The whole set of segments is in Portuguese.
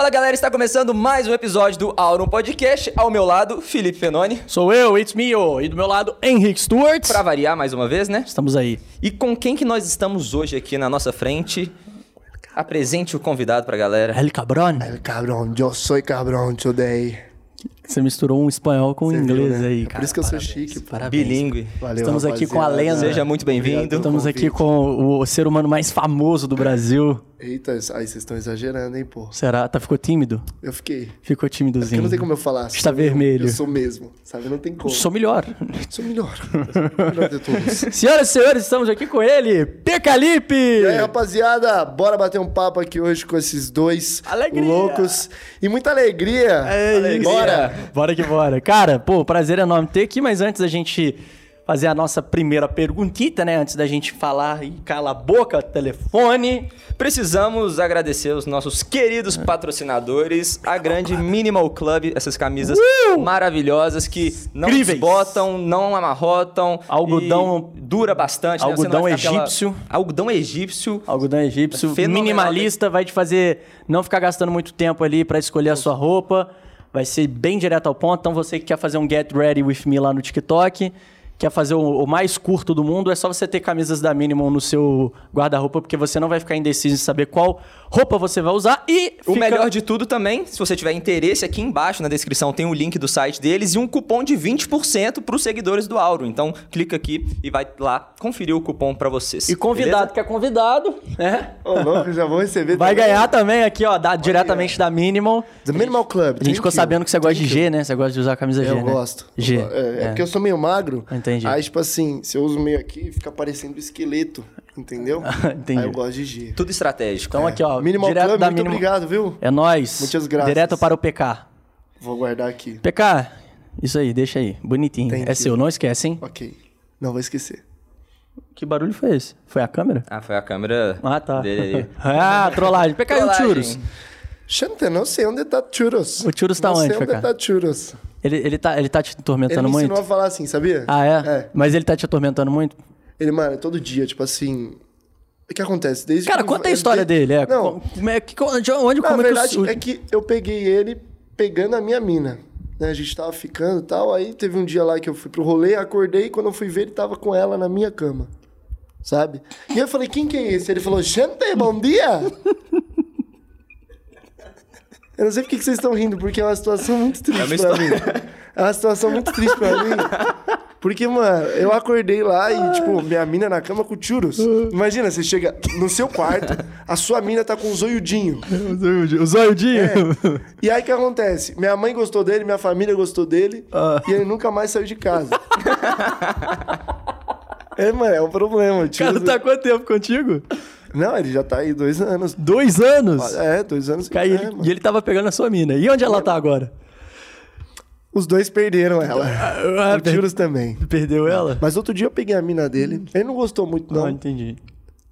Fala galera, está começando mais um episódio do Auron Podcast. Ao meu lado, Felipe Fenoni. Sou eu, it's me, oh. e do meu lado, Henrique Stewart. Pra variar mais uma vez, né? Estamos aí. E com quem que nós estamos hoje aqui na nossa frente? Apresente o convidado pra galera. El Cabron. El cabrón, yo soy cabrón today. Você misturou um espanhol com um Você inglês viu, né? aí, É cara. por isso que eu sou chique. pô. Parabéns. Bilíngue. Valeu, Estamos aqui com a rapaziada. lenda. Seja muito bem-vindo. Estamos aqui convite. com o ser humano mais famoso do Brasil. Eita, aí vocês estão exagerando, hein, pô. Será? Tá, ficou tímido? Eu fiquei. Ficou Porque tímidozinho. não tem como eu falar. Está eu, vermelho. Eu sou mesmo, sabe? Não tem como. Sou melhor. Sou melhor. Sou melhor de todos. Senhoras e senhores, estamos aqui com ele, Pecalipe! E aí, rapaziada, bora bater um papo aqui hoje com esses dois Alegria. loucos. E muita alegria. É isso. Bora. Bora que bora. Cara, pô, prazer enorme ter aqui, mas antes da gente fazer a nossa primeira perguntita, né? Antes da gente falar e cala a boca, telefone. Precisamos agradecer os nossos queridos patrocinadores, a grande Minimal Club, essas camisas maravilhosas que não Incríveis. desbotam, não amarrotam. Algodão- dura bastante. né? Algodão vai ficar aquela- egípcio. Algodão egípcio. Algodão egípcio, Fenomenal. minimalista, vai te fazer não ficar gastando muito tempo ali pra escolher a sua roupa. Vai ser bem direto ao ponto. Então você que quer fazer um Get Ready With Me lá no TikTok, quer fazer o, o mais curto do mundo, é só você ter camisas da Minimum no seu guarda-roupa, porque você não vai ficar indeciso em saber qual roupa você vai usar. E O fica- melhor de tudo também, se você tiver interesse, aqui embaixo na descrição tem o link do site deles e um cupom de 20% para os seguidores do Auro. Então, clica aqui e vai lá conferir o cupom para vocês. E convidado que é convidado, né? Ô, louco, já vou receber. Vai também. ganhar também aqui, ó, da- diretamente da Minimum. The Minimal Club. A gente ficou sabendo que você gosta de G, né? Você gosta de usar a camisa G, Eu né? gosto. G. É, é porque eu sou meio magro. Entendi. Aí, tipo assim, se eu uso meio aqui, fica parecendo esqueleto, entendeu? Entendi. Aí eu gosto de G. Tudo estratégico. Então aqui, ó, Minimal direto Club, da muito obrigado, viu? É nóis. Muitas graças. Direto para o PK. Vou guardar aqui. PK, isso aí, deixa aí. Bonitinho. Thank é you. seu, não esquece, hein? Ok. Não vou esquecer. Que barulho foi esse? Foi a câmera? Ah, foi a câmera Ah, tá. dele ali. ah, trollagem. PK e o. Churros. Gente, não sei onde tá Churros. O Churros tá não onde, sei onde Cacá? tá Churros. Ele, ele, tá, ele tá te Ele atormentando me muito? ensinou a falar assim, sabia? Ah, é? É. Mas ele tá te atormentando muito? Ele, mano, todo dia, tipo assim... O que acontece? Desde Cara, que conta a eu- história de- dele. É. Não, Como é que- onde, onde Na como verdade, é que o... é que eu peguei ele pegando a minha mina. Né? A gente tava ficando e tal. Aí teve um dia lá que eu fui pro rolê, acordei e quando eu fui ver, ele tava com ela na minha cama. Sabe? E eu falei, quem que é esse? Ele falou, gente, bom dia! eu não sei por que vocês estão rindo, porque é uma situação muito triste É pra mim. É uma situação muito triste pra mim. Porque, mano, eu acordei lá e, tipo, minha mina na cama com churros. Imagina, você chega no seu quarto, a sua mina tá com um zoiudinho. O zoiudinho? E aí o que acontece? Minha mãe gostou dele, minha família gostou dele, Ah. e ele nunca mais saiu de casa. é, mano, é um problema. Tio. Cara, tá quanto tempo contigo? Não, ele já tá aí dois anos. Dois anos? É, dois anos. Cara, e é, ele, e ele tava pegando a sua mina. E onde ela tá agora? Os dois perderam ela. Ah, o Tiros também. Perdeu ela? Mas outro dia eu peguei a mina dele. Ele não gostou muito, Não, não. entendi.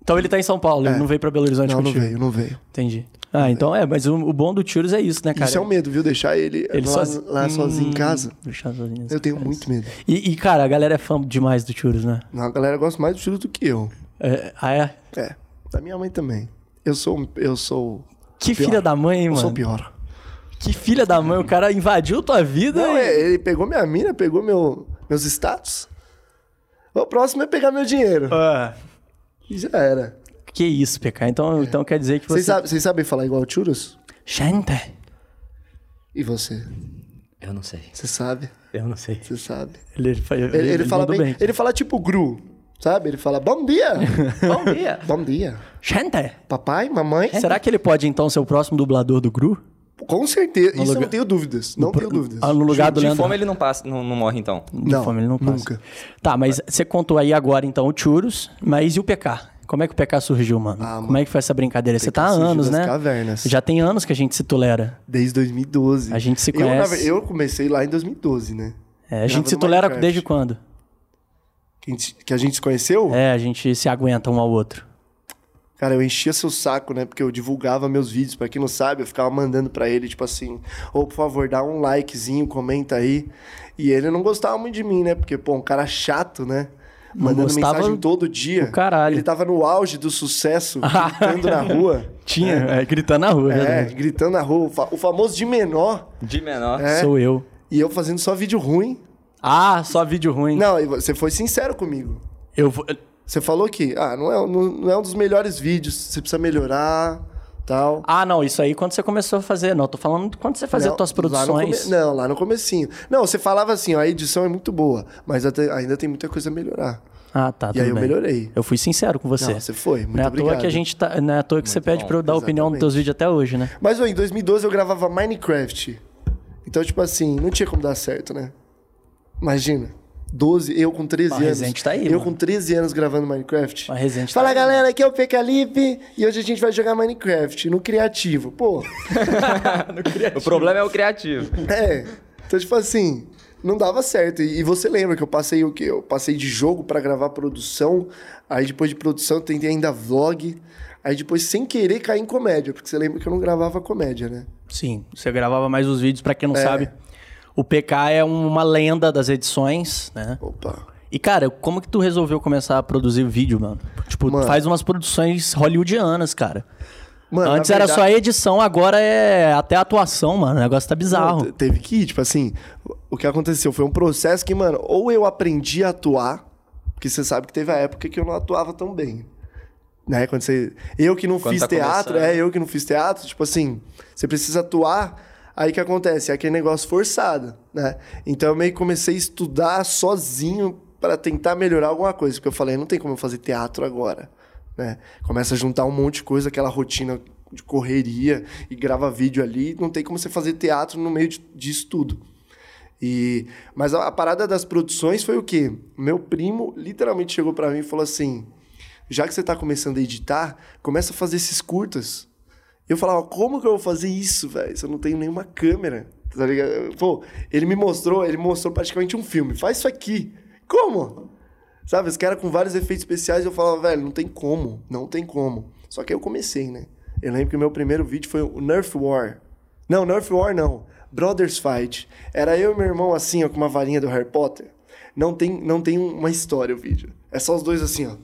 Então ele tá em São Paulo, ele não veio pra Belo Horizonte Não, não veio, não veio. Entendi. Ah, então é, mas o, o bom do Churros é isso, né, cara? Isso é um medo, viu? Deixar ele, Ele lá, sozi- lá sozinho em Hum, casa. deixar sozinho em Eu tenho muito medo. E, e, cara, a galera é fã demais do Churros, né? Não, a galera gosta mais do Tiros do que eu. É, ah, é? É, da minha mãe também. Eu sou. Eu sou. Que filha da mãe, hein, Eu mano? sou o pior. Que filha da mãe, o cara invadiu tua vida. Não, e- é, ele pegou minha mina, pegou meu, meus status. O próximo é pegar meu dinheiro. Ah, E já era. que isso, PK. Então, então quer dizer que você... Vocês sabem, vocês sabem falar igual o Churros? Gente. E você? Eu não sei. Você sabe? Eu não sei. Você sabe. Ele, ele, Ele, ele fala mandou bem, Ele fala tipo Gru, sabe? Ele fala bom dia. Bom dia. bom dia. Gente. Papai, mamãe? Será que ele pode, então, ser o próximo dublador do Gru? Com certeza. Isso eu lugar- não tenho dúvidas. Não tenho dúvidas. Ah, no lugar do De Leandro... fome ele não passa, não, não morre então. De Não, fome ele não passa. nunca. Tá, mas você contou aí agora, então, o Churros, mas e o PK? Como é que o PK surgiu, mano? Ah, Como é que foi essa brincadeira? Você tá há anos, né? cavernas. Já tem anos que a gente se tolera. Desde 2012. A gente se Eu, conhece. ver- eu comecei lá em 2012, né? É, a gente Gravando se tolera Minecraft. desde quando? Que a gente, que a gente se conheceu? É, a gente se aguenta um ao outro. Cara, eu enchia seu saco, né? Porque eu divulgava meus vídeos. Pra quem não sabe, eu ficava mandando pra ele, tipo assim... Ô, por favor, dá um likezinho, comenta aí. E ele não gostava muito de mim, né? Porque, pô, um cara chato, né? mandando mensagem todo dia. do caralho. Ele tava no auge do sucesso, gritando na rua. Tinha, é, gritando na rua, É, verdade. gritando na rua. O fa- O famoso de menor. De menor. É. Sou eu. E eu fazendo só vídeo ruim. Ah, só vídeo ruim. Não, e você foi sincero comigo. Eu vou... Você falou que, ah, não é, não, não é um dos melhores vídeos, você precisa melhorar, tal. Ah, não, isso aí quando você começou a fazer. Não, tô falando quando você fazia Não, lá no produções. come- Não, lá no comecinho. Não, você falava assim, ó, a edição é muito boa, mas ainda tem muita coisa a melhorar. Ah, tá, e aí eu bem. melhorei. Eu fui sincero com você. Não, você foi, muito não é à obrigado. toa que a gente tá. Não é à toa que você pede pra eu dar opinião nos teus vídeos até hoje, né? Mas, ó, em 2012 eu gravava Minecraft. Então, tipo assim, não tinha como dar certo, né? Imagina. 12, eu com 13 Mas anos. Resende tá aí, eu mano. com 13 anos gravando Minecraft. Mas Resende tá Fala aí. galera, aqui é o Pecalipe e hoje a gente vai jogar Minecraft no criativo. Pô, O problema é o criativo. é. Então, tipo assim, não dava certo. E, você lembra que eu passei o quê? Eu passei de jogo pra gravar produção, aí depois de produção eu tentei ainda vlog, aí depois sem querer cair em comédia, porque você lembra que eu não gravava comédia, né? Sim, você gravava mais os vídeos, pra quem não É. sabe. O PK é uma lenda das edições, né? Opa. E, cara, como que tu resolveu começar a produzir vídeo, mano? Tipo, Mano. faz umas produções hollywoodianas, cara. Mano, Antes na era verdade- só edição, agora é até atuação, mano. O negócio tá bizarro. Não, teve que ir, tipo assim, o que aconteceu foi um processo que, mano, ou eu aprendi a atuar, porque você sabe que teve a época que eu não atuava tão bem. Né? Quando você. Eu que não Quando fiz tá teatro, começando. é, eu que não fiz teatro, tipo assim, você precisa atuar, aí que acontece? É aquele negócio forçado, né? Então eu meio que comecei a estudar sozinho pra tentar melhorar alguma coisa, porque eu falei, não tem como eu fazer teatro agora, né? Começa a juntar um monte de coisa, aquela rotina de correria e grava vídeo ali, não tem como você fazer teatro no meio de, disso tudo. E, mas a, a parada das produções foi o quê? Meu primo literalmente chegou pra mim e falou assim: já que você tá começando a editar, começa a fazer esses curtas. Eu falava, como que eu vou fazer isso, velho? Se eu não tenho nenhuma câmera, tá ligado? Pô, ele me mostrou, ele mostrou praticamente um filme. Faz isso aqui. Como? Sabe, os caras com vários efeitos especiais, eu falava, velho, não tem como, não tem como. Só que aí eu comecei, né? Eu lembro que o meu primeiro vídeo foi o Nerf War. Não, Nerf War não. Brothers Fight. Era eu e meu irmão assim, ó, com uma varinha do Harry Potter. Não tem, não tem uma história o vídeo. É só os dois assim, ó.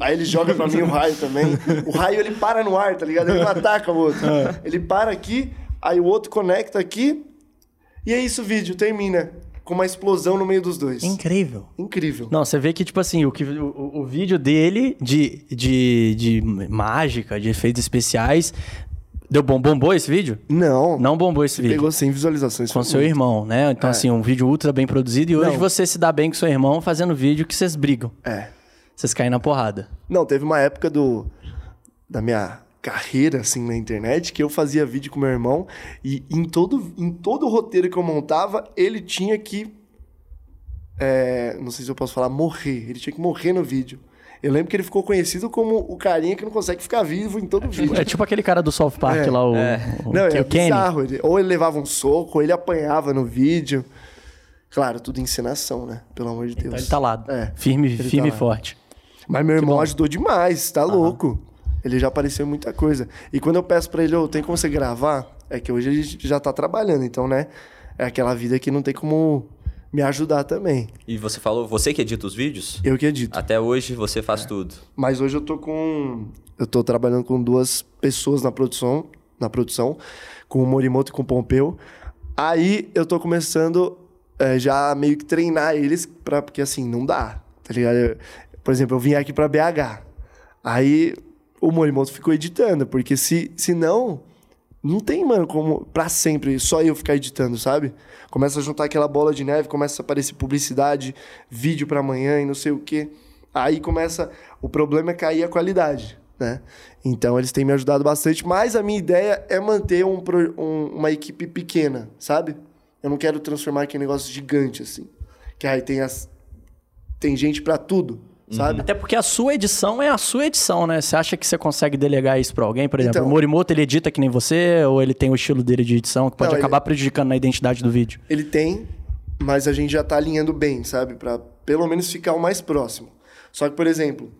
Aí ele joga pra mim o raio também. O raio ele para no ar, tá ligado? Ele não ataca o outro. Ele para aqui, aí o outro conecta aqui. E é isso o vídeo, termina. Com uma explosão no meio dos dois. Incrível. Incrível. Não, você vê que, tipo assim, o, que, o, o vídeo dele de, de, de mágica, de efeitos especiais. Deu bom? Bombou esse vídeo? Não. Não bombou esse vídeo. Pegou 100 visualizações. Com seu muito. irmão, né? Então, É. assim, um vídeo ultra bem produzido. E hoje Não. você se dá bem com seu irmão fazendo vídeo que vocês brigam. É. Vocês caem na porrada. Não, teve uma época do da minha carreira assim na internet que eu fazia vídeo com meu irmão e em todo em todo o roteiro que eu montava, ele tinha que é, não sei se eu posso falar morrer, ele tinha que morrer no vídeo. Eu lembro que ele ficou conhecido como o carinha que não consegue ficar vivo em todo vídeo. É tipo aquele cara do South Park É, lá, o, o, Não, que- é o Kenny. bizarro. Ele- ou ele levava um soco, ou ele apanhava no vídeo. Claro, tudo encenação, né? Pelo amor de Deus. Então ele tá lá. É. Firme, Ele tá firme e lá. forte. Mas meu irmão ajudou demais, tá louco. Ele já apareceu muita coisa. E quando eu peço pra ele, ô, tem como você gravar? É que hoje gente já tá trabalhando, então, né? É aquela vida que não tem como me ajudar também. E você falou, você que edita os vídeos? Eu que edito. Até hoje você faz tudo. Mas hoje eu tô com. Eu tô trabalhando com duas pessoas na produção, na produção, com o Morimoto e com o Pompeu. Aí eu tô começando é, já meio que treinar eles, pra, porque assim, não dá, tá ligado? Eu- por exemplo, eu vim aqui pra BH. Aí o Morimoto ficou editando, porque se, se não, não tem, mano, como pra sempre só eu ficar editando, sabe? Começa a juntar aquela bola de neve, começa a aparecer publicidade, vídeo pra amanhã e não sei o quê. Aí começa. O problema é cair a qualidade, né? Então eles têm me ajudado bastante, mas a minha ideia é manter um, um- uma equipe pequena, sabe? Eu não quero transformar aquele negócio gigante, assim. Que aí tem as. Tem gente pra tudo, sabe? Até porque a sua edição é a sua edição, né? Você acha que você consegue delegar isso pra alguém? Por exemplo, Então- o Morimoto, ele edita que nem você? Ou ele tem o estilo dele de edição que pode Não, ele- acabar prejudicando na identidade do vídeo? Ele tem, mas a gente já tá alinhando bem, sabe? Pra pelo menos ficar o mais próximo. Só que, por exemplo,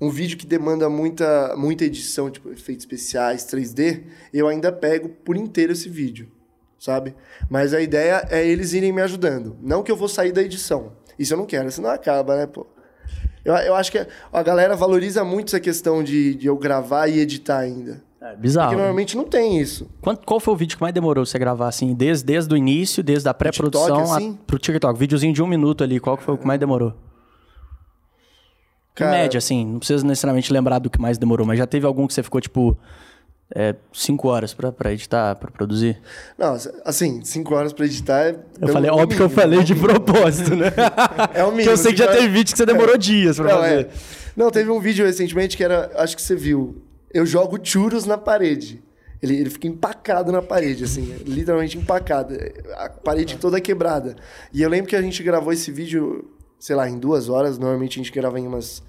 um vídeo que demanda muita, muita edição, tipo efeitos especiais, 3D, eu ainda pego por inteiro esse vídeo, sabe? Mas a ideia é eles irem me ajudando. Não que eu vou sair da edição. Isso eu não quero, senão acaba, né, pô? Eu, eu acho que a galera valoriza muito essa questão de, de eu gravar e editar ainda. É bizarro. Porque normalmente não tem isso. Quanto- qual foi o vídeo que mais demorou você gravar, assim? Desde, desde o início, desde a pré-produção assim? pro TikTok. Videozinho de um minuto ali, qual que foi o que mais demorou? Cara- Em média, assim, não precisa necessariamente lembrar do que mais demorou, mas já teve algum que você ficou, tipo, é, cinco horas pra, pra editar, pra produzir? Não, assim, cinco horas pra editar é. Eu falei, óbvio que eu falei de propósito, né? É o Porque mínimo. eu sei que já cinco teve horas- vídeo que você demorou dias pra Não, fazer. é. Não, teve um vídeo recentemente que era. Acho que você viu. Eu jogo churros na parede. Ele, ele fica empacado na parede, assim, literalmente empacado. A parede toda quebrada. E eu lembro que a gente gravou esse vídeo, sei lá, em duas horas. Normalmente a gente grava em umas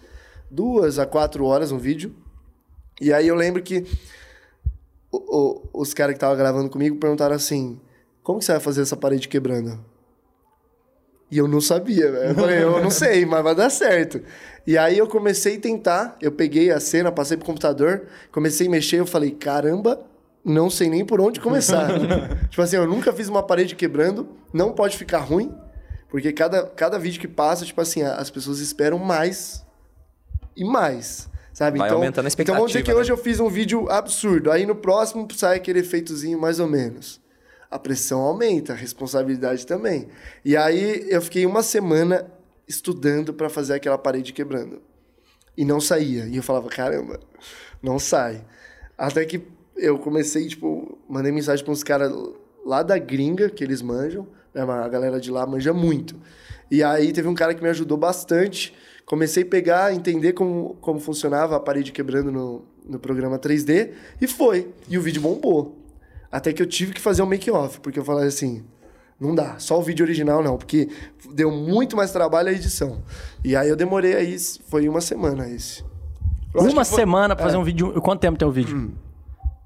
duas a quatro horas um vídeo. E aí eu lembro que o- o- os caras que estavam gravando comigo perguntaram assim: como que você vai fazer essa parede quebrando? E eu não sabia, velho. Eu falei, eu não sei, mas vai dar certo. E aí eu comecei a tentar, eu peguei a cena, passei pro computador, comecei a mexer, eu falei, caramba, não sei nem por onde começar. tipo assim, eu nunca fiz uma parede quebrando, não pode ficar ruim, porque cada, cada vídeo que passa, tipo assim, as pessoas esperam mais e mais. Sabe? Vai então, aumentando a Então vamos dizer que expectativa, né? hoje eu fiz um vídeo absurdo. Aí no próximo sai aquele efeitozinho mais ou menos. A pressão aumenta, a responsabilidade também. E aí eu fiquei uma semana estudando para fazer aquela parede quebrando. E não saía. E eu falava, caramba, não sai. Até que eu comecei, tipo, mandei mensagem para uns caras lá da gringa, que eles manjam. Né? A galera de lá manja muito. E aí teve um cara que me ajudou bastante. Comecei a pegar, entender como, como funcionava a parede quebrando no, no programa 3D. E foi. E o vídeo bombou. Até que eu tive que fazer um make-off, porque eu falei assim, não dá, só o vídeo original não, porque deu muito mais trabalho a edição. E aí eu demorei aí, foi uma semana esse. Eu Uma foi- semana pra é, fazer um vídeo. Quanto tempo tem o vídeo?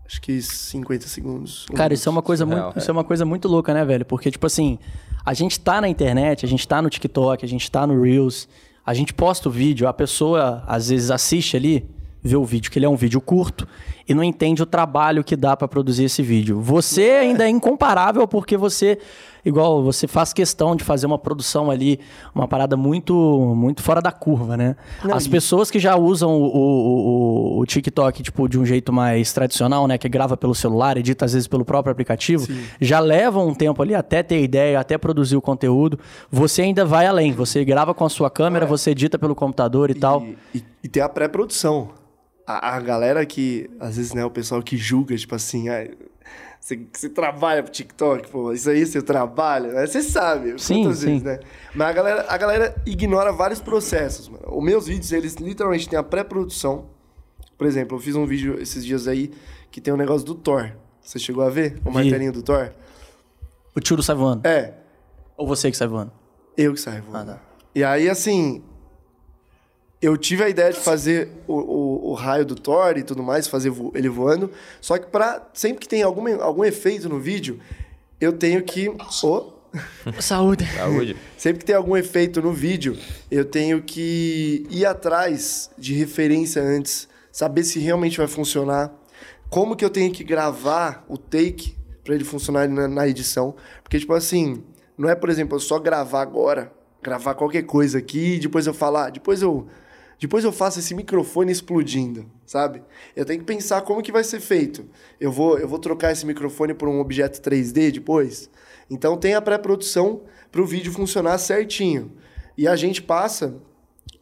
Acho que 50 segundos. um Cara, isso é uma coisa Surreal, muito, é. isso é uma coisa muito louca, né, velho? Porque tipo assim, a gente tá na internet, a gente tá no TikTok, a gente tá no Reels, a gente posta o vídeo, a pessoa às vezes assiste ali, vê o vídeo que ele é um vídeo curto e não entende o trabalho que dá pra produzir esse vídeo. Você ainda é incomparável porque você igual você faz questão de fazer uma produção ali, uma parada muito muito fora da curva, né? As pessoas que já usam o, o, o- o TikTok tipo de um jeito mais tradicional, né, que grava pelo celular, edita às vezes pelo próprio aplicativo, já levam um tempo ali até ter ideia, até produzir o conteúdo. Você ainda vai além, você grava com a sua câmera, você edita pelo computador e, tal. E, e, e ter a pré-produção. A, a galera que, às vezes, né, o pessoal que julga, tipo assim, ah, você, você trabalha pro TikTok, pô, isso aí seu trabalho, né? Você sabe, Sim, sim. vezes, né? Mas a galera, a galera ignora vários processos, mano. Os meus vídeos, eles literalmente têm a pré-produção. Por exemplo, eu fiz um vídeo esses dias aí que tem um negócio do Thor. Você chegou a ver o martelinho do Thor? O tiro sai voando. É, Ou você que sai voando. eu que saio. Ah, tá. E aí, assim, eu tive a ideia de fazer o, o raio do Thor e tudo mais, fazer vo- ele voando. Só que pra, sempre que tem algum, algum efeito no vídeo, eu tenho que... Ô, Saúde. Saúde. sempre que tem algum efeito no vídeo, eu tenho que ir atrás de referência antes, saber se realmente vai funcionar, como que eu tenho que gravar o take para ele funcionar na, na edição. Porque, tipo assim, não é, por exemplo, eu só gravar agora, gravar qualquer coisa aqui e depois eu falar, depois eu. Depois eu faço esse microfone explodindo, sabe? Eu tenho que pensar como que vai ser feito. Eu vou, eu vou trocar esse microfone por um objeto 3D depois. Então tem a pré-produção para o vídeo funcionar certinho. E a gente passa,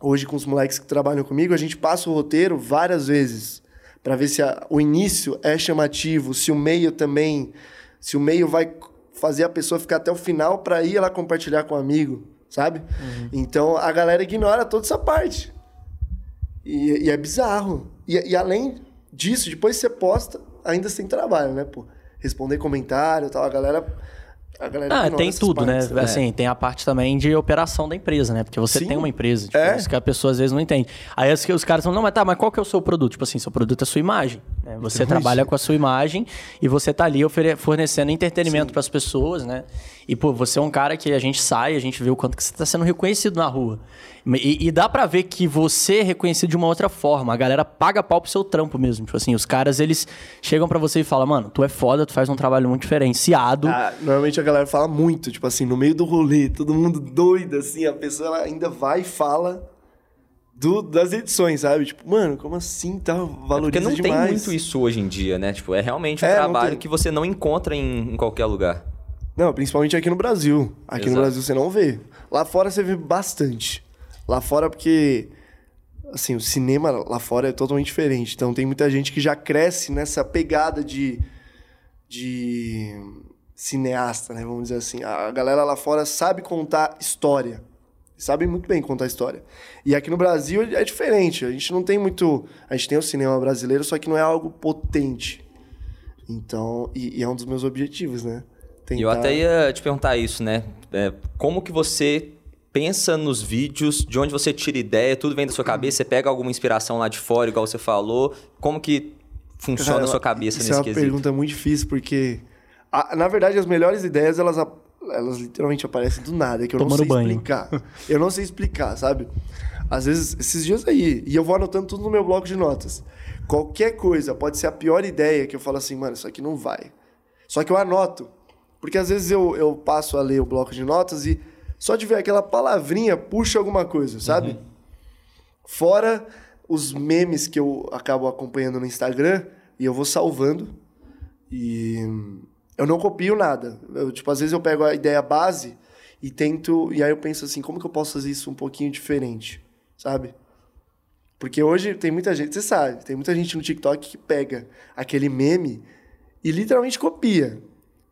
hoje com os moleques que trabalham comigo, a gente passa o roteiro várias vezes para ver se a- o início é chamativo, se o meio também, se o meio vai fazer a pessoa ficar até o final para ir ela compartilhar com o amigo, sabe? Então a galera ignora toda essa parte. E, e é bizarro. E, e além disso, depois você posta, ainda você tem trabalho, né, pô? Responder comentário e tal, a galera. A galera Ah, tem tudo, partes, né? Assim, tem a parte também de operação da empresa, né? Porque você Sim. tem uma empresa, tipo, É. isso que a pessoa às vezes não entende. Aí que os caras falam, não, mas tá, mas qual que é o seu produto? Tipo assim, seu produto é a sua imagem. né? Você trabalha com a sua imagem e você tá ali fornecendo entretenimento para as pessoas, né? E, pô, você é um cara que a gente sai, a gente vê o quanto que você tá sendo reconhecido na rua. E, e dá pra ver que você é reconhecido de uma outra forma. A galera paga pau pro seu trampo mesmo. Tipo assim, os caras, eles chegam pra você e falam, mano, tu é foda, tu faz um trabalho muito diferenciado. Ah, normalmente a galera fala muito, tipo assim, no meio do rolê, todo mundo doido, assim, a pessoa ela ainda vai e fala. do- das edições, sabe? Tipo, mano, como assim tá É porque valoriza não demais. tem muito isso hoje em dia, né? Tipo, é realmente um É, trabalho que você não encontra em, em qualquer lugar. Não, principalmente aqui no Brasil. Aqui no Exato. Brasil você não vê. Lá fora você vê bastante. Lá fora porque assim, o cinema lá fora é totalmente diferente. Então tem muita gente que já cresce nessa pegada de de cineasta, né, vamos dizer assim. A galera lá fora sabe contar história. Sabe muito bem contar história. E aqui no Brasil é diferente. A gente não tem muito, a gente tem o cinema brasileiro, só que não é algo potente. Então, e, e é um dos meus objetivos, né? E eu Tentar- até ia te perguntar isso, né? É, como que você pensa nos vídeos, de onde você tira ideia, tudo vem da sua cabeça, você pega alguma inspiração lá de fora, igual você falou, como que funciona Cara, a sua cabeça isso nesse é uma quesito? pergunta muito difícil, porque... a- na verdade, as melhores ideias, elas, elas literalmente aparecem do nada, é que eu não Tomando sei banho. explicar. Eu não sei explicar, sabe? Às vezes, esses dias aí, e eu vou anotando tudo no meu bloco de notas. Qualquer coisa, pode ser a pior ideia, que eu falo assim, mano, isso aqui não vai. Só que eu anoto. Porque às vezes eu, eu passo a ler o bloco de notas e só de ver aquela palavrinha puxa alguma coisa, sabe? Fora os memes que eu acabo acompanhando no Instagram e eu vou salvando. E eu não copio nada. Eu, tipo, às vezes eu pego a ideia base e tento. E aí eu penso assim, como que eu posso fazer isso um pouquinho diferente? Sabe? Porque hoje tem muita gente, você sabe, tem muita gente no TikTok que pega aquele meme e literalmente copia.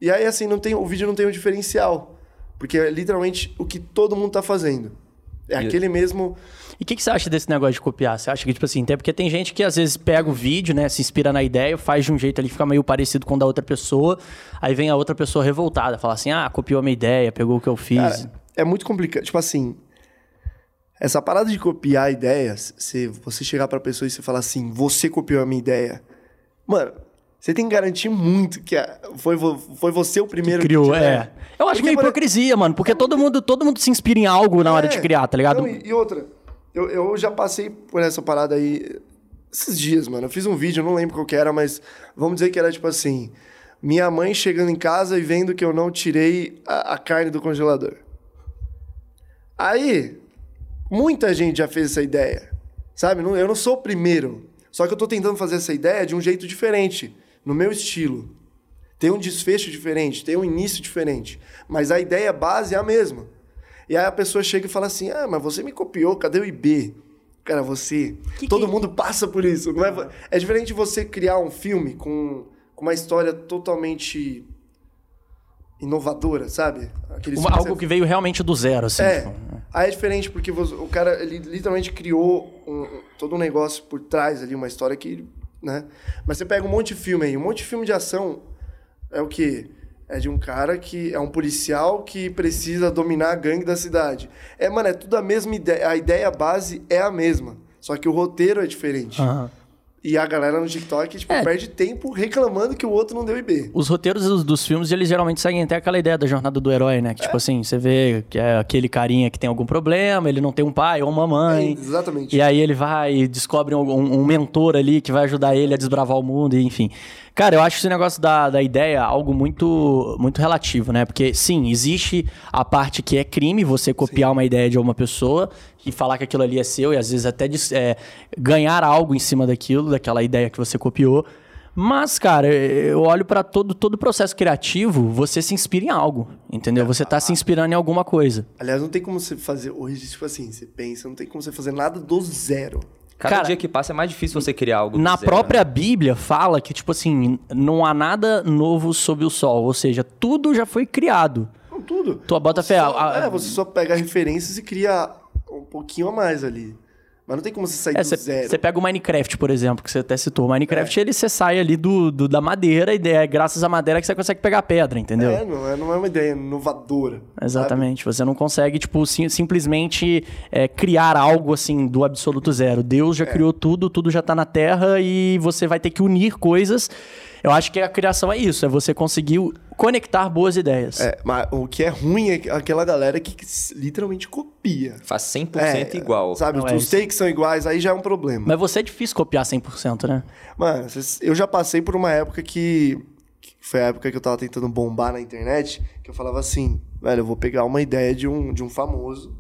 E aí, assim, não tem, o vídeo não tem um diferencial. Porque é literalmente o que todo mundo tá fazendo. É E- aquele mesmo. E o que, que você acha desse negócio de copiar? Você acha que, tipo assim, até porque tem gente que às vezes pega o vídeo, né, se inspira na ideia, faz de um jeito ali, fica meio parecido com o da outra pessoa, aí vem a outra pessoa revoltada, fala assim, ah, copiou a minha ideia, pegou o que eu fiz. Cara, é muito complicado. Tipo assim, essa parada de copiar ideias, se você chegar pra pessoa e você falar assim, você copiou a minha ideia. Mano, você tem que garantir muito que foi, foi você o primeiro Criou, que é. Eu acho Porque, meio por- hipocrisia, mano, porque todo mundo, todo mundo se inspira em algo na hora de É. criar, tá ligado? Não, e, e outra, eu, eu já passei por essa parada aí esses dias, mano. Eu fiz um vídeo, eu não lembro qual que era, mas vamos dizer que era tipo assim: minha mãe chegando em casa e vendo que eu não tirei a, a carne do congelador. Aí, muita gente já fez essa ideia, sabe? Não- Eu não sou o primeiro. Só que eu tô tentando fazer essa ideia de um jeito diferente, no meu estilo. Tem um desfecho diferente, tem um início diferente. Mas a ideia base é a mesma. E aí a pessoa chega e fala assim: Ah, mas você me copiou, cadê o IB? Cara, você. Que todo que- mundo passa por isso. Não é, é diferente você criar um filme com, com uma história totalmente inovadora, sabe? Uma- algo que veio realmente do zero, assim. é. tipo. Aí é diferente porque você- o cara ele literalmente criou um- todo um negócio por trás ali, uma história que, né? Mas você pega um monte de filme aí, um monte de filme de ação é o quê? É de um cara que é um policial que precisa dominar a gangue da cidade. É, mano, é tudo a mesma ideia, a ideia base é a mesma, só que o roteiro é diferente. Aham. E a galera no TikTok, tipo, É. perde tempo reclamando que o outro não deu IB. Os roteiros dos, dos filmes, eles geralmente seguem até aquela ideia da jornada do herói, né? Que, tipo assim, você vê que é aquele carinha que tem algum problema, ele não tem um pai ou uma mãe. É, exatamente. E aí ele vai e descobre um, um- mentor ali que vai ajudar ele a desbravar o mundo, e enfim. Cara, eu acho esse negócio da, da ideia algo muito, muito relativo, né? Porque, sim, existe a parte que é crime você copiar uma ideia de uma pessoa e falar que aquilo ali é seu e às vezes até é, ganhar algo em cima daquilo, daquela ideia que você copiou. Mas, cara, eu olho pra todo todo processo criativo, você se inspira em algo, entendeu? Você tá se inspirando em alguma coisa. Aliás, não tem como você fazer hoje, tipo assim, você pensa, não tem como você fazer nada do zero. Cada Cara, dia que passa é mais difícil você criar algo Na zero, própria né? Bíblia fala que, tipo assim, não há nada novo sob o sol. Ou seja, tudo já foi criado. Não, tudo. Tua bota Você fé. só- a- a- É, você só pega referências e cria um pouquinho a mais ali. Mas não tem como você sair É, do zero. você pega o Minecraft, por exemplo, que você até citou. O Minecraft, É. ele você sai ali do, do- da madeira e é graças à madeira que você consegue pegar pedra, entendeu? É, não é, não é uma ideia inovadora. Exatamente. Você não consegue, tipo, sim- simplesmente é, criar algo assim do absoluto zero. Deus É. já criou tudo, tudo já tá na Terra e você vai ter que unir coisas. Eu acho que a criação é isso, é você conseguir conectar boas ideias. É, mas o que é ruim é aquela galera que literalmente copia. Faz 100% igual. Sabe, Não, é os isso. takes são iguais, aí já é um problema. Mas você é difícil copiar 100%, né? Mano, eu já passei por uma época que, que foi a época que eu tava tentando bombar na internet, que eu falava assim, velho, eu vou pegar uma ideia de um, de um famoso,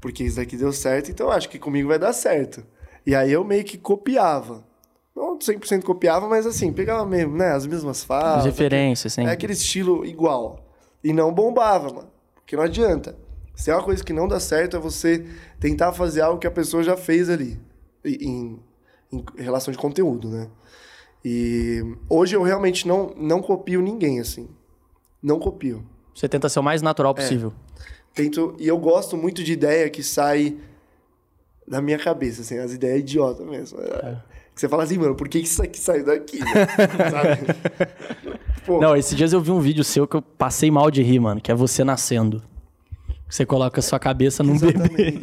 porque isso daqui deu certo, então eu acho que comigo vai dar certo. E aí eu meio que copiava. Não 100% copiava, mas assim, pegava mesmo, né? As mesmas falas. As referências, sim. É aquele estilo igual. E não bombava, mano. Porque não adianta. Se é uma coisa que não dá certo, é você tentar fazer algo que a pessoa já fez ali. Em, em relação de conteúdo, né? E hoje eu realmente não, não copio ninguém, assim. Não copio. Você tenta ser o mais É. natural possível. Tento, e eu gosto muito de ideia que sai da minha cabeça, assim, as ideias idiotas mesmo. Que você fala assim, mano, por que que isso aqui saiu daqui? né? Não, esses dias eu vi um vídeo seu que eu passei mal de rir, mano, que é você nascendo. Você coloca a sua cabeça num bebê.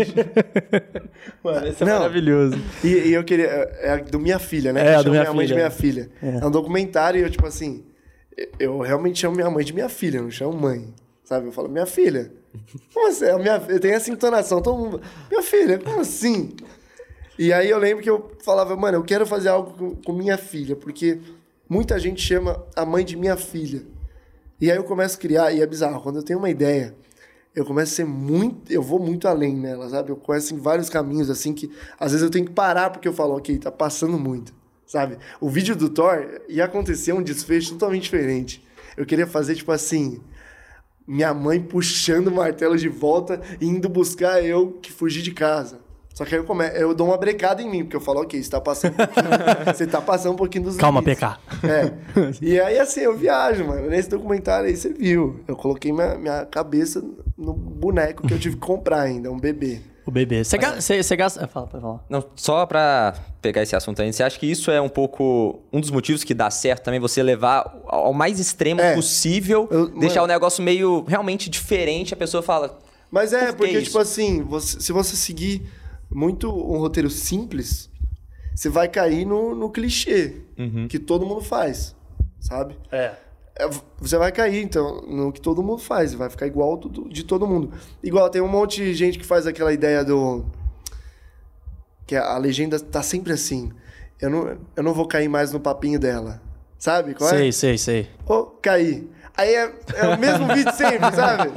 mano, esse é Não. maravilhoso. E, e eu queria. É a do minha filha, né? É, a eu do Minha minha mãe de Filha. minha filha. É. um documentário e eu, tipo assim. Eu realmente chamo minha mãe de minha filha, não chamo mãe. Sabe? Eu falo, minha filha. Como assim? A minha, eu tenho essa entonação. Todo mundo, minha filha, como assim? E aí eu lembro que eu falava, mano, eu quero fazer algo com, com minha filha, porque muita gente chama a mãe de minha filha. E aí eu começo a criar, e é bizarro, quando eu tenho uma ideia, eu começo a ser muito. Eu vou muito além nela, sabe? Eu começo em vários caminhos, assim, que às vezes eu tenho que parar porque eu falo, ok, tá passando muito, sabe? O vídeo do Thor ia acontecer um desfecho totalmente diferente. Eu queria fazer, tipo assim. Minha mãe puxando o martelo de volta e indo buscar eu que fugi de casa. Só que aí eu, come... eu dou uma brecada em mim, porque eu falo, ok, você tá passando um pouquinho, você tá passando um pouquinho dos Calma, limites. PK. É. E aí, assim, eu viajo, mano. Nesse documentário aí, você viu. Eu coloquei minha, minha cabeça no boneco que eu tive que comprar ainda, um bebê. O bebê. Você ga- você- você gasta. ah, Fala, pode falar. Não, só pra pegar esse assunto aí, você acha que isso é um pouco um dos motivos que dá certo também você levar ao mais extremo É. possível, Eu- deixar mano- o negócio meio realmente diferente, a pessoa fala, Mas é, Por que porque, isso? tipo assim, você- se você seguir muito um roteiro simples, você vai cair no, no clichê que todo mundo faz, sabe? É. É, Você vai cair, então, no que todo mundo faz. Vai ficar igual do- do- de todo mundo. Igual, tem um monte de gente que faz aquela ideia do... Que a legenda tá sempre assim. Eu não, eu não vou cair mais no papinho dela. Sabe qual é? Sei, sei, sei. Ô, caí. Aí é, é o mesmo vídeo sempre, sabe?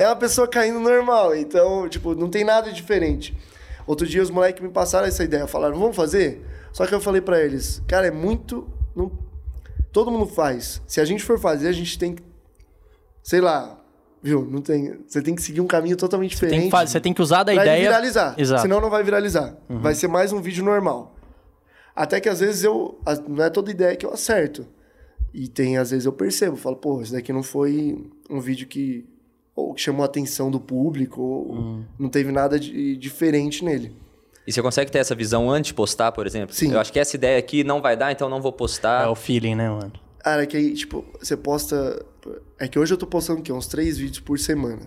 É uma pessoa caindo normal. Então, tipo, não tem nada diferente. Outro dia os moleques me passaram essa ideia. Falaram, vamos fazer? Só que eu falei pra eles, cara, é muito... Não... Todo mundo faz. Se a gente for fazer, a gente tem que... Sei lá, viu? Não tem... Você tem que seguir um caminho totalmente Tem diferente. que fa- você tem que usar da pra ideia. viralizar. Exato. Senão não vai viralizar. Vai ser mais um vídeo normal. Até que às vezes eu. Não é toda ideia que eu acerto. E tem, às vezes eu percebo, falo, pô, isso daqui não foi um vídeo que. Ou que chamou a atenção do público, ou Hum. não teve nada de diferente nele. e você consegue ter essa visão antes de postar, por exemplo? Sim. Eu acho que essa ideia aqui não vai dar, então não vou postar. É o feeling, né, mano? Cara, é que aí, tipo, você posta. É que hoje eu tô postando o quê? Uns três vídeos por semana.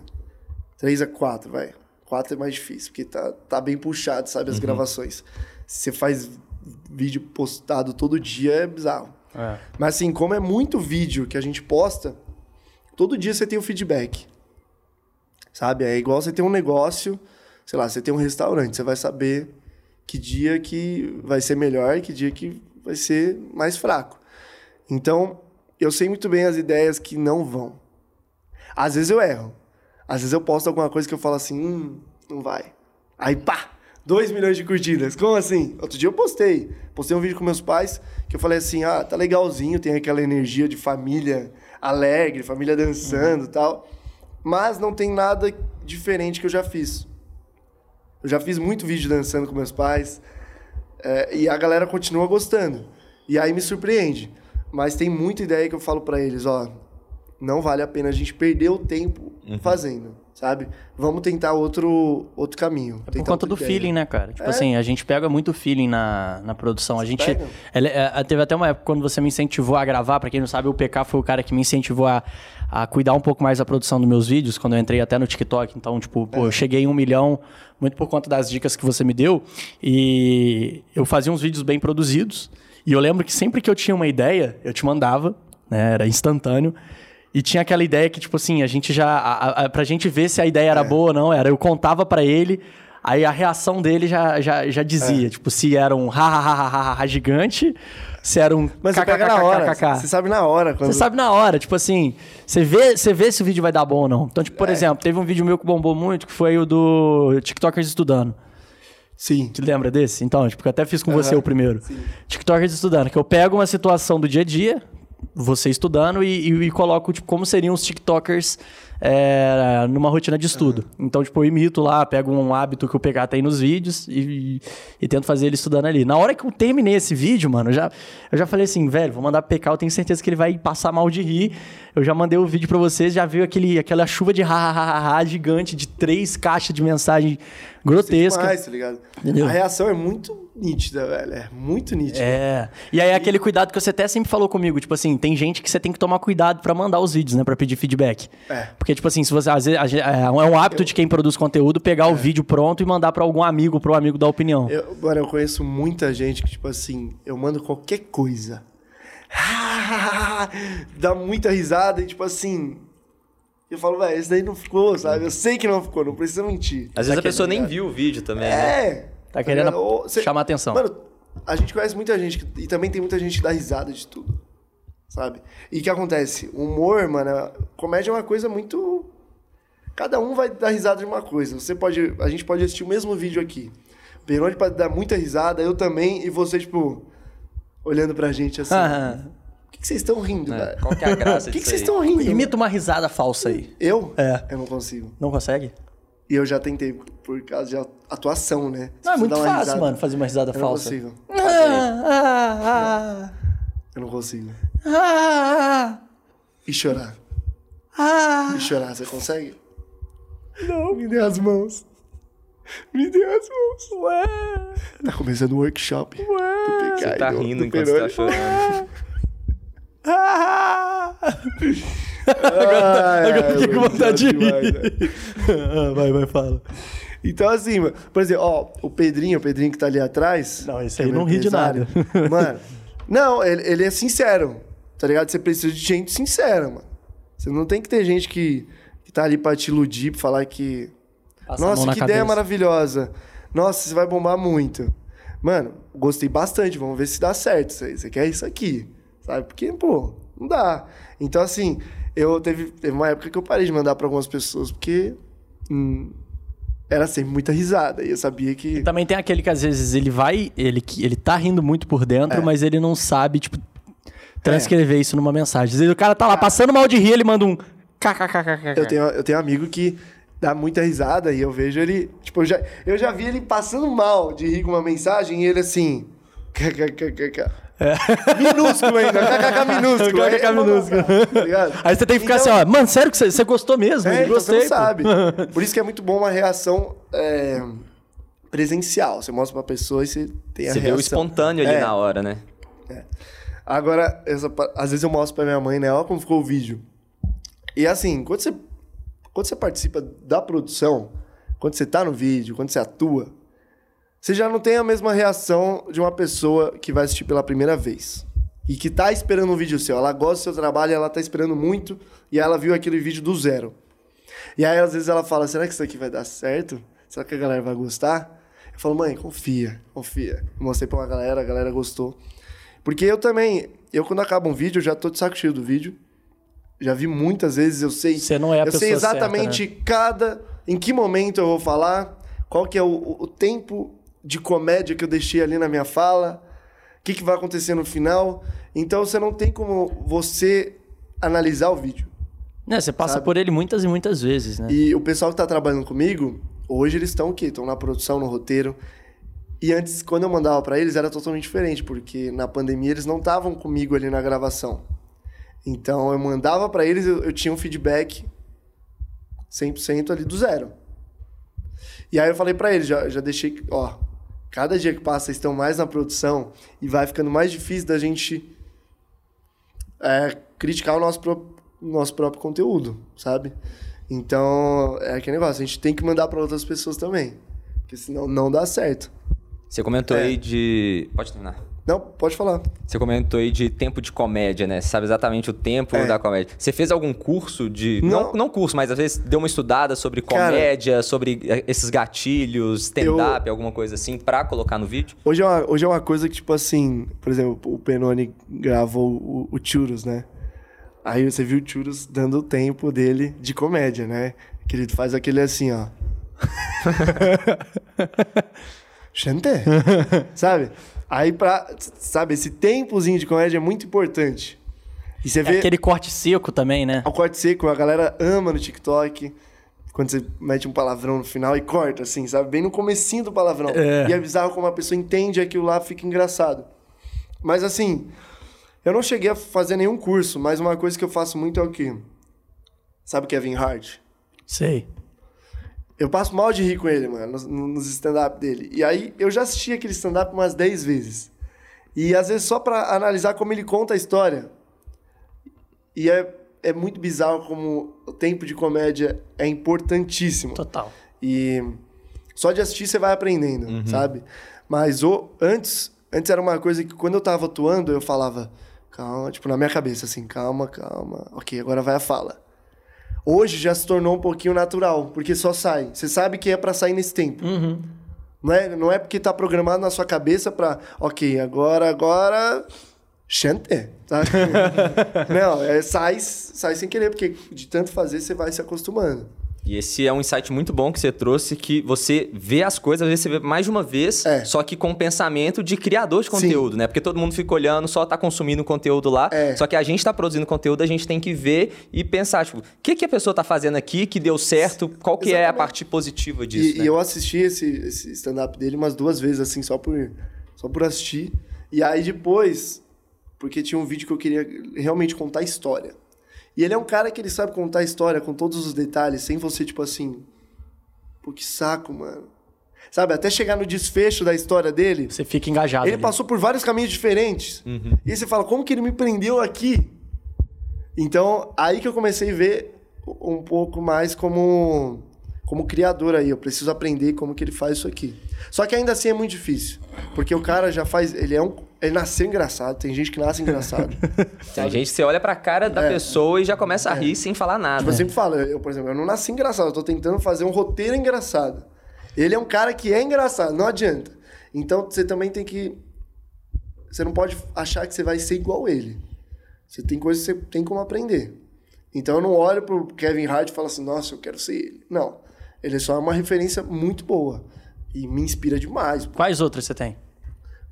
Três a quatro, vai. Quatro é mais difícil, porque tá, tá bem puxado, sabe, as gravações. Se você faz vídeo postado todo dia, é bizarro. É. Mas assim, como é muito vídeo que a gente posta, todo dia você tem o feedback. Sabe? É igual você ter um negócio, sei lá, você tem um restaurante, você vai saber que dia que vai ser melhor e que dia que vai ser mais fraco. Então, eu sei muito bem as ideias que não vão. Às vezes eu erro. Às vezes eu posto alguma coisa que eu falo assim, hum, não vai. Aí, pá, 2 milhões de curtidas. Como assim? Outro dia eu postei. Postei um vídeo com meus pais que eu falei assim, ah, tá legalzinho, tem aquela energia de família alegre, família dançando e tal. Mas não tem nada diferente que eu já fiz. Eu já fiz muito vídeo dançando com meus pais. é, e a galera continua gostando. E aí me surpreende. Mas tem muita ideia que eu falo pra eles, ó, não vale a pena a gente perder o tempo fazendo, sabe? Vamos tentar outro outro caminho. É por conta do feeling, né, cara? Tipo assim, a gente pega muito feeling na, na produção. A gente. pega? Ele- é, teve até uma época quando você me incentivou a gravar, pra quem não sabe, o PK foi o cara que me incentivou a, a cuidar um pouco mais da produção dos meus vídeos, quando eu entrei até no TikTok. Então, tipo, pô, eu cheguei em um milhão muito por conta das dicas que você me deu. E eu fazia uns vídeos bem produzidos. E eu lembro que sempre que eu tinha uma ideia, eu te mandava, né? Era instantâneo. E tinha aquela ideia que, tipo assim, a gente já. A, a, pra gente ver se a ideia era boa ou não, era eu contava pra ele. Aí a reação dele já, já, já dizia, tipo, se era um ha, ha, ha, ha, gigante, se era um Mas você pega na hora. Você sabe na hora. Quando... Você sabe na hora, tipo assim, você vê, você vê se o vídeo vai dar bom ou não. Então, tipo, É. por exemplo, teve um vídeo meu que bombou muito, que foi o do TikTokers estudando. Sim. Te lembra desse? Então, tipo, eu até fiz com você o primeiro. TikTokers estudando, que eu pego uma situação do dia a dia, você estudando, e, e, e coloco, tipo, como seriam os TikTokers é, numa rotina de estudo. Então, tipo, eu imito lá, pego um hábito que o PK tem nos vídeos e, e, e tento fazer ele estudando ali. Na hora que eu terminei esse vídeo, mano, eu já, eu já falei assim, velho, vou mandar pro PK, eu tenho certeza que ele vai passar mal de rir. Eu já mandei o vídeo pra vocês, já veio aquele, aquela chuva de ha, gigante de três caixas de mensagem grotesca. Demais, tá ligado? Entendeu? A reação é muito nítida, velho. É muito nítida. É. E aí aquele cuidado que você até sempre falou comigo, tipo assim, tem gente que você tem que tomar cuidado pra mandar os vídeos, né, Pra pedir feedback. É. Porque tipo assim, se você às vezes gente- é um hábito de quem produz conteúdo pegar o vídeo pronto e mandar pra algum amigo, pro amigo dar opinião. Eu, mano, eu conheço muita gente que, tipo assim, eu mando qualquer coisa. Dá muita risada e, tipo assim. Eu falo, velho, esse daí não ficou, sabe? Eu sei que não ficou, não precisa mentir. Às vezes a Tá pessoa nem viu o vídeo também, né? É. Tá querendo? Ou cê- chamar atenção. Mano, a gente conhece muita gente que- e também tem muita gente que dá risada de tudo. Sabe? E o que acontece? O humor, mano, comédia é uma coisa muito. Cada um vai dar risada de uma coisa. Você pode. A gente pode assistir o mesmo vídeo aqui. Peroni pode dar muita risada, eu também, e você, tipo, olhando pra gente assim. Aham. Por que que vocês estão rindo, É, velho? Qual que é a graça Por que que disso vocês aí? estão rindo? Imita uma risada falsa aí. Eu? É. Eu não consigo. Não consegue? E eu já tentei por causa de atuação, né? Se Não, é você muito dá uma fácil, risada- mano, fazer uma risada Eu não falsa. consigo. Ah, Eu não consigo. ah, ah, E chorar. ah. E chorar, você consegue? Não. Me dê as mãos. Me dê as mãos. Ué, Tá começando o workshop. do PK Você tá do- rindo do enquanto você tá chorando. ah. Agora eu fiquei ai, com vontade de rir. né? Ah, vai, vai, fala. Então, assim, mano, por exemplo, ó, o Pedrinho, o Pedrinho que tá ali atrás. Não, esse é aí meu não ri de empresário, Mano, não, ele, ele é sincero, tá ligado? Você precisa de gente sincera, mano. Você não tem que ter gente que, que tá ali pra te iludir, pra falar que. Passa Nossa, que ideia cabeça. maravilhosa. Nossa, você vai bombar muito. Mano, gostei bastante. Vamos ver se dá certo isso aí. Você quer isso aqui, sabe? Porque, pô, não dá. Então, assim, eu teve, teve uma época que eu parei de mandar pra algumas pessoas, porque hum, era sempre muita risada. E eu sabia que. Também tem aquele que às vezes ele vai, ele, ele tá rindo muito por dentro, É. mas ele não sabe, tipo, transcrever isso numa mensagem. Às vezes o cara tá lá passando mal de rir, ele manda um. Eu tenho, eu tenho um amigo que dá muita risada e eu vejo ele. Tipo, eu já, eu já vi ele passando mal de rir com uma mensagem e ele assim. kkkk. Minúsculo ainda, kkk minúsculo. Aí KKK é minúsculo. tá? Aí você tem que ficar Então- assim, ó, mano, sério que você, você gostou mesmo? É, então Gostei. você não pô." sabe. Por isso que é muito bom uma reação é, presencial. Você mostra pra pessoa e você tem a Você vê reação. o espontâneo ali É. na hora, né? Agora, essa às vezes eu mostro pra minha mãe, né? Olha como ficou o vídeo. E assim, quando você, quando você participa da produção, quando você tá no vídeo, quando você atua, você já não tem a mesma reação de uma pessoa que vai assistir pela primeira vez. E que tá esperando um vídeo seu. Ela gosta do seu trabalho, ela tá esperando muito, e ela viu aquele vídeo do zero. E aí, às vezes, ela fala: será que isso aqui vai dar certo? Será que a galera vai gostar? Eu falo, mãe, confia, confia. Eu mostrei pra uma galera, a galera gostou. Porque eu também, eu quando acaba um vídeo, eu já tô de saco cheio do vídeo. Já vi muitas vezes, eu sei. Você não é a Eu sei exatamente certa, né? cada. Em que momento eu vou falar, qual que é o, o tempo de comédia que eu deixei ali na minha fala, o que, que vai acontecer no final. Então você não tem como você analisar o vídeo. Né, você passa Sabe? por ele muitas e muitas vezes, né? E o pessoal que tá trabalhando comigo, hoje eles estão o quê? Estão na produção, no roteiro. E antes, quando eu mandava pra eles, era totalmente diferente, porque na pandemia eles não estavam comigo ali na gravação. Então eu mandava pra eles, eu, eu tinha um feedback 100% ali do zero. E aí eu falei pra eles, já, já deixei, ó, cada dia que passa eles estão mais na produção e vai ficando mais difícil da gente é, criticar o nosso, pró- nosso próprio conteúdo, sabe? Então, é aquele negócio, a gente tem que mandar pra outras pessoas também. Porque senão não dá certo. Você comentou É. aí de. Pode terminar. Não, pode falar. Você comentou aí de tempo de comédia, né? Você sabe exatamente o tempo É. da comédia. Você fez algum curso de. Não, Não. não curso, mas às vezes deu uma estudada sobre Cara, comédia, sobre eh, esses gatilhos, stand-up, alguma coisa assim, pra colocar no vídeo? Hoje é, uma, hoje é uma coisa que, tipo assim, por exemplo, o Penoni gravou o, o Churros, né? Aí você viu o Churros dando o tempo dele de comédia, né? Que ele faz aquele assim, ó. Gente, sabe? Aí pra, sabe, esse tempozinho de comédia é muito importante. E você É vê aquele corte seco também, né? o corte seco, a galera ama no TikTok. Quando você mete um palavrão no final e corta, assim, sabe? Bem no comecinho do palavrão. É. E é bizarro como a pessoa entende aquilo lá, fica engraçado. Mas assim, eu não cheguei a fazer nenhum curso, mas uma coisa que eu faço muito é o quê? Sabe o Kevin Hart? Sei. Eu passo mal de rir com ele, mano, nos, nos stand-up dele. E aí, eu já assisti aquele stand-up umas 10 vezes. E às vezes só pra analisar como ele conta a história. E é, é muito bizarro como o tempo de comédia é importantíssimo. Total. E só de assistir você vai aprendendo, Uhum. sabe? Mas o, antes, antes era uma coisa que quando eu tava atuando, eu falava, calma, tipo, na minha cabeça, assim, calma, calma. Ok, agora vai a fala. Hoje já se tornou um pouquinho natural, porque só sai. Você sabe que é pra sair nesse tempo. Não, é, não é porque tá programado na sua cabeça pra, ok, agora, agora. Gente, sabe? não, é, sai, sai sem querer, porque de tanto fazer você vai se acostumando. E esse é um insight muito bom que você trouxe, que você vê as coisas, às vezes você vê mais de uma vez, É. só que com o pensamento de criador de conteúdo, né? Porque todo mundo fica olhando, só tá consumindo conteúdo lá, É. só que a gente tá produzindo conteúdo, a gente tem que ver e pensar, tipo, o que, que a pessoa tá fazendo aqui que deu certo, qual que é a Exatamente. parte positiva disso, E, né? e eu assisti esse, esse stand-up dele umas duas vezes, assim, só por, só por assistir. E aí depois, porque tinha um vídeo que eu queria realmente contar a história. E ele é um cara que ele sabe contar a história com todos os detalhes, sem você, tipo assim. Pô, que saco, mano. Sabe, até chegar no desfecho da história dele. Você fica engajado. Ele ali. passou por vários caminhos diferentes. Uhum. E aí você fala, como que ele me prendeu aqui? Então, aí que eu comecei a ver um pouco mais como, como criador aí. Eu preciso aprender como que ele faz isso aqui. Só que ainda assim é muito difícil. Porque o cara já faz. Ele é um. Ele nasceu engraçado. Tem gente que nasce engraçado. Tem gente que você olha pra cara da É. pessoa e já começa a rir sem falar nada. Tipo, eu sempre falo, eu, por exemplo, eu não nasci engraçado, eu tô tentando fazer um roteiro engraçado. Ele é um cara que é engraçado, não adianta. Então você também tem que. Você não pode achar que você vai ser igual ele. Você tem coisas que você tem como aprender. Então eu não olho pro Kevin Hart e falo assim, nossa, eu quero ser ele. Não. Ele é só uma referência muito boa. E me inspira demais. Quais outras você tem?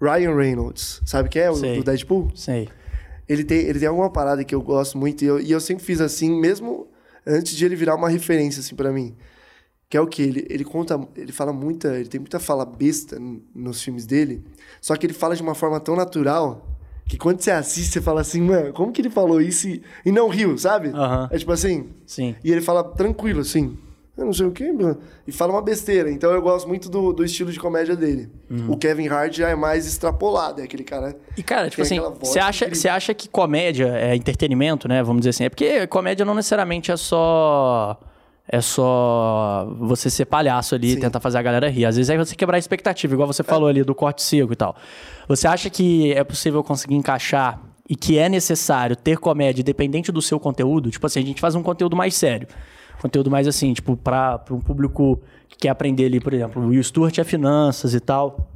Ryan Reynolds, sabe quem é? O Sei. do Deadpool? Sei. Ele tem, ele tem alguma parada que eu gosto muito e eu, e eu sempre fiz assim, mesmo antes de ele virar uma referência assim para mim. Que é o que ele, ele conta, ele fala muita, ele tem muita fala besta nos filmes dele, só que ele fala de uma forma tão natural que quando você assiste você fala assim, mano, como que ele falou isso e, e não riu, sabe? É tipo assim, Sim. e ele fala tranquilo assim, eu não sei o quê, mano", e fala uma besteira. Então eu gosto muito do, do estilo de comédia dele. Uhum. O Kevin Hart já é mais extrapolado, é aquele cara E, cara, tipo assim, você acha, você acha que comédia é entretenimento, né? Vamos dizer assim. É porque comédia não necessariamente é só. É só você ser palhaço ali e Sim. tentar fazer a galera rir. Às vezes é você quebrar a expectativa, igual você falou ali do corte seco e tal. Você acha que é possível conseguir encaixar e que é necessário ter comédia independente do seu conteúdo? Tipo assim, a gente faz um conteúdo mais sério. Conteúdo mais assim, tipo, pra, pra um público que quer aprender ali, por exemplo, o Will Stewart é finanças e tal.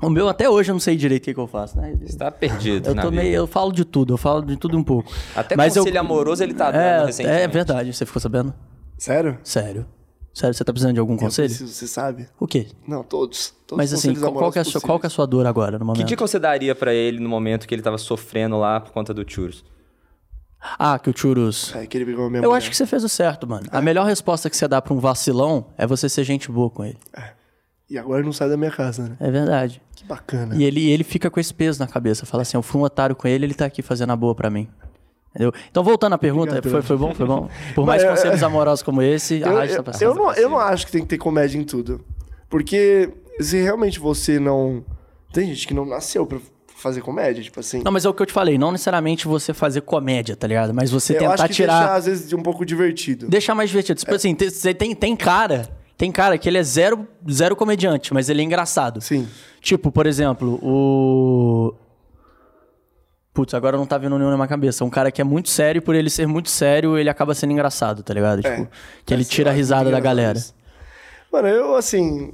O meu, até hoje, eu não sei direito o que, que eu faço, né? Você tá perdido Eu, na tô vida. meio, eu falo de tudo, eu falo de tudo um pouco. Até Mas eu- conselho amoroso ele tá dando é, recentemente. é verdade, você ficou sabendo? Sério? Sério. Sério, você tá precisando de algum Eu conselho? preciso, você sabe? O quê? Não, todos. todos Mas os assim, qual, qual que é a sua, qual que é a sua dor agora, no Que momento? dica você daria pra ele no momento que ele tava sofrendo lá por conta do churros? Ah, que o Churus... É, que ele a minha Eu acho que você fez o certo, mano. A melhor resposta que você dá pra um vacilão é você ser gente boa com ele. E agora não sai da minha casa, né? É verdade. Que bacana. E ele, ele fica com esse peso na cabeça. Fala assim, eu fui um otário com ele, ele tá aqui fazendo a boa pra mim. Entendeu? Então, voltando à pergunta, foi, foi bom? Foi bom? Por mais Mas, é, conselhos amorosos como esse, a Eu, rádio tá passando. eu não, eu não acho que tem que ter comédia em tudo. Porque se realmente você não. Tem gente que não nasceu pra fazer comédia, tipo assim. Não, mas é o que eu te falei, não necessariamente você fazer comédia, tá ligado? Mas você eu acho tentar que tirar. deixar, às vezes, de um pouco divertido. Deixar mais divertido. Tipo assim, tem, tem, cara. Tem cara que ele é zero, zero comediante, mas ele é engraçado. Sim. Tipo, por exemplo, o. Putz, agora não tá vindo nenhum na minha cabeça. Um cara que é muito sério, por ele ser muito sério, ele acaba sendo engraçado, tá ligado? É. Tipo, que ele tira a acho risada da galera. Mano, eu, assim.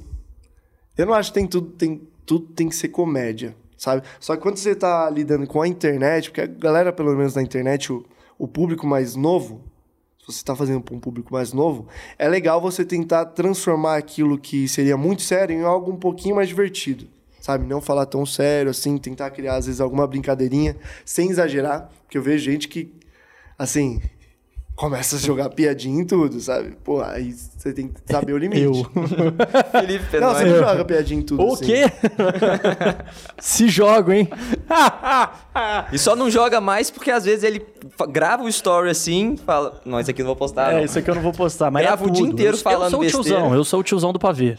Eu não acho que tem tudo, tem, tudo tem que ser comédia, sabe? Só que quando você tá lidando com a internet, porque a galera, pelo menos na internet, o, o público mais novo, se você tá fazendo pra um público mais novo, é legal você tentar transformar aquilo que seria muito sério em algo um pouquinho mais divertido. Sabe? Não falar tão sério assim, tentar criar, às vezes, alguma brincadeirinha, sem exagerar, porque eu vejo gente que, assim, começa a jogar piadinha em tudo, sabe? Pô, aí você tem que saber o limite. Eu. Felipe Não, você não joga piadinha em tudo. O assim. quê? Se jogo, hein? E só não joga mais porque às vezes ele grava o story assim, fala, não, isso aqui eu não vou postar. é, não." isso aqui eu não vou postar. Mas Grava é o dia inteiro Eu- falando Eu sou o besteira. tiozão, eu sou o tiozão do pavê.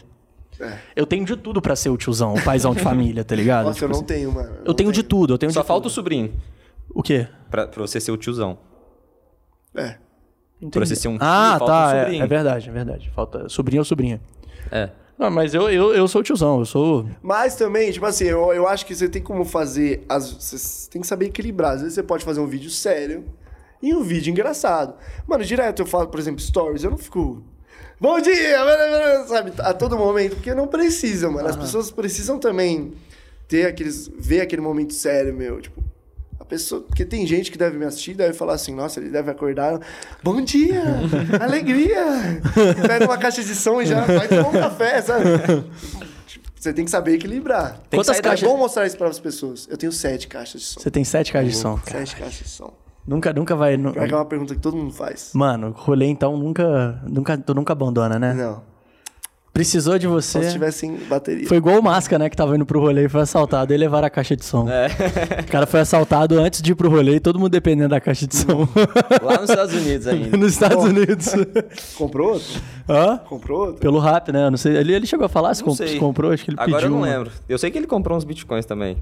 É. Eu tenho de tudo pra ser o tiozão, o paizão de família, tá ligado? Nossa, Tipo eu não assim, tenho, mano. eu tenho de tudo, eu tenho Só de falta o tudo. sobrinho O quê? pra, pra você ser o tiozão. É. Pra você ser um tio, Ah, falta tá. um é- sobrinho. é, verdade, é verdade. Falta sobrinho ou sobrinha. É. Não, mas eu, eu, eu sou o tiozão, eu sou. Mas também, tipo assim, eu, eu acho que você tem como fazer. As, você tem que saber equilibrar. Às vezes você pode fazer um vídeo sério e um vídeo engraçado. Mano, direto eu falo, por exemplo, stories, eu não fico. Bom dia! Sabe, a todo momento, porque não precisa, mano. As pessoas precisam também ter aqueles. ver aquele momento sério, meu. Tipo, a pessoa. Porque tem gente que deve me assistir e deve falar assim, nossa, ele deve acordar. Bom dia! Alegria! Pega uma caixa de som e já vai tomar um café, sabe? Tipo, Você tem que saber equilibrar. Tem Quantas da- É caixas- bom mostrar isso para as pessoas. Eu tenho sete caixas de som. Você tem sete caixas de som. Sete caixas de som. Nunca, nunca vai. nu- Pior que é uma pergunta que todo mundo faz. Mano, rolê então nunca, nunca. Tu nunca abandona, né? Não. Precisou de Só você. se tiver sem bateria. Foi igual o Masca, né? Que tava indo pro rolê e foi assaltado e levaram a caixa de som. É. O cara foi assaltado antes de ir pro rolê e todo mundo dependendo da caixa de som. Lá nos Estados Unidos ainda. Nos Estados Unidos. Comprou outro? Hã? Comprou outro? Pelo rap, né? Eu Não sei. Ele, ele chegou a falar se, comp- sei. se comprou, acho que ele Agora pediu. eu não uma. lembro. Eu sei que ele comprou uns bitcoins também.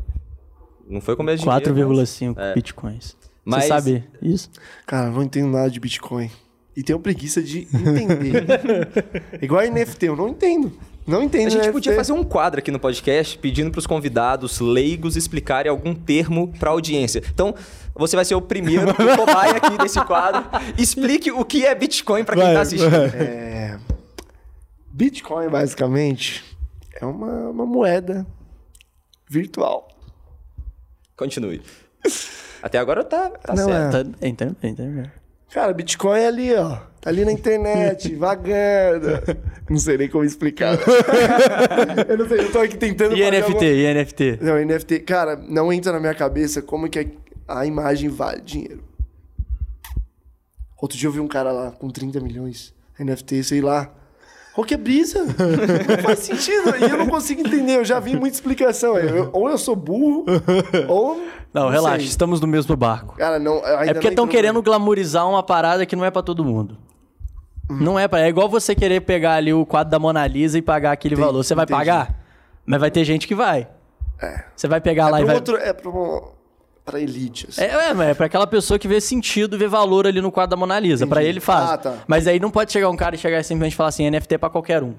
Não foi com o mesmo dinheiro. 4,5 É. bitcoins. Mas- Você sabe isso? Cara, eu não entendo nada de Bitcoin. E tenho preguiça de entender. Igual a NFT, eu não entendo. Não entendo. A gente NFT. podia fazer um quadro aqui no podcast pedindo para os convidados leigos explicarem algum termo para audiência. Então, você vai ser o primeiro cobaia aqui desse quadro. Explique o que é Bitcoin para quem está assistindo. vai. É... Bitcoin, basicamente, é uma, uma moeda virtual. Continue. Até agora tá, tá Não, certo. é. Tá, entendo, entendo. Cara, Bitcoin é ali, ó. Tá ali na internet, vagando. Não sei nem como explicar. eu não sei, eu tô aqui tentando E NFT, alguma- e NFT? Não, NFT, cara, não entra na minha cabeça como que a a imagem vale dinheiro. Outro dia eu vi um cara lá com 30 milhões, NFT, sei lá. Qual que é brisa? Não faz sentido. E eu não consigo entender. Eu já vi muita explicação. Eu- ou eu sou burro, ou. Não, relaxa, sei. estamos no mesmo barco. Cara, não. É porque não estão querendo glamourizar uma parada que não é pra todo mundo. Não é pra. É igual você querer pegar ali o quadro da Mona Lisa e pagar aquele Entendi, valor. Você vai entendi. pagar? Mas vai ter gente que vai. Você vai pegar lá É e pra, vai. outro, é pra, uma- pra elite, assim. É, é, mas é pra aquela pessoa que vê sentido, vê valor ali no quadro da Mona Lisa. Pra Entendi. ele faz. Ah, tá. Mas aí não pode chegar um cara e chegar e simplesmente falar assim: NFT pra qualquer um.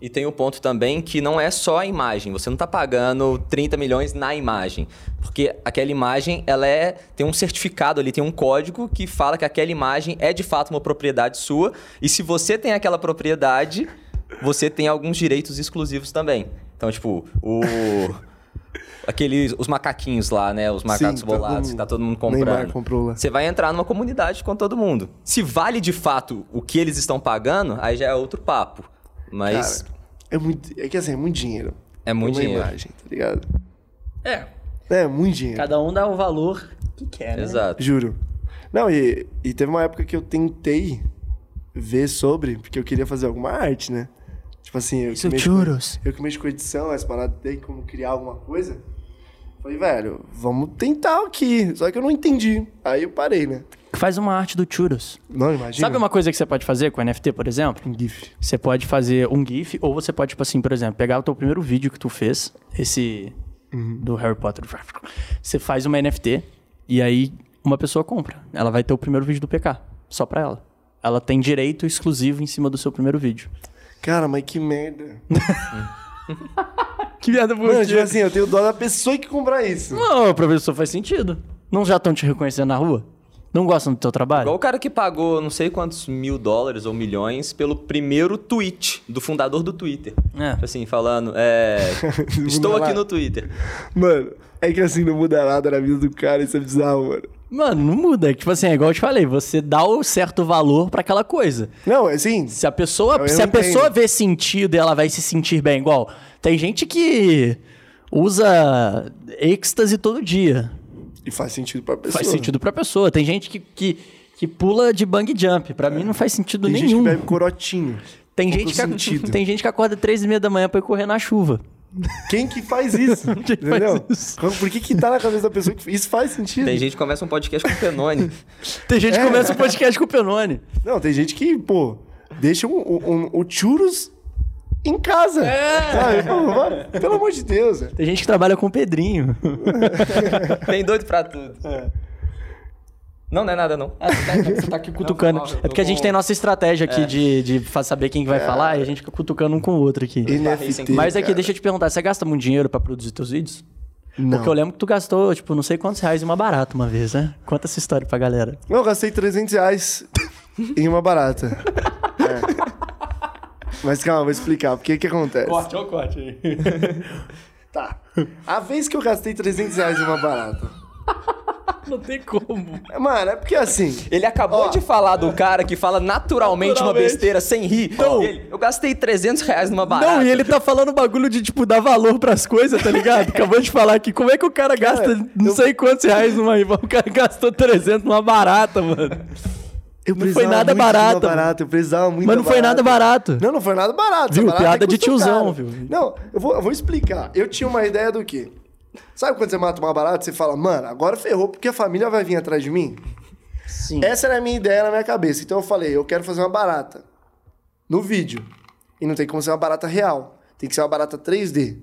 E tem o ponto também que não é só a imagem. Você não está pagando 30 milhões na imagem. Porque aquela imagem, ela é tem um certificado ali, tem um código que fala que aquela imagem é de fato uma propriedade sua. E se você tem aquela propriedade, você tem alguns direitos exclusivos também. Então, tipo, o... Aqueles, os macaquinhos lá, né? Os macacos Sim, bolados, mundo- que tá todo mundo comprando. comprou lá. Você vai entrar numa comunidade com todo mundo. Se vale de fato o que eles estão pagando, aí já é outro papo. Mas Cara, é muito. É que assim, é muito dinheiro. É muito Uma dinheiro. imagem, tá ligado? É. É, muito dinheiro. Cada um dá o valor que quer, né? Exato. Juro. Não, e, e teve uma época que eu tentei ver sobre, porque eu queria fazer alguma arte, né? Tipo assim, eu Isso, que, mexo, churros. eu que mexo com edição, as paradas, tem como criar alguma coisa. Falei, velho, vamos tentar aqui. Só que eu não entendi. Aí eu parei, né? Faz uma arte do churros. Não, imagina. Sabe uma coisa que você pode fazer com NFT, por exemplo? Um GIF. Você pode fazer um GIF, ou você pode, tipo assim, por exemplo, pegar o teu primeiro vídeo que tu fez, esse do Harry Potter. Você faz uma NFT e aí uma pessoa compra. Ela vai ter o primeiro vídeo do PK, só pra ela. Ela tem direito exclusivo em cima do seu primeiro vídeo. Cara, mas que merda. Que merda por Mano, tipo assim, eu tenho dó da pessoa que comprar isso. Não, pra pessoa faz sentido. Não já estão te reconhecendo na rua? Não gostam do teu trabalho? Igual o cara que pagou não sei quantos mil dólares ou milhões pelo primeiro tweet do fundador do Twitter. É. Tipo Assim, falando, é. Estou aqui no Twitter. Mano, é que assim não muda nada na vida do cara, isso é bizarro, mano. Mano, não muda. Tipo assim, é igual eu te falei, você dá o certo valor pra aquela coisa. Não, é assim. Se a pessoa, se a entendo. pessoa vê sentido, ela vai se sentir bem. Igual, tem gente que usa êxtase todo dia. E faz sentido pra pessoa. Faz sentido pra pessoa. Tem gente que, que, que pula de bang jump. Pra mim não faz sentido Tem gente nenhum. que bebe corotinho. Tem gente, que, sentido. tem gente que acorda três e meia da manhã pra ir correr na chuva. Quem que faz isso? Quem faz Entendeu? isso? Por que que tá na cabeça da pessoa que isso faz sentido? Tem gente que começa um podcast com o Penone. Tem gente que É. começa o podcast com o Penone. Não, tem gente que, pô, deixa um, um, um- o churros em casa. É. Sabe? Pelo amor de Deus. Tem gente que trabalha com o Pedrinho. Tem doido pra tudo. Não, não é nada, não. Você tá aqui cutucando. Não, mal, É porque a gente com- tem nossa estratégia aqui de, de fa- saber quem que vai falar e a gente fica cutucando um com o outro aqui. NFT. Mas aqui, cara. deixa eu te perguntar, você gasta muito dinheiro pra produzir teus vídeos? Não. Porque eu lembro que tu gastou, tipo, não sei quantos reais em uma barata uma vez, né? Conta essa história pra galera. Não, eu gastei 300 reais em uma barata. É. Mas calma, vou explicar. Porque o que acontece? olha o corte aí. Tá. A vez que eu gastei 300 reais em uma barata. Não tem como. Mano, é porque assim. Ele acabou Ó. de falar do cara que fala naturalmente, uma Naturalmente. besteira sem rir. Não. Ele, eu gastei 300 reais numa barata. Não, e ele tá falando bagulho de, tipo, dar valor pras coisas, tá ligado? Acabou de falar aqui. Como é que o cara gasta Cara, não eu- sei quantos reais numa rival? O cara gastou 300 numa barata, mano. Eu Não foi nada de barato, barata. Eu precisava muito Mas não foi nada barato. Não, não foi nada barato. Viu? Barata Piada de custou tiozão, caro. viu? Não, eu vou, eu vou explicar. Eu tinha uma ideia do quê? Sabe quando você mata uma barata, você fala, mano, agora ferrou porque a família vai vir atrás de mim? Sim. Essa era a minha ideia na minha cabeça. Então eu falei, eu quero fazer uma barata no vídeo. E não tem como ser uma barata real. Tem que ser uma barata 3D.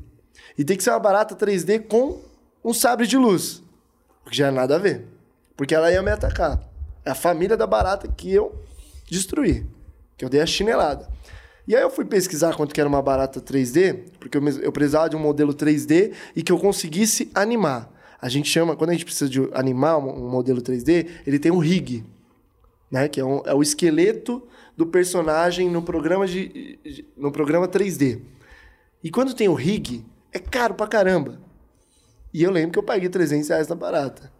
E tem que ser uma barata 3D com um sabre de luz. Porque já é nada a ver. Porque ela ia me atacar. É a família da barata que eu destruí. Que eu dei a chinelada. E aí eu fui pesquisar quanto que era uma barata 3D, porque eu, precisava de um modelo 3D e que eu conseguisse animar. A gente chama, quando a gente precisa de animar um um modelo 3D, ele tem um rig, né? Que é, um- é o esqueleto do personagem no programa, de, de- no programa 3D. E quando tem o rig, é caro pra caramba. E eu lembro que eu paguei 300 reais na barata.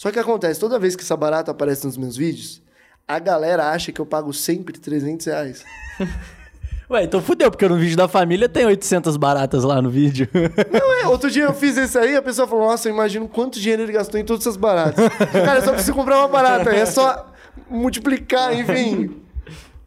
Só que acontece, toda vez que essa barata aparece nos meus vídeos, a galera acha que eu pago sempre 300 reais. Ué, então fudeu, porque no vídeo da família tem 800 baratas lá no vídeo. Não é, outro dia eu fiz isso aí, a pessoa falou, nossa, eu imagino quanto dinheiro ele gastou em todas essas baratas. Cara, eu só preciso comprar uma barata, é só multiplicar, enfim.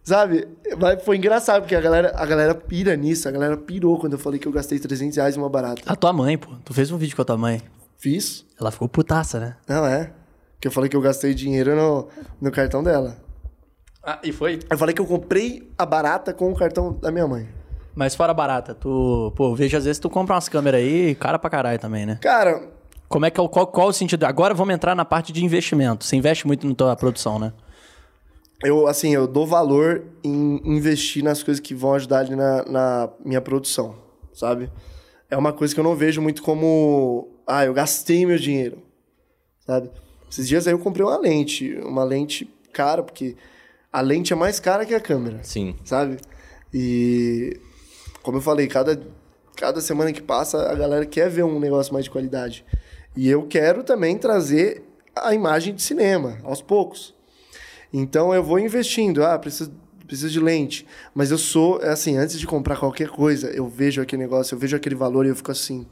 Sabe? Mas foi engraçado, porque a galera, a galera pira nisso, a galera pirou quando eu falei que eu gastei 300 reais em uma barata. A tua mãe, pô. Tu fez um vídeo com a tua mãe. Fiz. Ela ficou putaça, né? Não é. Que eu falei que eu gastei dinheiro no, no cartão dela. Ah, e foi? Eu falei que eu comprei a barata com o cartão da minha mãe. Mas fora barata, tu... Pô, eu vejo às vezes tu compra umas câmeras aí, cara pra caralho também, né? Cara, Como é que é o... Qual, qual o sentido? Agora vamos entrar na parte de investimento. Você investe muito na tua produção, né? eu, assim, eu dou valor em investir nas coisas que vão ajudar ali na, na minha produção, sabe? É uma coisa que eu não vejo muito como, ah, eu gastei meu dinheiro, sabe? Esses dias aí eu comprei uma lente, uma lente cara, porque a lente é mais cara que a câmera, Sim. sabe? E, como eu falei, cada, cada semana que passa a galera quer ver um negócio mais de qualidade. E eu quero também trazer a imagem de cinema, aos poucos. Então eu vou investindo, ah, preciso, preciso de lente. Mas eu sou, é assim, antes de comprar qualquer coisa, eu vejo aquele negócio, eu vejo aquele valor e eu fico assim.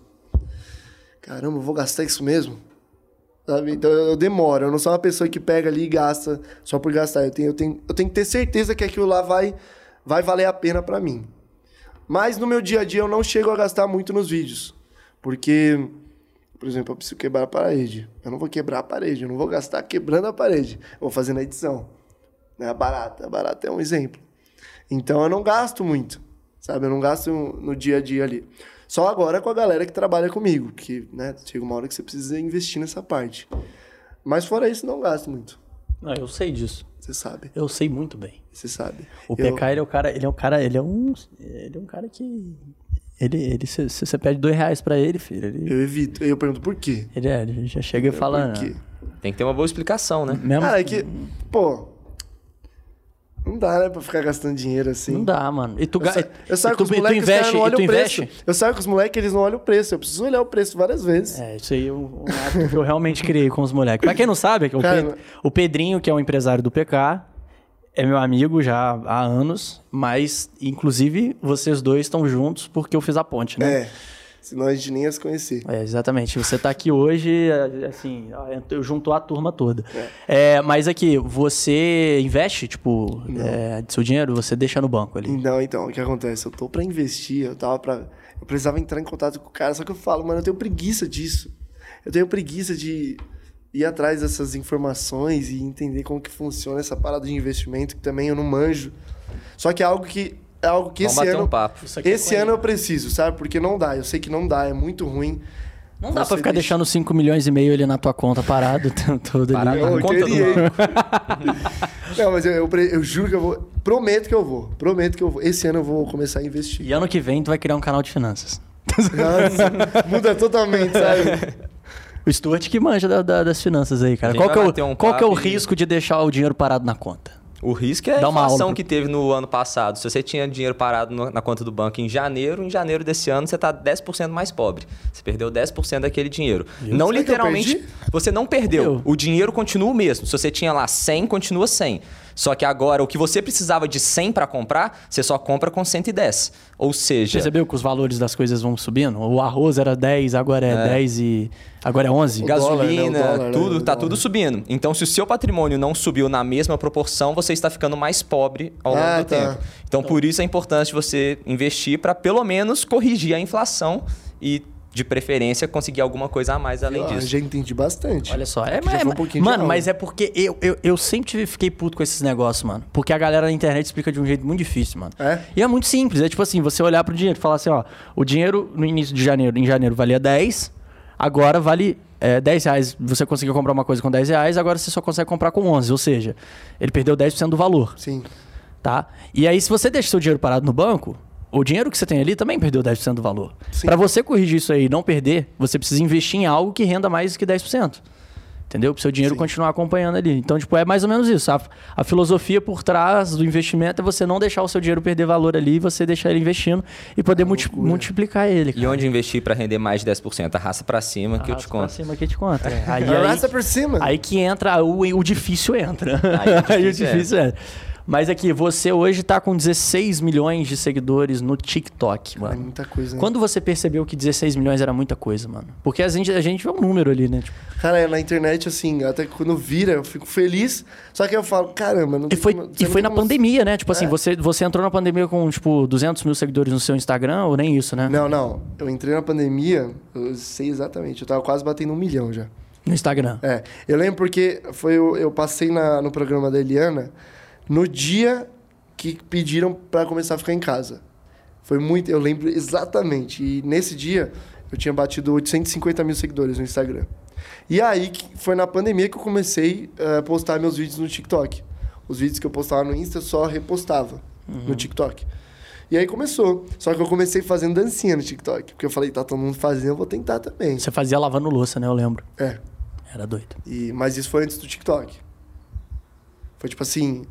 Caramba, vou gastar isso mesmo? Sabe? Então eu demoro, eu não sou uma pessoa que pega ali e gasta só por gastar. Eu tenho, eu tenho, eu tenho que ter certeza que aquilo lá vai, vai valer a pena pra mim. Mas no meu dia a dia eu não chego a gastar muito nos vídeos. Porque, por exemplo, eu preciso quebrar a parede. Eu não vou quebrar a parede, eu não vou gastar quebrando a parede. Eu vou fazer na edição. A barata, barata é um exemplo. Então eu não gasto muito, sabe? Eu não gasto no dia a dia ali. Só agora com a galera que trabalha comigo, que, né, chega uma hora que você precisa investir nessa parte. Mas fora isso, não gasto muito. Não, eu sei disso. Você sabe, Eu sei muito bem. você sabe. O Eu- PK, ele é o cara, ele é um cara, ele é um. Ele é um cara que. Ele, ele, se, se você pede dois reais pra ele, filho, ele, Eu evito. Eu pergunto por quê? ele, é, ele já chega e fala. por quê? Tem que ter uma boa explicação, né? Mesmo? Cara, é que, pô. Não dá, né, pra ficar gastando dinheiro assim. Não dá, mano. E tu, Eu, sa eu saio com os moleques, investe, não olham o preço. investe. Eu saio com os moleques, eles não olham o preço. Eu preciso olhar o preço várias vezes. É, isso aí é um, um hábito que eu realmente criei com os moleques. Pra quem não sabe, o, Cara, o Pedrinho, que é o empresário do PK, é meu amigo já há anos, mas inclusive vocês dois estão juntos porque eu fiz a ponte, né? É. Senão a gente nem ia se conhecer. É, exatamente. Você tá aqui hoje, é, assim, eu juntou a turma toda. É, mas aqui, você investe, tipo, é, de seu dinheiro, você deixa no banco ali. Não, então, o que acontece? Eu tô pra investir, eu tava pra. Eu precisava entrar em contato com o cara, só que eu falo, mano, eu tenho preguiça disso. Eu tenho preguiça de ir atrás dessas informações e entender como que funciona essa parada de investimento, que também eu não manjo. Só que é algo que. É algo que Vamos esse bater ano. um papo. Isso aqui é Esse com ano eu preciso, sabe? Porque não dá. Eu sei que não dá, é muito ruim. Não dá Você pra ficar deixa- deixando 5 milhões e meio ali na tua conta parado o tempo todo ali. Parado Eu na conta do queria. banco. Não, mas eu, eu, eu juro que eu vou. Prometo que eu vou. Prometo que eu vou. Esse ano eu vou começar a investir. E ano que vem tu vai criar um canal de finanças. Nossa, muda totalmente, sabe? O Stuart que manja da- da- das finanças aí, cara. Qual que, é o, um qual que é o risco de deixar o dinheiro parado na conta? O risco é a inflação que teve no ano passado. Se você tinha dinheiro parado no- na conta do banco em janeiro, em janeiro desse ano você está 10% mais pobre. Você perdeu 10% daquele dinheiro. Não eu literalmente, perdi? você não perdeu. Eu. O dinheiro continua o mesmo. Se você tinha lá 100, continua 100. Só que agora o que você precisava de 100 para comprar, você só compra com 110. Ou seja, Percebeu que os valores das coisas vão subindo? O arroz era 10, agora é, 10 e. Agora é 11? O dólar, gasolina, né? O dólar, né? tudo, O tá dólar. tudo subindo. Então, se o seu patrimônio não subiu na mesma proporção, você está ficando mais pobre ao longo Ah, do tá. tempo. Então, por isso é importante você investir para pelo menos corrigir a inflação e, de preferência, conseguir alguma coisa a mais além Ah, disso. já entendi bastante. Olha só, é, mas, foi um pouquinho de mano, mas é porque eu, eu, eu sempre fiquei puto com esses negócios, mano. Porque a galera na internet explica de um jeito muito difícil, mano. É? E é muito simples, é tipo assim, você olhar pro dinheiro e falar assim, ó, o dinheiro no início de janeiro, em janeiro valia 10, agora vale é, 10 reais. Você conseguiu comprar uma coisa com 10 reais, agora você só consegue comprar com 11, ou seja, ele perdeu 10% do valor, Sim. tá? E aí, se você deixa seu dinheiro parado no banco, o dinheiro que você tem ali também perdeu 10% do valor. Para você corrigir isso aí e não perder, você precisa investir em algo que renda mais que 10%. Entendeu? Para o seu dinheiro Sim. continuar acompanhando ali. Então, tipo, é mais ou menos isso. A, a filosofia por trás do investimento é você não deixar o seu dinheiro perder valor ali, você deixar ele investindo e poder multi- multiplicar ele. E cara. onde investir para render mais de 10%? Arrasta para cima que eu te Arrasta pra conto. cima que eu te conto. é. Aí, Arrasta por cima. aí que entra, o, o difícil entra. Aí o Aí o difícil difícil entra. Mas aqui, você hoje tá com 16 milhões de seguidores no TikTok, É mano. muita coisa, né? Quando você percebeu que 16 milhões era muita coisa, mano? Porque a gente, a gente vê um número ali, né? Tipo, Cara, é, na internet, assim, até quando vira, eu fico feliz. Só que eu falo, caramba, não e tem foi, como- e foi na como- pandemia, né? Tipo assim, É. você, você entrou na pandemia com, tipo, 200 mil seguidores no seu Instagram ou nem isso, né? Não, não. Eu entrei na pandemia, eu sei exatamente. Eu tava quase batendo um milhão já. No Instagram. É. Eu lembro porque foi o- eu passei na- no programa da Eliana no dia que pediram pra começar a ficar em casa. Foi muito. Eu lembro exatamente. E nesse dia eu tinha batido 850 mil seguidores no Instagram. E aí foi na pandemia que eu comecei eh, a postar meus vídeos no TikTok. Os vídeos que eu postava no Insta eu só repostava no TikTok. E aí começou. Só que eu comecei fazendo dancinha no TikTok. Porque eu falei, tá todo mundo fazendo, eu vou tentar também. Você fazia lavando louça, né? Eu lembro. É. Era doido. E, mas isso foi antes do TikTok. Foi tipo assim.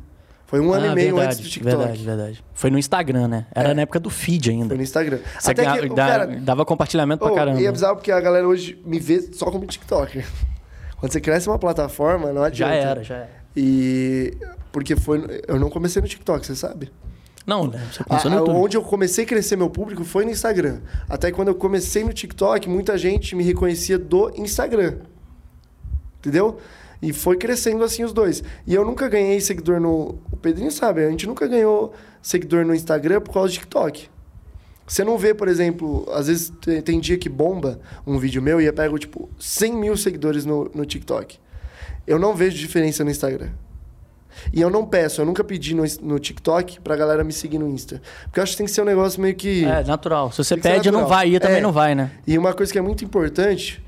Foi um ano Ah, e meio verdade, antes do TikTok. Verdade, verdade. Foi no Instagram, né? Era É. na época do feed ainda. Foi no Instagram. Você Até que cara. dava compartilhamento pra Oh, caramba. E é bizarro porque a galera hoje me vê só como TikToker. Quando você cresce uma plataforma, não adianta. já era, já era. E. Porque foi. Eu não comecei no TikTok, você sabe? Não, né? Você começou no YouTube. onde eu comecei a crescer meu público foi no Instagram. Até quando eu comecei no TikTok, muita gente me reconhecia do Instagram. Entendeu? E foi crescendo assim os dois. E eu nunca ganhei seguidor no. O Pedrinho sabe, a gente nunca ganhou seguidor no Instagram por causa do TikTok. Você não vê, por exemplo, às vezes tem, tem dia que bomba um vídeo meu e eu pego, tipo, 100 mil seguidores no, no TikTok. Eu não vejo diferença no Instagram. E eu não peço, eu nunca pedi no, no TikTok pra galera me seguir no Insta. Porque eu acho que tem que ser um negócio meio que. É, natural. Se você pede, não vai. E também É. não vai, né? E uma coisa que é muito importante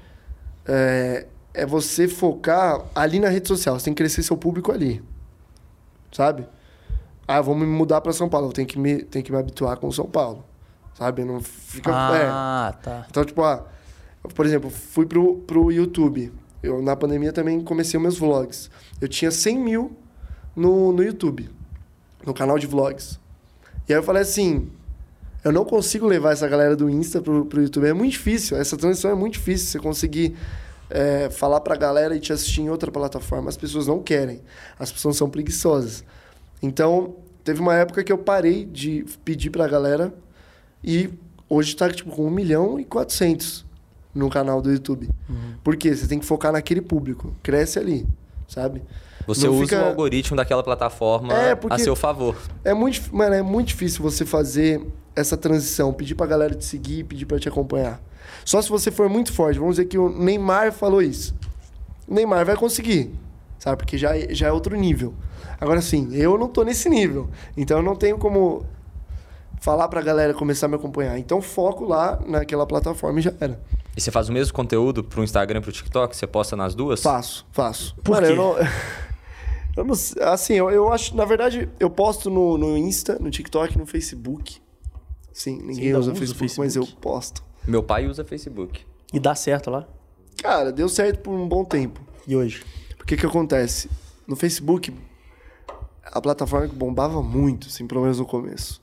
é, é você focar ali na rede social. Você tem que crescer seu público ali. Sabe? Ah, vou me mudar pra São Paulo. Eu tenho que me, tenho que me habituar com São Paulo. Sabe? Não fica. é. Ah, tá. Então, tipo, ah, por exemplo, fui pro, pro YouTube. eu na pandemia também comecei os meus vlogs. Eu tinha 100 mil no, no YouTube, no canal de vlogs. E aí eu falei assim, eu não consigo levar essa galera do Insta pro, pro YouTube. É muito difícil, essa transição é muito difícil. Você conseguir é, falar pra galera e te assistir em outra plataforma. As pessoas não querem, as pessoas são preguiçosas. Então, teve uma época que eu parei de pedir pra galera e hoje tá tipo com 1 milhão e 400 no canal do YouTube. Por quê? Você tem que focar naquele público. Cresce ali, sabe? Você Não usa fica- o algoritmo daquela plataforma É, porque- a seu favor. É muito, mano, é muito difícil você fazer essa transição, pedir pra galera te seguir, pedir pra te acompanhar. Só se você for muito forte. Vamos dizer que o Neymar falou isso. O Neymar vai conseguir, sabe? Porque já, é- já é outro nível. Agora sim, eu não tô nesse nível. Então eu não tenho como falar pra galera começar a me acompanhar. Então foco lá naquela plataforma e já era. E você faz o mesmo conteúdo pro Instagram e pro TikTok? Você posta nas duas? Faço, faço. Por Mano, quê? eu não. Eu não sei, assim, eu, eu acho, na verdade, eu posto no, no Insta, no TikTok, no Facebook. Sim, ninguém usa usa o Facebook, mas eu Facebook? posto. Meu pai usa Facebook. E dá certo lá. Cara, deu certo por um bom tempo. E hoje? Porque que acontece? No Facebook, a plataforma que bombava muito, assim, pelo menos no começo.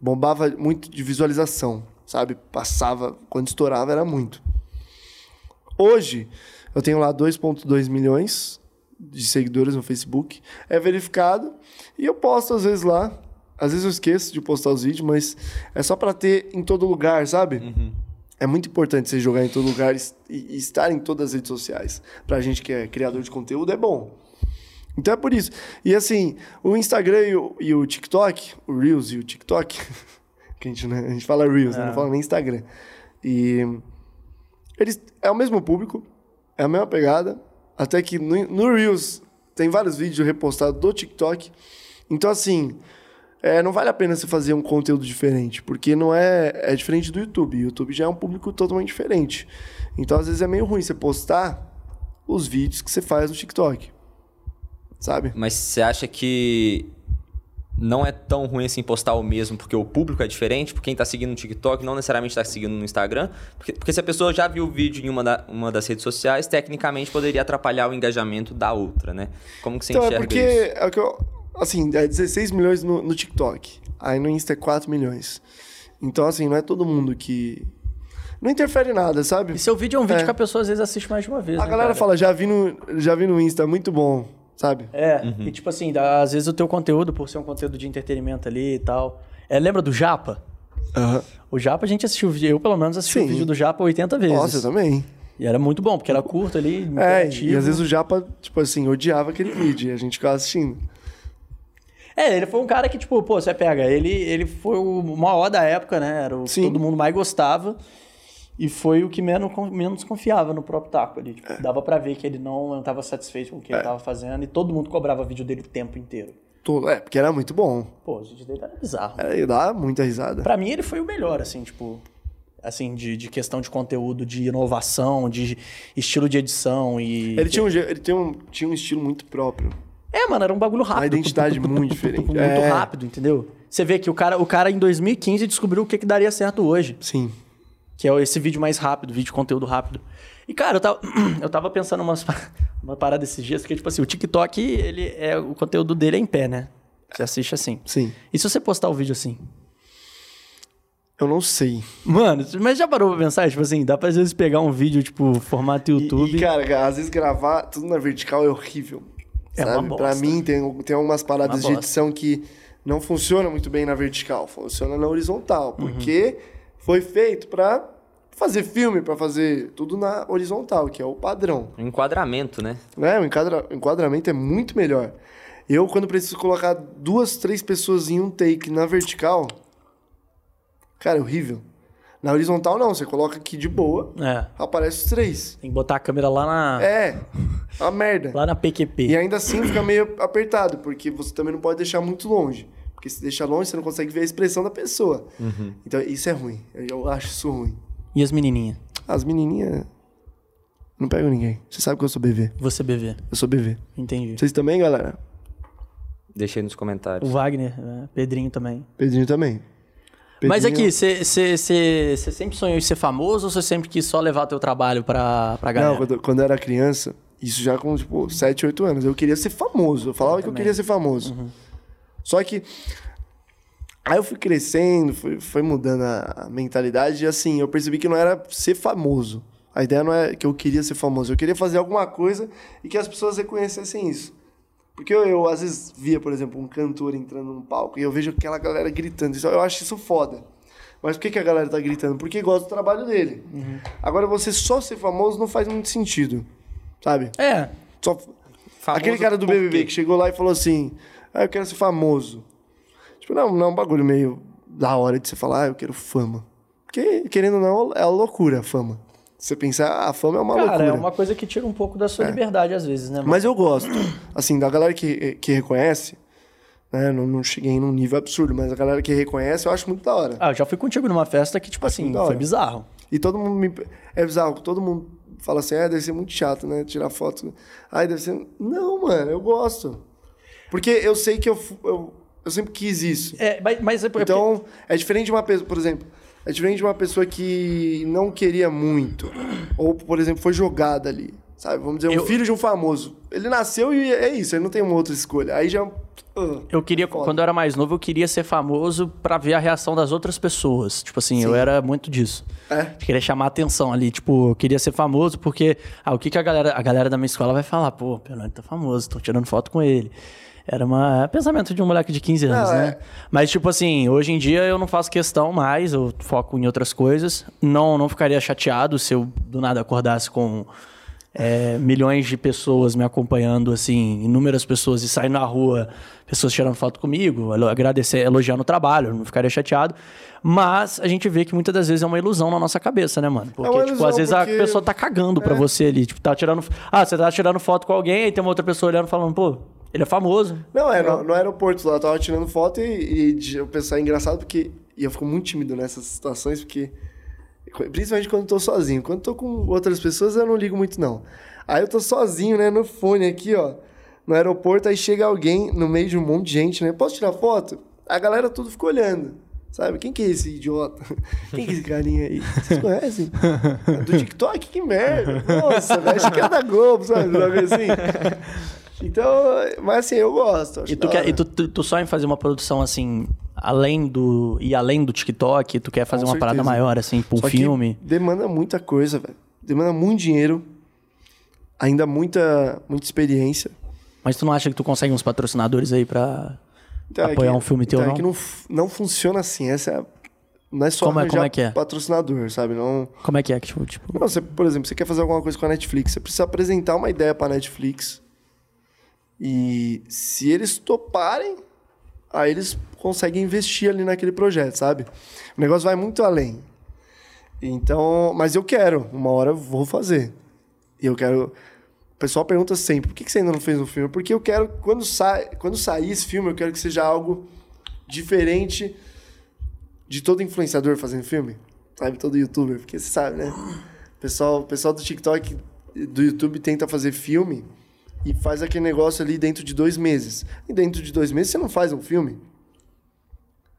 Bombava muito de visualização, sabe? Passava, quando estourava era muito. Hoje, eu tenho lá 2.2 milhões de seguidores no Facebook. É verificado e eu posto às vezes lá. Às vezes eu esqueço de postar os vídeos, mas é só pra ter em todo lugar, sabe? É muito importante você jogar em todo lugar e, e estar em todas as redes sociais. Pra gente que é criador de conteúdo, é bom. Então é por isso. E assim, o Instagram e o, e o TikTok, o Reels e o TikTok, que a gente, né, a gente fala Reels, né, não fala nem Instagram. E eles é o mesmo público, é a mesma pegada, até que no, no Reels tem vários vídeos repostados do TikTok. Então assim, é, não vale a pena você fazer um conteúdo diferente, porque não é é diferente do YouTube. O YouTube já é um público totalmente diferente. Então às vezes é meio ruim você postar os vídeos que você faz no TikTok. Sabe? Mas você acha que não é tão ruim assim postar o mesmo porque o público é diferente? Porque quem tá seguindo no TikTok não necessariamente tá seguindo no Instagram? Porque, porque se a pessoa já viu o vídeo em uma, da- uma das redes sociais, tecnicamente poderia atrapalhar o engajamento da outra, né? Como que você Então é enxerga porque isso? é o que eu, assim, é 16 milhões no, no TikTok. Aí no Insta é 4 milhões. Então assim, não é todo mundo que não interfere nada, sabe? E seu vídeo é um vídeo É. que a pessoa às vezes assiste mais de uma vez. A né, galera cara? fala, já vi no já vi no Insta, muito bom, sabe? É, e tipo assim, dá- às vezes o teu conteúdo, por ser um conteúdo de entretenimento ali e tal. É, lembra do Japa? Aham. O Japa a gente assistiu, o vídeo- eu pelo menos assisti o Sim. vídeo do Japa 80 vezes. Nossa, eu também. E era muito bom, porque era curto ali, É, e às vezes o Japa, tipo assim, odiava aquele vídeo e a gente ficava assistindo. É, ele foi um cara que, tipo, pô, você pega, ele, ele foi o maior da época, né? Era o que todo mundo mais gostava. E foi o que menos, menos confiava no próprio Taco ali. Tipo, Dava pra ver que ele não estava satisfeito com o que ele tava fazendo e todo mundo cobrava vídeo dele o tempo inteiro. Todo- É, porque era muito bom. Pô, os vídeos dele era bizarro. Era, ia dar muita risada. Pra mim, ele foi o melhor, assim, tipo. Assim, de, de questão de conteúdo, de inovação, de estilo de edição e. Ele tinha um, ele tinha um, tinha um estilo muito próprio. É, mano, era um bagulho rápido. identidade muito diferente. Muito É. rápido, entendeu? Você vê que o cara, o cara em 2015 descobriu o que, que daria certo hoje. Sim. Que é esse vídeo mais rápido, vídeo de conteúdo rápido. E, cara, eu tava, eu tava pensando umas, uma parada esses dias, que, tipo assim, o TikTok, ele é, o conteúdo dele é em pé, né? Você assiste assim. Sim. E se você postar o vídeo assim? Eu não sei. Mano, mas já parou pra pensar? Tipo assim, dá pra às vezes pegar um vídeo, tipo, formato E- YouTube. E, cara, às vezes gravar tudo na vertical é horrível. É uma sabe? Pra bosta. mim, tem, tem algumas paradas de edição que não funcionam muito bem na vertical, funciona na horizontal. Uhum. Porque foi feito pra fazer filme, pra fazer tudo na horizontal, que é o padrão. Um enquadramento, né? Né? O enquadra- o enquadramento é muito melhor. Eu, quando preciso colocar duas, três pessoas em um take na vertical, cara, é horrível. Na horizontal, não. Você coloca aqui de boa, É. aparece os três. Tem que botar a câmera lá na, É, uma merda. lá na PQP. E ainda assim fica meio apertado, porque você também não pode deixar muito longe. Porque se deixar longe, você não consegue ver a expressão da pessoa. Então isso é ruim. Eu- acho isso ruim. E as menininhas? As menininhas. Não pego ninguém. Você sabe que eu sou BV. Você BV. Eu sou BV. Entendi. Vocês também, galera? Deixei nos comentários. O Wagner, né? Pedrinho também. Pedrinho também. Mas Pedrinho- aqui, você sempre sonhou em ser famoso ou você sempre quis só levar teu trabalho pra, pra galera? Não, quando, quando eu era criança, isso já com, tipo, 7, 8 anos, eu queria ser famoso. Eu falava que eu queria ser famoso. Só que. Aí eu fui crescendo, foi, foi mudando a, a mentalidade, e assim, eu percebi que não era ser famoso. A ideia não é que eu queria ser famoso, eu queria fazer alguma coisa e que as pessoas reconhecessem isso. Porque eu, eu, às vezes via, por exemplo, um cantor entrando num palco e eu vejo aquela galera gritando. Isso, eu acho isso foda. Mas por que, que a galera tá gritando? Porque gosta do trabalho dele. Agora, você só ser famoso não faz muito sentido. Sabe? É. Só... Aquele cara do BBB que chegou lá e falou assim: Ah, eu quero ser famoso. Tipo, não, não é um bagulho meio da hora de você falar, ah, eu quero fama. Porque, querendo ou não, é loucura a fama. Você pensar, ah, a fama é uma Cara, loucura. é uma coisa que tira um pouco da sua liberdade às vezes, né? mano? Mas eu gosto. Assim, da galera que, que reconhece, né? Não, não cheguei num nível absurdo, mas a galera que reconhece eu acho muito da hora. Ah, eu já fui contigo numa festa que, tipo assim, da foi bizarro. E todo mundo me. É bizarro, todo mundo fala assim, ah, deve ser muito chato, né? Tirar foto. Ai, deve ser. Não, mano, eu gosto. Porque eu sei que eu, eu, eu sempre quis isso. É, mas, mas é porque- Então, é diferente de uma pessoa, por exemplo, é diferente de uma pessoa que não queria muito. Ou, por exemplo, foi jogada ali. Sabe? Vamos dizer, um Eu- filho de um famoso. Ele nasceu e é isso, ele não tem uma outra escolha. Aí já. ah. Eu queria, Foda. quando eu era mais novo, eu queria ser famoso pra ver a reação das outras pessoas. Tipo assim, eu era muito disso. É. Queria chamar a atenção ali. Tipo, eu queria ser famoso porque, ah, o que, que a galera, a galera da minha escola vai falar? Pô, o Penante tá famoso, tô tirando foto com ele. Era uma é pensamento de um moleque de 15 anos, Não, né? é. Mas, tipo assim, hoje em dia eu não faço questão mais, eu foco em outras coisas. Não, não ficaria chateado se eu do nada acordasse com é, milhões de pessoas me acompanhando, assim, inúmeras pessoas e sair na rua, pessoas tirando foto comigo, agradecer, elogiando o trabalho, não ficaria chateado. Mas a gente vê que muitas das vezes é uma ilusão na nossa cabeça, né, mano? Porque, uma tipo, ilusão, às vezes porque- a pessoa tá cagando pra você ali. Tipo, tá tirando. Ah, você tá tirando foto com alguém, aí tem uma outra pessoa olhando falando, pô, ele é famoso. Não, é, no, no aeroporto lá, eu tava tirando foto e, e eu pensava, é engraçado porque. E eu fico muito tímido nessas situações, porque. Principalmente quando eu tô sozinho. Quando eu tô com outras pessoas, eu não ligo muito, não. Aí eu tô sozinho, né, no fone aqui, ó. No aeroporto, aí chega alguém no meio de um monte de gente, né? Posso tirar foto? A galera tudo fica olhando. Sabe? Quem que é esse idiota? Quem que é esse carinha aí? Vocês conhecem? Do TikTok? Que merda! Nossa, acho que é da Globo, sabe? Assim. Então, mas assim, eu gosto. acho E tu, quer, e tu, tu, tu sonha em fazer uma produção assim, além do. E além do TikTok, tu quer fazer Com uma parada certeza. maior, assim, pra um Só que filme. demanda muita coisa, velho. Demanda muito dinheiro. Ainda muita, muita experiência. Mas tu não acha que tu consegue uns patrocinadores aí pra. Então, é Apoiar que- um filme teu, então, não? É que não, não funciona assim. Essa é a- não é só Como é- como é que é? patrocinador, sabe? Não, Como é que é? que, Tipo, tipo, não, você, por exemplo, você quer fazer alguma coisa com a Netflix, você precisa apresentar uma ideia pra Netflix. E se eles toparem, aí eles conseguem investir ali naquele projeto, sabe? O negócio vai muito além. Então, mas eu quero, uma hora eu vou fazer. E eu quero. O pessoal pergunta sempre, por que você ainda não fez um filme? Porque eu quero, quando, sai, quando sair esse filme, eu quero que seja algo diferente de todo influenciador fazendo filme. Sabe? Todo youtuber, porque você sabe, né? O pessoal, pessoal do TikTok, do YouTube, tenta fazer filme e faz aquele negócio ali dentro de dois meses. E dentro de dois meses você não faz um filme.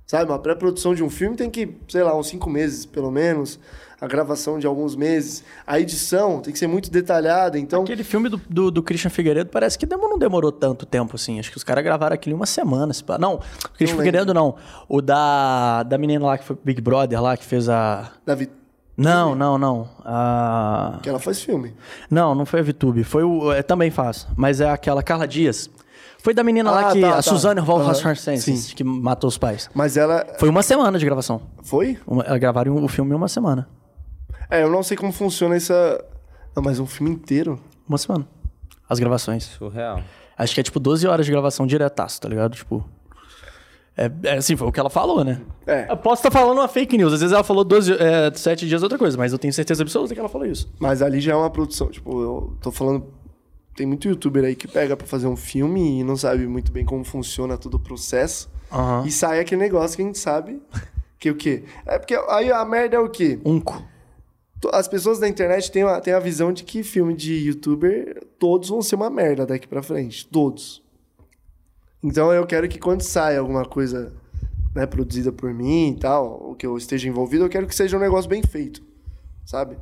Sabe? Uma pré-produção de um filme tem que, sei lá, uns cinco meses, pelo menos. A gravação de alguns meses. A edição tem que ser muito detalhada. Então, Aquele filme do, do, do Christian Figueiredo parece que demorou, não demorou tanto tempo, assim. Acho que os caras gravaram aquilo em uma semana. Não, o Christian Não Figueiredo não. O da, da menina lá que foi Big Brother lá, que fez a. Davi, Não, não, não. A... que ela faz filme. Não, não foi a VTube. Foi o. é, também faz. Mas é aquela Carla Dias. Foi da menina lá Ah, que. tá, a tá. Suzane Valhorsenses, sim. que matou os pais. Mas ela. Foi uma semana de gravação. Foi? Uma, ela gravaram o filme em uma semana. É, eu não sei como funciona essa. Não, mas um filme inteiro? Uma semana. As gravações. Surreal. Acho que é tipo 12 horas de gravação diretaço, tá ligado? Tipo. É, é assim, foi o que ela falou, né? É. Eu posso estar falando uma fake news. Às vezes ela falou 12, é, 7 dias outra coisa, mas eu tenho certeza absoluta que ela falou isso. Mas ali já é uma produção. Tipo, eu tô falando. Tem muito youtuber aí que pega pra fazer um filme e não sabe muito bem como funciona todo o processo. Aham. E sai aquele negócio que a gente sabe que o quê? É porque aí a merda é o quê? Unco. As pessoas da internet têm a, têm a visão de que filme de youtuber, todos vão ser uma merda daqui pra frente. Todos. Então eu quero que quando sai alguma coisa né, produzida por mim e tal, ou que eu esteja envolvido, eu quero que seja um negócio bem feito, sabe?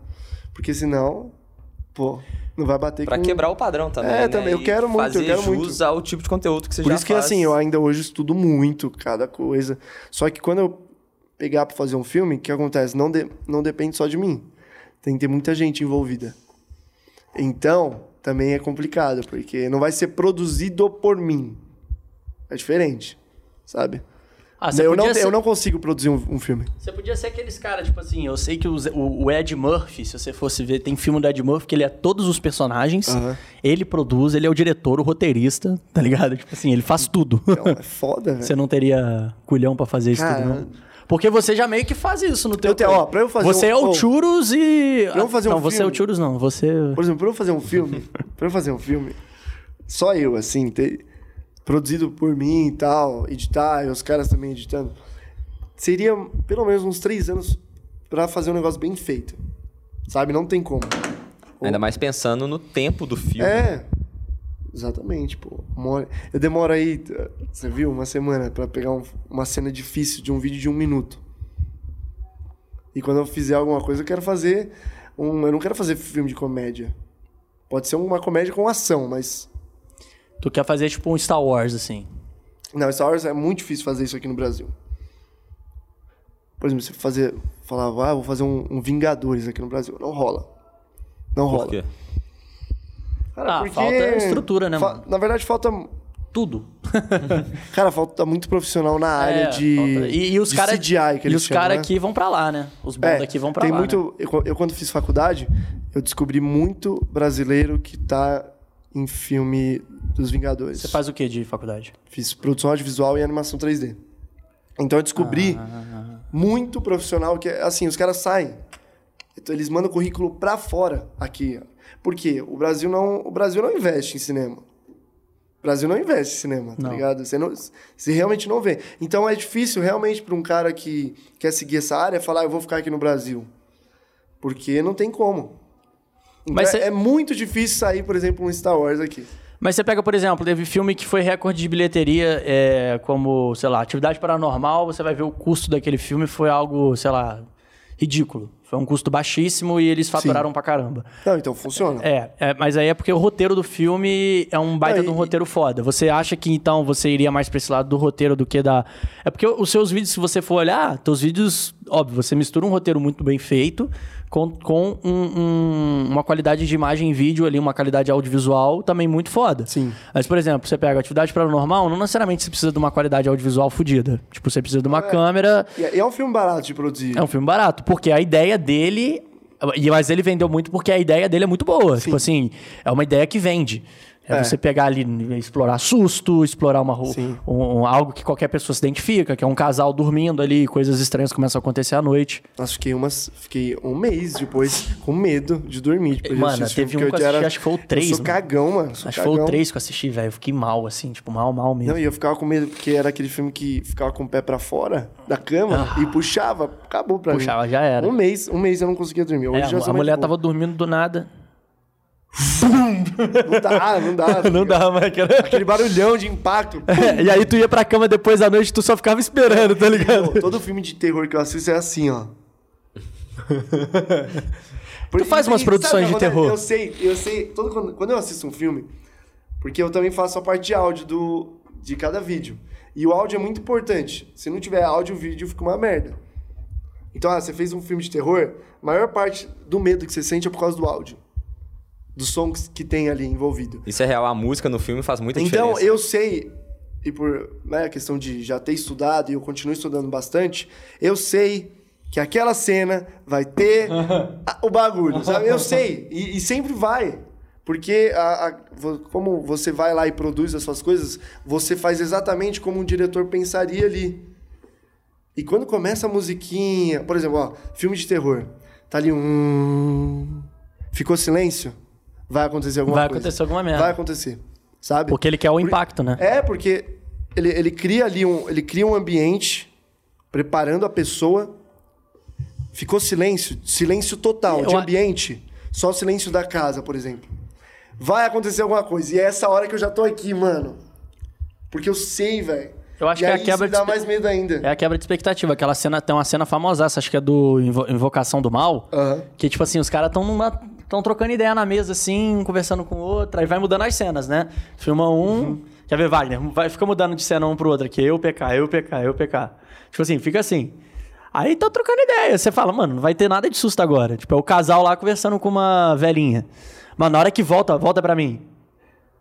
Porque senão, pô, não vai bater Pra com... quebrar o padrão também. É, né? também, eu quero muito, eu fazer quero jus muito. ao tipo de conteúdo que você Por já isso que, faz. assim, eu ainda hoje estudo muito cada coisa. Só que quando eu pegar pra fazer um filme, o que acontece? Não, de- não depende só de mim. Tem que ter muita gente envolvida. Então, também é complicado, porque não vai ser produzido por mim. É diferente, sabe? Ah, eu, não, ser- eu não consigo produzir um, um filme. Você podia ser aqueles caras, tipo assim, eu sei que o, o- o Ed Murphy, se você fosse ver, tem filme do Ed Murphy que ele é todos os personagens, Aham. ele produz, ele é o diretor, o roteirista, tá ligado? Tipo assim, ele faz tudo. Então, é foda, velho. você não teria culhão pra fazer isso Cara, tudo, não? Porque você já meio que faz isso no teu... Eu tenho- ó, pra eu fazer Você um- é o Churros e... pra eu fazer um não, você é o filme- Churros não, você... Por exemplo, pra eu fazer um filme, pra eu fazer um filme, só eu, assim, ter, produzido por mim e tal, editar, e os caras também editando, seria pelo menos uns três anos pra fazer um negócio bem feito. Sabe? Não tem como. Ainda mais pensando no tempo do filme. É. Exatamente, pô. Eu demoro aí, você viu, uma semana pra pegar um- uma cena difícil de um vídeo de um minuto. E quando eu fizer alguma coisa, eu quero fazer um. Eu não quero fazer filme de comédia. Pode ser uma comédia com ação, mas. Tu quer fazer tipo um Star Wars, assim. Não, Star Wars é muito difícil fazer isso aqui no Brasil. Por exemplo, você fazer. Falava, ah, vou fazer um, um Vingadores aqui no Brasil. Não rola. Não rola. Por quê? Cara, Ah, porque falta estrutura, né, fa- mano? Na verdade, falta. Tudo. Cara, falta muito profissional na área É, de. falta- E, e os de caras CGI, que E eles os caras né? aqui vão pra lá, né? Os bons É, daqui vão pra tem lá, muito. né? Eu, eu, quando fiz faculdade, eu descobri muito brasileiro que tá em filme dos Vingadores. Você faz o que de faculdade? Fiz produção audiovisual e animação 3D. Então eu descobri Ah. muito profissional que, assim, os caras saem. Então eles mandam currículo pra fora aqui. Por quê? O Brasil não, o Brasil não investe em cinema. O Brasil não investe em cinema, tá Não. ligado? Você, não, você realmente não vê. Então é difícil realmente pra um cara que quer seguir essa área falar, eu vou ficar aqui no Brasil. Porque não tem como. Então Mas é, cê- é muito difícil sair, por exemplo, um Star Wars aqui. Mas você pega, por exemplo, teve filme que foi recorde de bilheteria, é, como, sei lá, Atividade Paranormal, você vai ver o custo daquele filme foi algo, sei lá, ridículo. Foi um custo baixíssimo e eles faturaram pra caramba. Não, então funciona. É, é, mas aí é porque o roteiro do filme é um baita de um roteiro foda. Você acha que então você iria mais pra esse lado do roteiro do que da. É porque os seus vídeos, se você for olhar, teus vídeos, óbvio, você mistura um roteiro muito bem feito com, com um- um- uma qualidade de imagem e vídeo ali, uma qualidade audiovisual também muito foda. Sim. Mas, por exemplo, você pega atividade paranormal, não necessariamente você precisa de uma qualidade audiovisual fodida. Tipo, você precisa de uma câmera. E é, é um filme barato de produzir. É um filme barato, porque a ideia dele. e- Mas ele vendeu muito porque a ideia dele é muito boa. Tipo assim, é uma ideia que vende. É, É. você pegar ali, explorar susto, explorar uma um- um- algo que qualquer pessoa se identifica, que é um casal dormindo ali, coisas estranhas começam a acontecer à noite. Nossa, fiquei, umas, fiquei um mês depois com medo de dormir. Depois de Mano, esse teve um que eu era- assisti, acho que foi o três, Eu sou mano. cagão, mano. Sou Acho que foi o cagão. 3 que eu assisti, velho. Eu fiquei mal, assim, tipo, mal, mal mesmo. Não, e eu ficava com medo porque era aquele filme que ficava com o pé pra fora da cama e puxava. Acabou pra Ah. Puxava, mim. já era. Um mês, um mês eu não conseguia dormir. Hoje É, já a mulher de tava dormindo do nada. Não dá, não dá. Não dá, mas. Aquele barulhão de impacto. e aí tu ia pra cama depois da noite, tu só ficava esperando, tá ligado? Pô, Todo filme de terror que eu assisto é assim, ó. Tu faz umas E produções de quando eu- terror. Eu sei, eu sei. Todo, quando, quando eu assisto um filme, porque eu também faço a parte de áudio do, de cada vídeo. E o áudio é muito importante. Se não tiver áudio, o vídeo fica uma merda. Então, ah, você fez um filme de terror, a maior parte do medo que você sente é por causa do áudio. Dos sons que tem ali envolvido. Isso é real, a música no filme faz muita Então, diferença. eu sei, e por né, a questão de já ter estudado, e eu continuo estudando bastante, eu sei que aquela cena vai ter a- o bagulho, sabe? Eu sei, e, e sempre vai. Porque a- a- como você vai lá e produz as suas coisas, você faz exatamente como um diretor pensaria ali. E quando começa a musiquinha, por exemplo, ó, filme de terror, tá ali um. Ficou silêncio? Vai acontecer alguma Vai coisa. acontecer alguma merda. Vai acontecer. Sabe? Porque ele quer o impacto, né? É, porque ele, ele cria ali um, ele cria um ambiente preparando a pessoa. Ficou silêncio, silêncio total, Eu de ambiente. Só o silêncio da casa, por exemplo. Vai acontecer alguma coisa. E é essa hora que eu já tô aqui, mano. Porque eu sei, velho. Eu acho e que é a quebra dá de mais medo ainda. É a quebra de expectativa. Aquela cena, tem uma cena famosa, acho que é do Invo- Invocação do Mal. Que, tipo assim, os caras estão numa. Estão trocando ideia na mesa, assim, um conversando com o outro, aí vai mudando as cenas, né? Filma um. Uhum. Quer ver, Wagner? Vai, fica mudando de cena um pro outro aqui. Eu PK, eu PK, eu PK. Tipo assim, fica assim. Aí tá trocando ideia. Você fala, mano, não vai ter nada de susto agora. Tipo, é o casal lá conversando com uma velhinha. Mas na hora que volta, volta pra mim.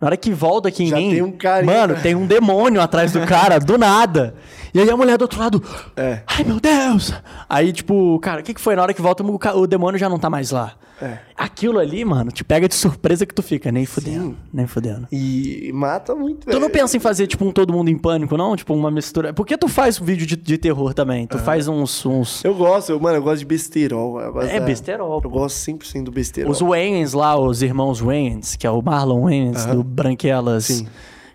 Na hora que volta aqui em Já mim. tem um carinha. Mano, tem um demônio atrás do cara, do nada. E aí a mulher do outro lado. É. Ai, meu Deus! Aí, tipo, cara, o que, que foi? Na hora que volta, o demônio já não tá mais lá. É. Aquilo ali, mano, te pega de surpresa que tu fica, nem fudendo. Nem fudendo. E mata muito, Tu não pensa em fazer, tipo, um Todo Mundo em Pânico, não? Tipo, uma mistura. Porque tu faz vídeo de, de terror também. Tu faz uns. uns... Eu gosto, eu, mano, eu gosto de besterol. eu É, da- besterol, Eu gosto 100% do besterol. Os Wayans lá, os irmãos Wayans, que é o Marlon Wayans, do Branquelas. Sim.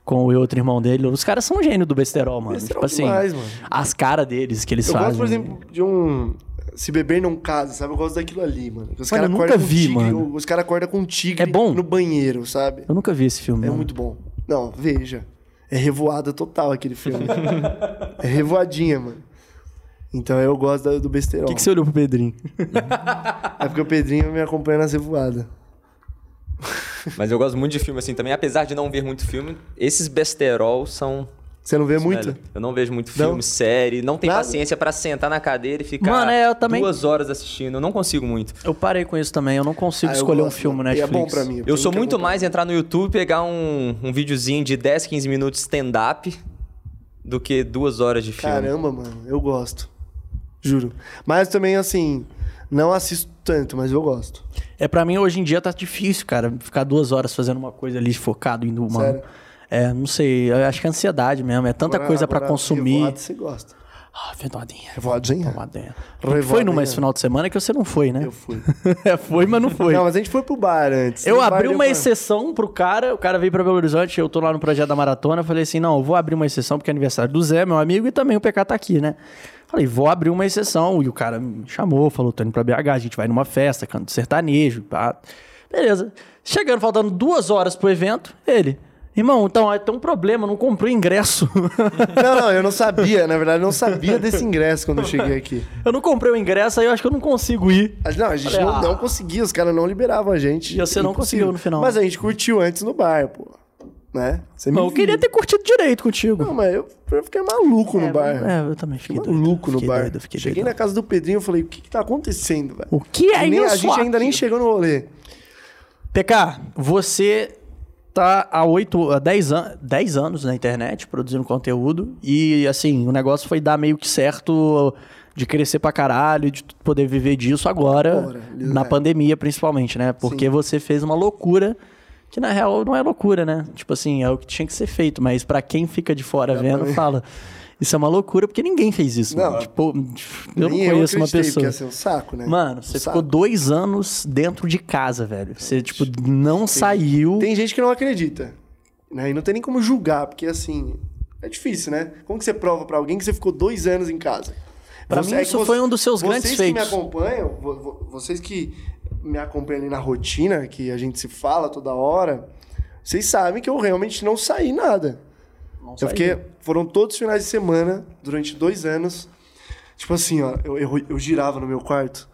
Com o outro irmão dele. Os caras são gênio do besterol, mano. Besterol tipo assim, demais, mano. as caras deles que eles Eu fazem. gosto, por exemplo, de um. Se beber não casa, sabe? Eu gosto daquilo ali, mano. Os Mano, caras eu nunca acordam com vi, tigre, mano. Os caras acordam com um tigre É bom? no banheiro, sabe? Eu nunca vi esse filme. É mano. muito bom. Não, veja. É revoada total aquele filme. é revoadinha, mano. Então eu gosto do besterol. Por que, que você olhou pro Pedrinho? É porque o Pedrinho me acompanha nas revoadas. Mas eu gosto muito de filme assim também. Apesar de não ver muito filme, esses besterol são. Você não vê muito? velho, eu não vejo muito Não? filme, série. Não tenho Nada? paciência pra sentar na cadeira e ficar Mano, é, eu também- duas horas assistindo. Eu não consigo muito. Eu parei com isso também. Eu não consigo Ah, escolher um gosto, filme mano. Netflix. E é bom pra mim. Eu sou muito acompanhar. mais entrar no YouTube, pegar um, um videozinho de 10, 15 minutos stand-up do que duas horas de filme. Caramba, mano, eu gosto. Juro. Mas também, assim, não assisto tanto, mas eu gosto. É, pra mim, hoje em dia tá difícil, cara. Ficar duas horas fazendo uma coisa ali, focado em uma. Sério? É, não sei. Eu acho que é ansiedade mesmo. É tanta Agora- coisa pra agora, consumir. Revoado você gosta. Ah. Revoadinha? Vedodinha. Revoadinha. Foi numa esse final de semana que você não foi, né? Eu fui. É, foi, mas não foi. Não, mas a gente foi pro bar antes. Eu abri uma pra- exceção pro cara, o cara veio pra Belo Horizonte, eu tô lá no projeto da maratona, eu falei assim, não, eu vou abrir uma exceção porque é aniversário do Zé, meu amigo, e também o PK tá aqui, né? Falei, vou abrir uma exceção, e o cara me chamou, falou, tô indo pra BH, a gente vai numa festa, canto sertanejo, pá. Beleza. Chegando, faltando duas horas pro evento, ele... Irmão, então, tem um problema, não comprei ingresso. Não, não, eu não sabia. Na verdade, eu não sabia desse ingresso quando eu cheguei aqui. eu não comprei o ingresso, aí eu acho que eu não consigo ir. Não, a gente Falei, não, ah. não conseguia, os caras não liberavam a gente. E você não conseguiu no final. Mas a gente curtiu antes no bar, pô. Né? Você Não, eu viu. queria ter curtido direito contigo. Não, mas eu, eu fiquei maluco no bar. É, eu também fiquei Fiquei doido. maluco no Fiquei bar. doido, Cheguei doido. na casa do Pedrinho e falei, o que que tá acontecendo, velho? O que é nem- isso? A gente ainda nem chegou no rolê. PK, você tá há 8, há 10, an 10 anos na internet produzindo conteúdo e assim, o negócio foi dar meio que certo de crescer pra caralho, de poder viver disso agora, na é. pandemia principalmente, né? Porque você fez uma loucura que na real não é loucura, né? Tipo assim, é o que tinha que ser feito, mas pra quem fica de fora vendo, fala, isso é uma loucura porque ninguém fez isso. Não, mano. Tipo, eu não conheço uma acreditei, pessoa. Porque ia ser um saco, né? Mano, você Um saco. ficou dois anos dentro de casa, velho. Você, tipo, não saiu. Tem gente que não acredita. Né? E não tem nem como julgar, porque assim, é difícil, né? Como que você prova pra alguém que você ficou dois anos em casa? Pra Você- mim, é que isso você- foi um dos seus vocês grandes que feitos. me acompanham, vo- vo- vocês que me acompanham ali na rotina, que a gente se fala toda hora, vocês sabem que eu realmente não saí nada. Não Eu fiquei. Foram todos os finais de semana, durante dois anos. Tipo assim, ó, eu, eu, eu girava no meu quarto.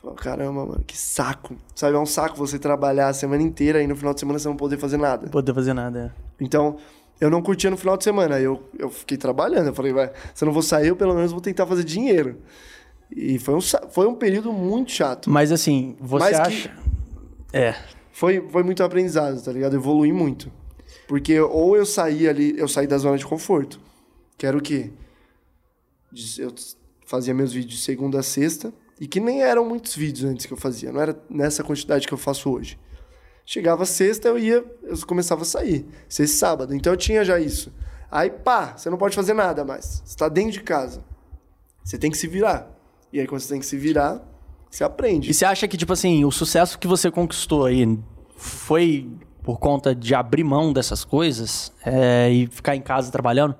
Falava, caramba, mano, que saco. Sabe, é um saco você trabalhar a semana inteira e no final de semana você não poder fazer nada. Poder fazer nada, é. Então, eu não curtia no final de semana. Aí eu, eu fiquei trabalhando. Eu falei, vai, se eu não vou sair, eu pelo menos vou tentar fazer dinheiro. E foi um, foi um período muito chato. Mas assim, você Mas que- acha. É. Foi, foi muito aprendizado, tá ligado? Evolui muito. Porque ou eu saí ali, eu saí da zona de conforto. Que era o quê? Eu fazia meus vídeos de segunda a sexta. E que nem eram muitos vídeos antes que eu fazia. Não era nessa quantidade que eu faço hoje. Chegava sexta, eu ia, eu começava a sair. Sexta e sábado. Então eu tinha já isso. Aí, pá, você não pode fazer nada mais. Você tá dentro de casa. Você tem que se virar. E aí, quando você tem que se virar, você aprende. E você acha que, tipo assim, o sucesso que você conquistou aí foi por conta de abrir mão dessas coisas é, e ficar em casa trabalhando?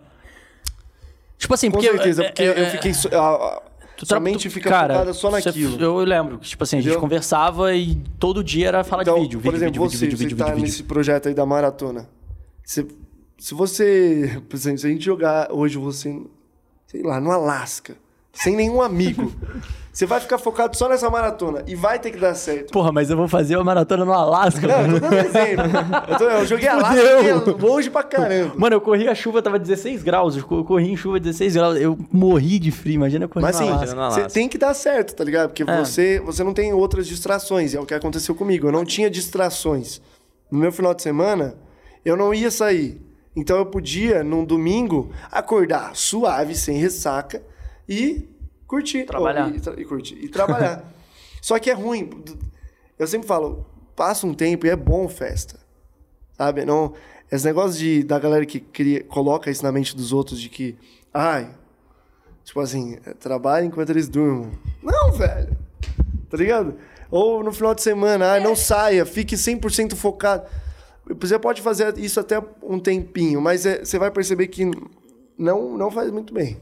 Tipo assim, Com porque. certeza, é, porque é, eu fiquei. so- a- tu Sua mente fica cara, focada só naquilo. eu lembro que, tipo assim, a gente Entendeu? conversava e todo dia era falar Então, de vídeo. por vídeo, exemplo, vídeo, você, vídeo, você vídeo, tá vídeo, vídeo, nesse projeto aí da maratona. Você, se você, por exemplo, se a gente jogar hoje você, sei lá, no Alasca, sem nenhum amigo, você vai ficar focado só nessa maratona e vai ter que dar certo. Porra, mas eu vou fazer uma maratona no Alasca. Não, eu tô dando exemplo. Eu, tô, eu joguei Alasca longe pra caramba. Mano, eu corri a chuva, tava 16 graus. Eu corri em chuva 16 graus. Eu morri de frio, imagina eu correr Mas no sim, Alasca. você tem que dar certo, tá ligado? Porque É. você, você não tem outras distrações. É o que aconteceu comigo. Eu não tinha distrações. No meu final de semana, eu não ia sair. Então eu podia, num domingo, acordar suave, sem ressaca e curtir. Trabalhar. Ou, e, tra- e curtir. E trabalhar. Só que é ruim. Eu sempre falo, passa um tempo e é bom festa. Sabe? Não, esse negócio de, da galera que cria, coloca isso na mente dos outros de que, ai, tipo assim, é, trabalha enquanto eles durmam. Não, velho. Tá ligado? Ou no final de semana, ai, não saia, fique 100% focado. Você pode fazer isso até um tempinho, mas é- você vai perceber que não, não faz muito bem.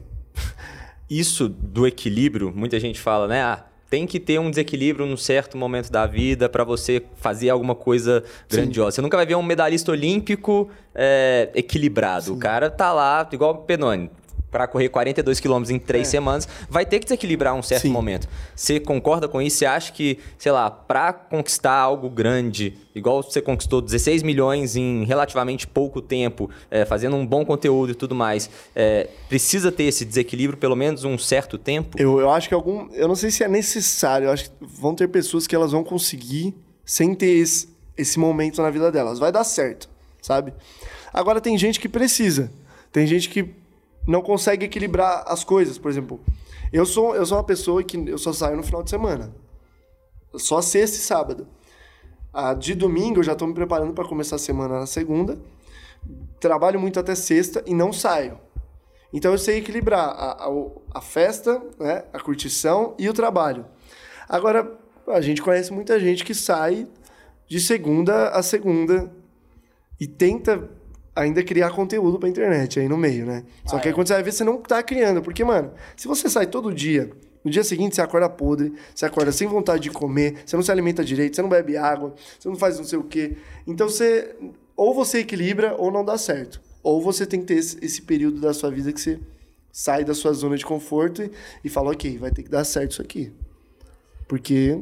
Isso do equilíbrio, muita gente fala, né? Ah, tem que ter um desequilíbrio num certo momento da vida para você fazer alguma coisa grandiosa. Você nunca vai ver um medalhista olímpico é, equilibrado. O cara tá lá, igual o Penone, para correr 42 quilômetros em três semanas, vai ter que desequilibrar um certo Sim. momento. Você concorda com isso? Você acha que, sei lá, para conquistar algo grande, igual você conquistou 16 milhões em relativamente pouco tempo, é, fazendo um bom conteúdo e tudo mais, é, precisa ter esse desequilíbrio pelo menos um certo tempo? Eu, eu acho que algum. Eu não sei se é necessário. Eu acho que vão ter pessoas que elas vão conseguir sem ter esse, esse momento na vida delas. Vai dar certo, sabe? Agora tem gente que precisa. Tem gente que não consegue equilibrar as coisas. Por exemplo, eu sou, eu sou uma pessoa que eu só saio no final de semana. Só sexta e sábado. Ah, de domingo eu já estou me preparando para começar a semana na segunda. Trabalho muito até sexta e não saio. Então eu sei equilibrar a, a, a festa, né, a curtição e o trabalho. Agora, a gente conhece muita gente que sai de segunda a segunda e tenta ainda criar conteúdo pra internet aí no meio, né? Só que aí quando você vai ver, você não tá criando. Porque, mano, se você sai todo dia, no dia seguinte você acorda podre, você acorda sem vontade de comer, você não se alimenta direito, você não bebe água, você não faz não sei o quê. Então você. Ou você equilibra ou não dá certo. Ou você tem que ter esse, esse período da sua vida que você sai da sua zona de conforto e, e fala, ok, vai ter que dar certo isso aqui. Porque.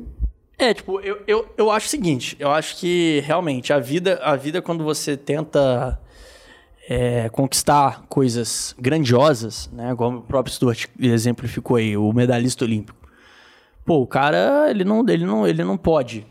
É, tipo, eu, eu, eu acho o seguinte, eu acho que realmente a vida, a vida quando você tenta é, conquistar coisas grandiosas, né? Como o próprio Stuart exemplificou aí, o medalhista olímpico. Pô, o cara, ele não, ele não, ele não pode.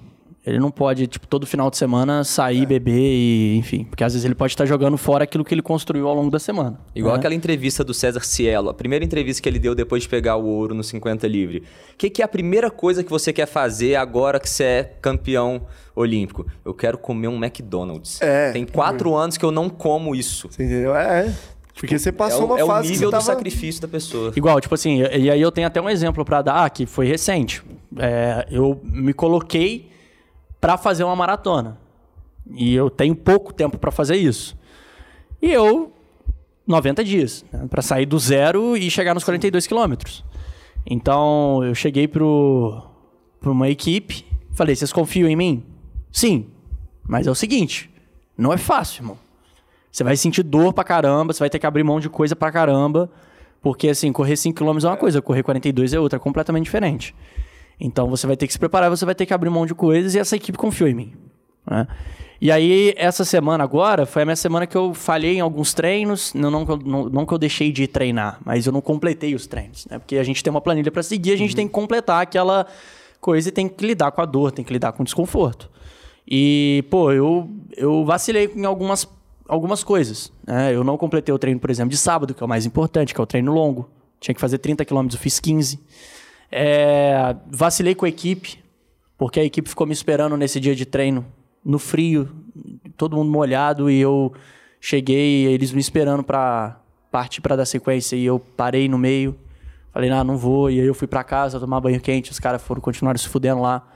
Ele não pode, tipo, todo final de semana sair, beber e, enfim. Porque às vezes ele pode estar jogando fora aquilo que ele construiu ao longo da semana. Igual né? aquela entrevista do César Cielo, a primeira entrevista que ele deu depois de pegar o ouro no 50 livre. O que, que é a primeira coisa que você quer fazer agora que você é campeão olímpico? Eu quero comer um McDonald's. É. Tem quatro anos que eu não como isso. Você entendeu? É. é. Porque você É passou o, uma é o fase que nível você do tava... sacrifício da pessoa. Igual, tipo assim, e e aí eu tenho até um exemplo pra dar, que foi recente. É, eu me coloquei pra fazer uma maratona. E eu tenho pouco tempo pra fazer isso. E eu, 90 dias, né, para sair do zero e chegar nos 42 quilômetros. Então, eu cheguei pro, pra uma equipe, falei, vocês confiam em mim? Sim. Mas é o seguinte, não é fácil, irmão. Você vai sentir dor pra caramba, você vai ter que abrir mão de coisa pra caramba. Porque, assim, correr 5km é uma coisa, correr 42 é outra, é completamente diferente. Então, você vai ter que se preparar, você vai ter que abrir mão de coisas e essa equipe confiou em mim. né? E aí, essa semana agora, foi a minha semana que eu falhei em alguns treinos. Não, não, não, não que eu deixei de treinar, mas eu não completei os treinos, né? Porque a gente tem uma planilha pra seguir, a gente tem que completar aquela coisa e tem que lidar com a dor, tem que lidar com o desconforto. E, pô, eu, eu vacilei em algumas, algumas coisas. Né? Eu não completei o treino, por exemplo, de sábado, que é o mais importante, que é o treino longo. Tinha que fazer 30 km, eu fiz 15. É, vacilei com a equipe, porque a equipe ficou me esperando nesse dia de treino, no frio, todo mundo molhado, e eu cheguei, eles me esperando pra partir pra dar sequência, e eu parei no meio. Falei, ah, não vou. E aí eu fui pra casa tomar banho quente, os caras foram continuaram se fudendo lá.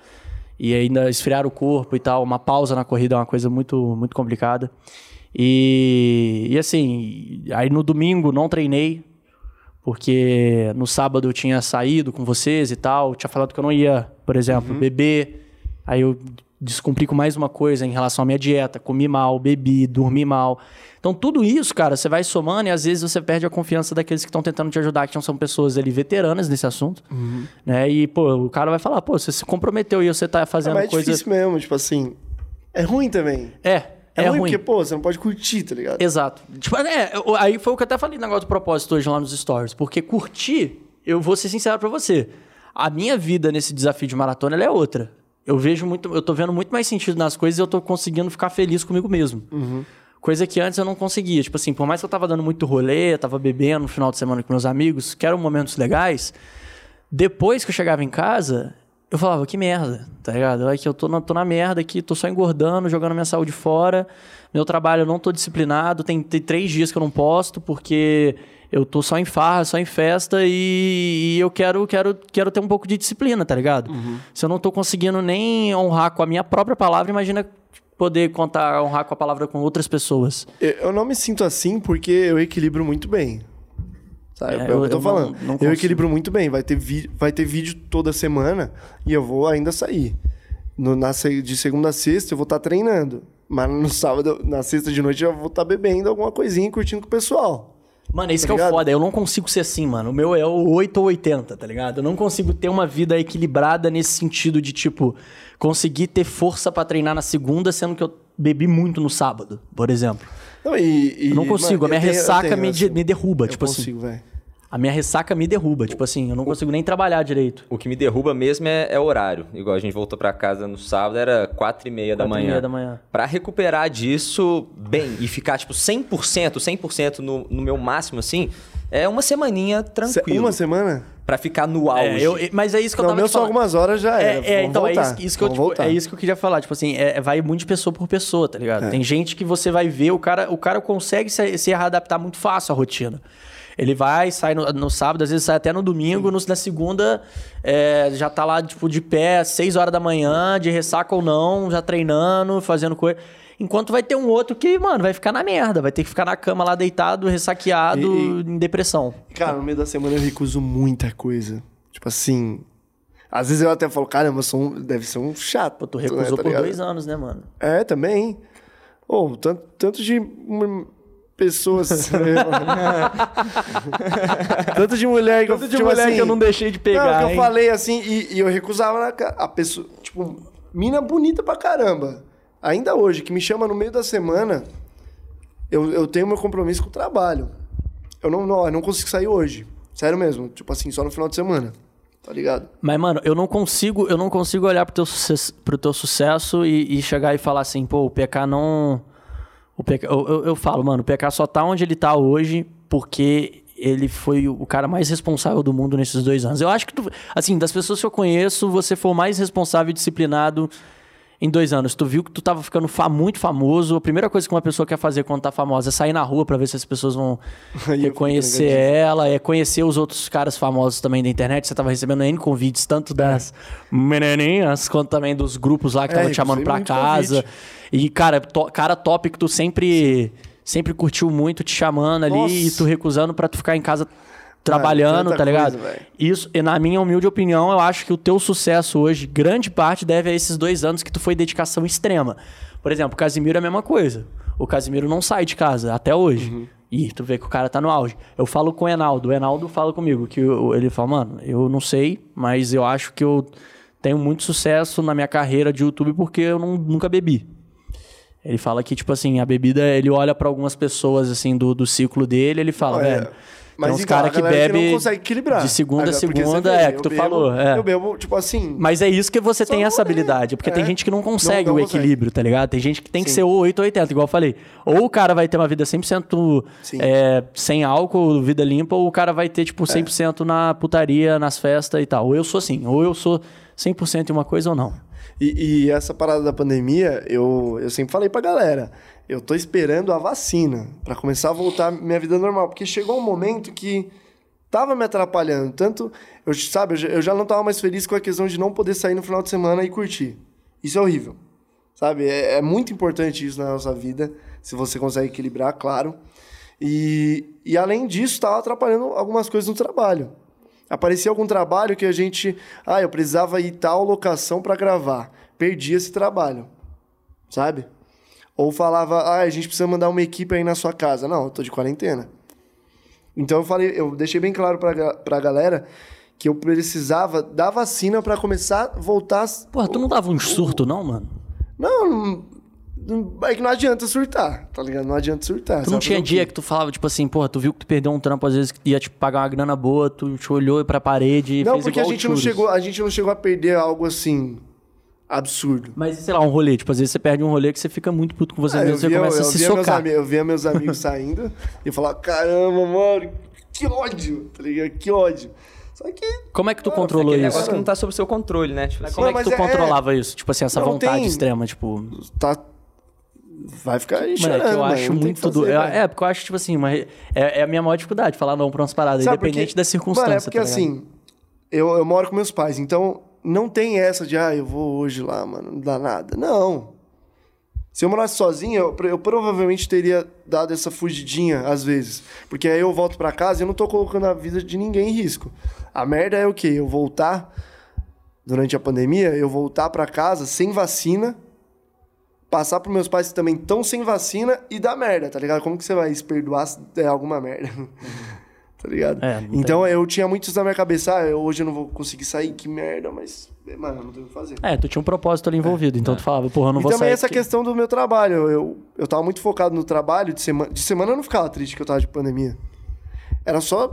E ainda esfriaram o corpo e tal. Uma pausa na corrida é uma coisa muito, muito complicada. E, e assim, aí no domingo não treinei, porque no sábado eu tinha saído com vocês e tal. Tinha falado que eu não ia, por exemplo, beber. Aí eu descumpri com mais uma coisa em relação à minha dieta, comi mal, bebi, dormi mal. Então, tudo isso, cara, você vai somando e às vezes você perde a confiança daqueles que estão tentando te ajudar, que não são pessoas ali veteranas nesse assunto. Uhum. Né? E, pô, o cara vai falar, pô, você se comprometeu e você tá É, fazendo mas é coisa. difícil mesmo, tipo assim. É ruim também. É, É, é, ruim, ruim. porque, pô, você não pode curtir, tá ligado? Exato. Tipo, é, aí foi o que eu até falei no negócio do propósito hoje lá nos stories. Porque curtir, eu vou ser sincero pra você. A minha vida nesse desafio de maratona ela é outra. Eu vejo muito, eu tô vendo muito mais sentido nas coisas e eu tô conseguindo ficar feliz comigo mesmo. Coisa que antes eu não conseguia. Tipo assim, por mais que eu tava dando muito rolê, tava bebendo no final de semana com meus amigos, que eram momentos legais, depois que eu chegava em casa, eu falava, que merda, tá ligado? É que eu tô na, tô na merda aqui, tô só engordando, jogando minha saúde fora. Meu trabalho eu não tô disciplinado, tem, tem três dias que eu não posto, porque eu tô só em farra, só em festa e, e eu quero, quero, quero ter um pouco de disciplina, tá ligado? Se eu não tô conseguindo nem honrar com a minha própria palavra, imagina poder contar, honrar com a palavra com outras pessoas. Eu, eu não me sinto assim porque eu equilibro muito bem. Sabe? É, o que eu- eu tô eu falando. não- não eu equilibro muito bem. Vai ter, vi- vai ter vídeo toda semana e eu vou ainda sair. No- na, de segunda a sexta eu vou estar treinando. Mas no sábado, na sexta de noite, eu vou estar bebendo alguma coisinha e curtindo com o pessoal. Mano, isso Tá que é o ligado? foda. Eu não consigo ser assim, mano. O meu é o 8 ou 80, tá ligado? Eu não consigo ter uma vida equilibrada nesse sentido de, tipo, conseguir ter força pra treinar na segunda, sendo que eu bebi muito no sábado, por exemplo. Não, e, e, Eu não consigo. mano, a minha tenho- ressaca tenho, me, assim, me derruba, eu tipo assim. consigo, velho. A minha ressaca me derruba, tipo assim. Eu não consigo nem trabalhar direito. O que me derruba mesmo é, é o horário. Igual a gente voltou pra casa no sábado, era quatro e meia da Quatro e manhã. meia da manhã. Pra recuperar disso bem e ficar, tipo, 100%, 100% no, no meu máximo, assim, é uma semaninha Se- tranquilo. Uma semana? Pra ficar no auge. É, eu- mas é isso que eu Não, tava meu só falando. algumas horas já É, é, Vamos então é isso, isso que eu, tipo, é isso que eu queria falar. Tipo assim, é, vai muito de pessoa por pessoa, tá ligado? Tem gente que você vai ver, o cara, o cara consegue se, se adaptar muito fácil à rotina. Ele vai, sai no, no sábado, às vezes sai até no domingo, no- na segunda é, já tá lá, tipo, de pé, às 6 horas da manhã, de ressaca ou não, já treinando, fazendo coisa. Enquanto vai ter um outro que, mano, vai ficar na merda, vai ter que ficar na cama lá deitado, ressaqueado, E- em depressão. Cara, no meio da semana eu recuso muita coisa. Tipo assim. Às vezes eu até falo, caramba, eu sou um- deve ser um chato. Pô, tu né, recusou tá por ligado? dois anos, né, mano? É, também. Ô, tanto, tanto de pessoas. tanto de mulher que eu Tanto de tipo mulher assim, que eu não deixei de pegar, Não, que eu falei assim, e, e eu recusava na a pessoa. Tipo, mina bonita pra caramba. Ainda hoje, que me chama no meio da semana, eu, eu tenho meu compromisso com o trabalho. Eu não, não, eu não consigo sair hoje. Sério mesmo. Tipo assim, só no final de semana. Tá ligado? Mas, mano, eu não consigo, eu não consigo olhar pro teu, sucesso, pro teu sucesso e, e chegar e falar assim, pô, o PK não. O PK, eu, eu, eu falo, mano, o PK só tá onde ele tá hoje porque ele foi o cara mais responsável do mundo nesses dois anos. Eu acho que tu, assim, das pessoas que eu conheço, você foi o mais responsável e disciplinado em dois anos. Tu viu que tu tava ficando fa- muito famoso. A primeira coisa que uma pessoa quer fazer quando tá famosa é sair na rua pra ver se as pessoas vão reconhecer ela, é conhecer os outros caras famosos também da internet. Você tava recebendo N convites, tanto das menininhas quanto também dos grupos lá que É, estavam te chamando pra casa. convite. E, cara, to- cara top que tu sempre, sempre curtiu muito, te chamando ali Nossa. e tu recusando pra tu ficar em casa trabalhando, tanta tá ligado? coisa. Isso, e na minha humilde opinião, eu acho que o teu sucesso hoje, grande parte deve a esses dois anos que tu foi dedicação extrema. Por exemplo, o Casimiro é a mesma coisa. O Casimiro não sai de casa até hoje. Uhum. E tu vê que o cara tá no auge. Eu falo com o Enaldo, o Enaldo fala comigo, que eu- ele fala, mano, eu não sei, mas eu acho que eu tenho muito sucesso na minha carreira de YouTube porque eu não- nunca bebi. Ele fala que, tipo assim, a bebida, ele olha pra algumas pessoas, assim, do, do ciclo dele, ele fala, Olha, velho, Mas tem uns então, caras a que galera bebe não consegue equilibrar. de segunda a porque você segunda, é, que eu tu bebo- falou, é. Eu bebo, tipo assim. Mas é isso que você tem essa é. habilidade. Porque tem É. gente que não consegue Não- não o equilíbrio, tá ligado? Tem gente que tem que ser o 880, igual eu falei. Ou o cara vai ter uma vida 100% Sim. é, sem álcool, vida limpa, ou o cara vai ter, É. tipo, 100% na putaria, nas festas e tal. Ou eu sou assim, ou eu sou 100% em uma coisa ou não. E, e essa parada da pandemia, eu, eu sempre falei pra galera. Eu tô esperando a vacina pra começar a voltar minha vida normal. Porque chegou um momento que tava me atrapalhando. Tanto, eu, sabe, eu já, eu já não tava mais feliz com a questão de não poder sair no final de semana e curtir. Isso é horrível. Sabe? É, é muito importante isso na nossa vida. Se você consegue equilibrar, claro. E, e além disso, tava atrapalhando algumas coisas no trabalho. Aparecia algum trabalho que a gente. Ah, eu precisava ir tal locação para gravar. perdia esse trabalho, sabe? Ou falava, ah, a gente precisa mandar uma equipe aí na sua casa. Não, eu tô de quarentena. Então eu falei, eu deixei bem claro pra, pra galera que eu precisava da vacina pra começar a voltar. Porra, tu não dava um surto, não, mano? Não- é que não adianta surtar, tá ligado? Não adianta surtar. Tu não tinha dia que tu falava, tipo assim, porra, tu viu que tu perdeu um trampo, às vezes, que ia te pagar uma grana boa, tu te olhou pra parede e Não, fez porque a gente não, chegou, a gente não chegou a perder algo assim absurdo. Mas, sei lá, um rolê, tipo, às vezes você perde um rolê que você fica muito puto com você Ah, mesmo, você via- começa a eu se via meus socar. ami- eu via meus amigos saindo e falava, caramba, mano, que ódio, tá ligado? Que ódio. Só que. Como é que tu Ah, controlou isso? negócio que não tá sob o seu controle, né? Tipo assim, Como é que tu é- controlava isso? Tipo assim, essa Não, vontade tem- extrema, tipo... Tá. Vai ficar aí Mano, é que eu acho muito... do... velho. é, porque eu acho, tipo assim, uma... é, é a minha maior dificuldade, falar não pra umas paradas, Sabe independente porque- da circunstância, Mano, é porque tá assim, eu, eu moro com meus pais, então não tem essa de, ah, eu vou hoje lá, mano, não dá nada. Não. Se eu morasse sozinho, eu, eu provavelmente teria dado essa fugidinha às vezes. Porque aí eu volto pra casa e eu não tô colocando a vida de ninguém em risco. A merda é o quê? Eu voltar, durante a pandemia, eu voltar pra casa sem vacina, passar pros meus pais que também estão sem vacina e dar merda, tá ligado? Como que você vai se perdoar se der alguma merda? tá ligado? É, então eu tinha muito isso na minha cabeça, ah, eu, hoje eu não vou conseguir sair, que merda, mas, mano, não tenho o que fazer. É, tu tinha um propósito ali envolvido, então tu falava, porra, eu não e vou também sair essa porque- questão do meu trabalho. Eu, eu tava muito focado no trabalho, de semana, de semana eu não ficava triste que eu tava de pandemia. Era só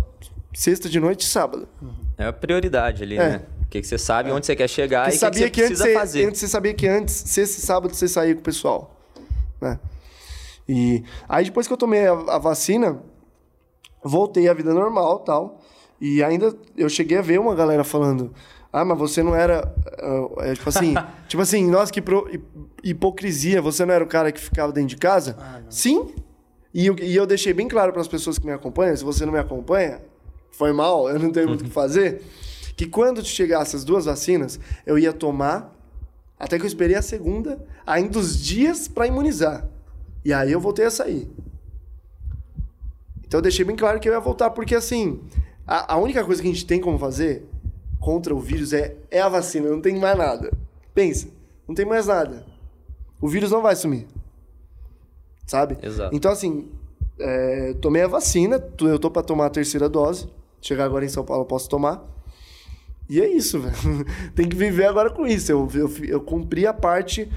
sexta de noite e sábado. é a prioridade ali, É. né? O que, que você sabe, onde você quer chegar Porque e o que, que você que, antes, precisa você, fazer. antes você sabia que antes, sexta e sábado, você saía com o pessoal. Né? E aí depois que eu tomei a, a vacina, voltei à vida normal tal. E ainda eu cheguei a ver uma galera falando. Ah, mas você não era. ah, é, tipo assim, tipo assim, nossa, que pro- hi- hipocrisia, você não era o cara que ficava dentro de casa? Sim. E eu, e eu deixei bem claro para as pessoas que me acompanham: se você não me acompanha, foi mal, eu não tenho muito o que fazer. Que quando chegasse as duas vacinas, eu ia tomar, até que eu esperei a segunda, ainda os dias para imunizar. E aí eu voltei a sair. Então eu deixei bem claro que eu ia voltar, porque assim, a, a única coisa que a gente tem como fazer contra o vírus é, é a vacina, não tem mais nada. Pensa, não tem mais nada. O vírus não vai sumir. Sabe? Exato. Então, assim, é, tomei a vacina, eu tô pra tomar a terceira dose. Chegar agora em São Paulo, eu posso tomar. E é isso, velho. Tem que viver agora com isso. Eu, eu, eu cumpri a parte.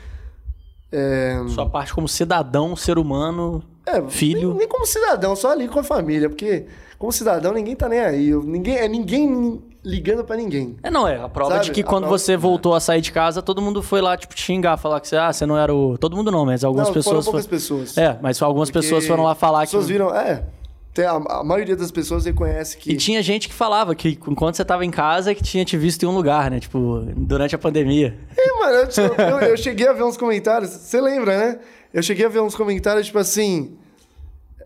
É, Sua parte como cidadão, ser humano, é, filho. Nem, nem como cidadão, só ali com a família. Porque como cidadão, ninguém tá nem aí. Eu- ninguém, é ninguém ligando pra ninguém. É, não, é a prova Sabe? de que A quando prova- você voltou a sair de casa, todo mundo foi lá, tipo, xingar, falar que você, ah, você não era o... Todo mundo não, mas algumas não, foram pessoas... poucas foram- pessoas. É, mas algumas Porque pessoas foram lá falar as pessoas que... viram, é. A, a maioria das pessoas reconhece que. E tinha gente que falava que enquanto você tava em casa, que tinha te visto em um lugar, né? Tipo, durante a pandemia. É, mano, eu, eu- eu cheguei a ver uns comentários, você lembra, né? Eu cheguei a ver uns comentários, tipo assim,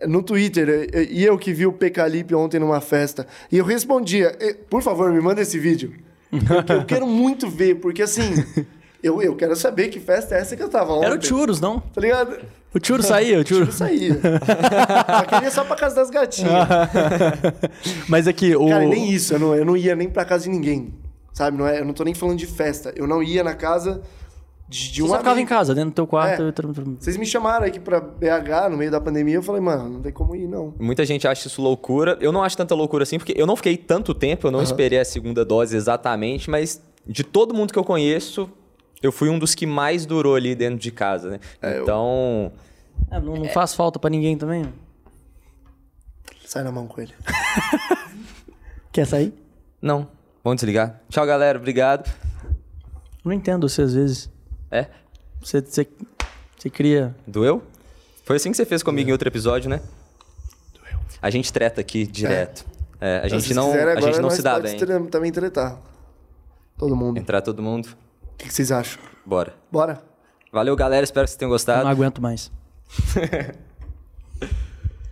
no Twitter, e eu que vi o Pecalipe ontem numa festa, e eu respondia, "Eh, por favor, me manda esse vídeo. Porque eu quero muito ver, porque assim, eu, eu quero saber que festa é essa que eu tava ontem. Era o Churros, não? Tá ligado? O Churros saía, o Churros. Isso aí. eu queria só pra casa das gatinhas. Mas aqui, o... Cara, nem isso, eu não, eu não ia nem pra casa de ninguém. Sabe? Não é, eu não tô nem falando de festa. Eu não ia na casa de, de Você um só ficava em amigo. casa, dentro do teu quarto. É. Vocês me chamaram aqui pra BH no meio da pandemia, eu falei, mano, não tem como ir, não. Muita gente acha isso loucura. Eu não acho tanta loucura assim, porque eu não fiquei tanto tempo, eu não esperei a segunda dose exatamente, mas de todo mundo que eu conheço, eu fui um dos que mais durou ali dentro de casa, né? então, É, não, não faz falta pra ninguém também. Sai na mão com ele. Quer sair? não. Vamos desligar. Tchau, galera. Obrigado. Não entendo você às vezes. É? Você, você, você cria. Doeu? Foi assim que você fez comigo em outro episódio, né? Doeu. A gente treta aqui direto. É, a Se gente não, quiserem, a gente não nós se dá pode bem. também tretar. Todo mundo. Entrar todo mundo. O que que vocês acham? Bora. Bora? Valeu, galera. Espero que vocês tenham Eu gostado. não aguento mais.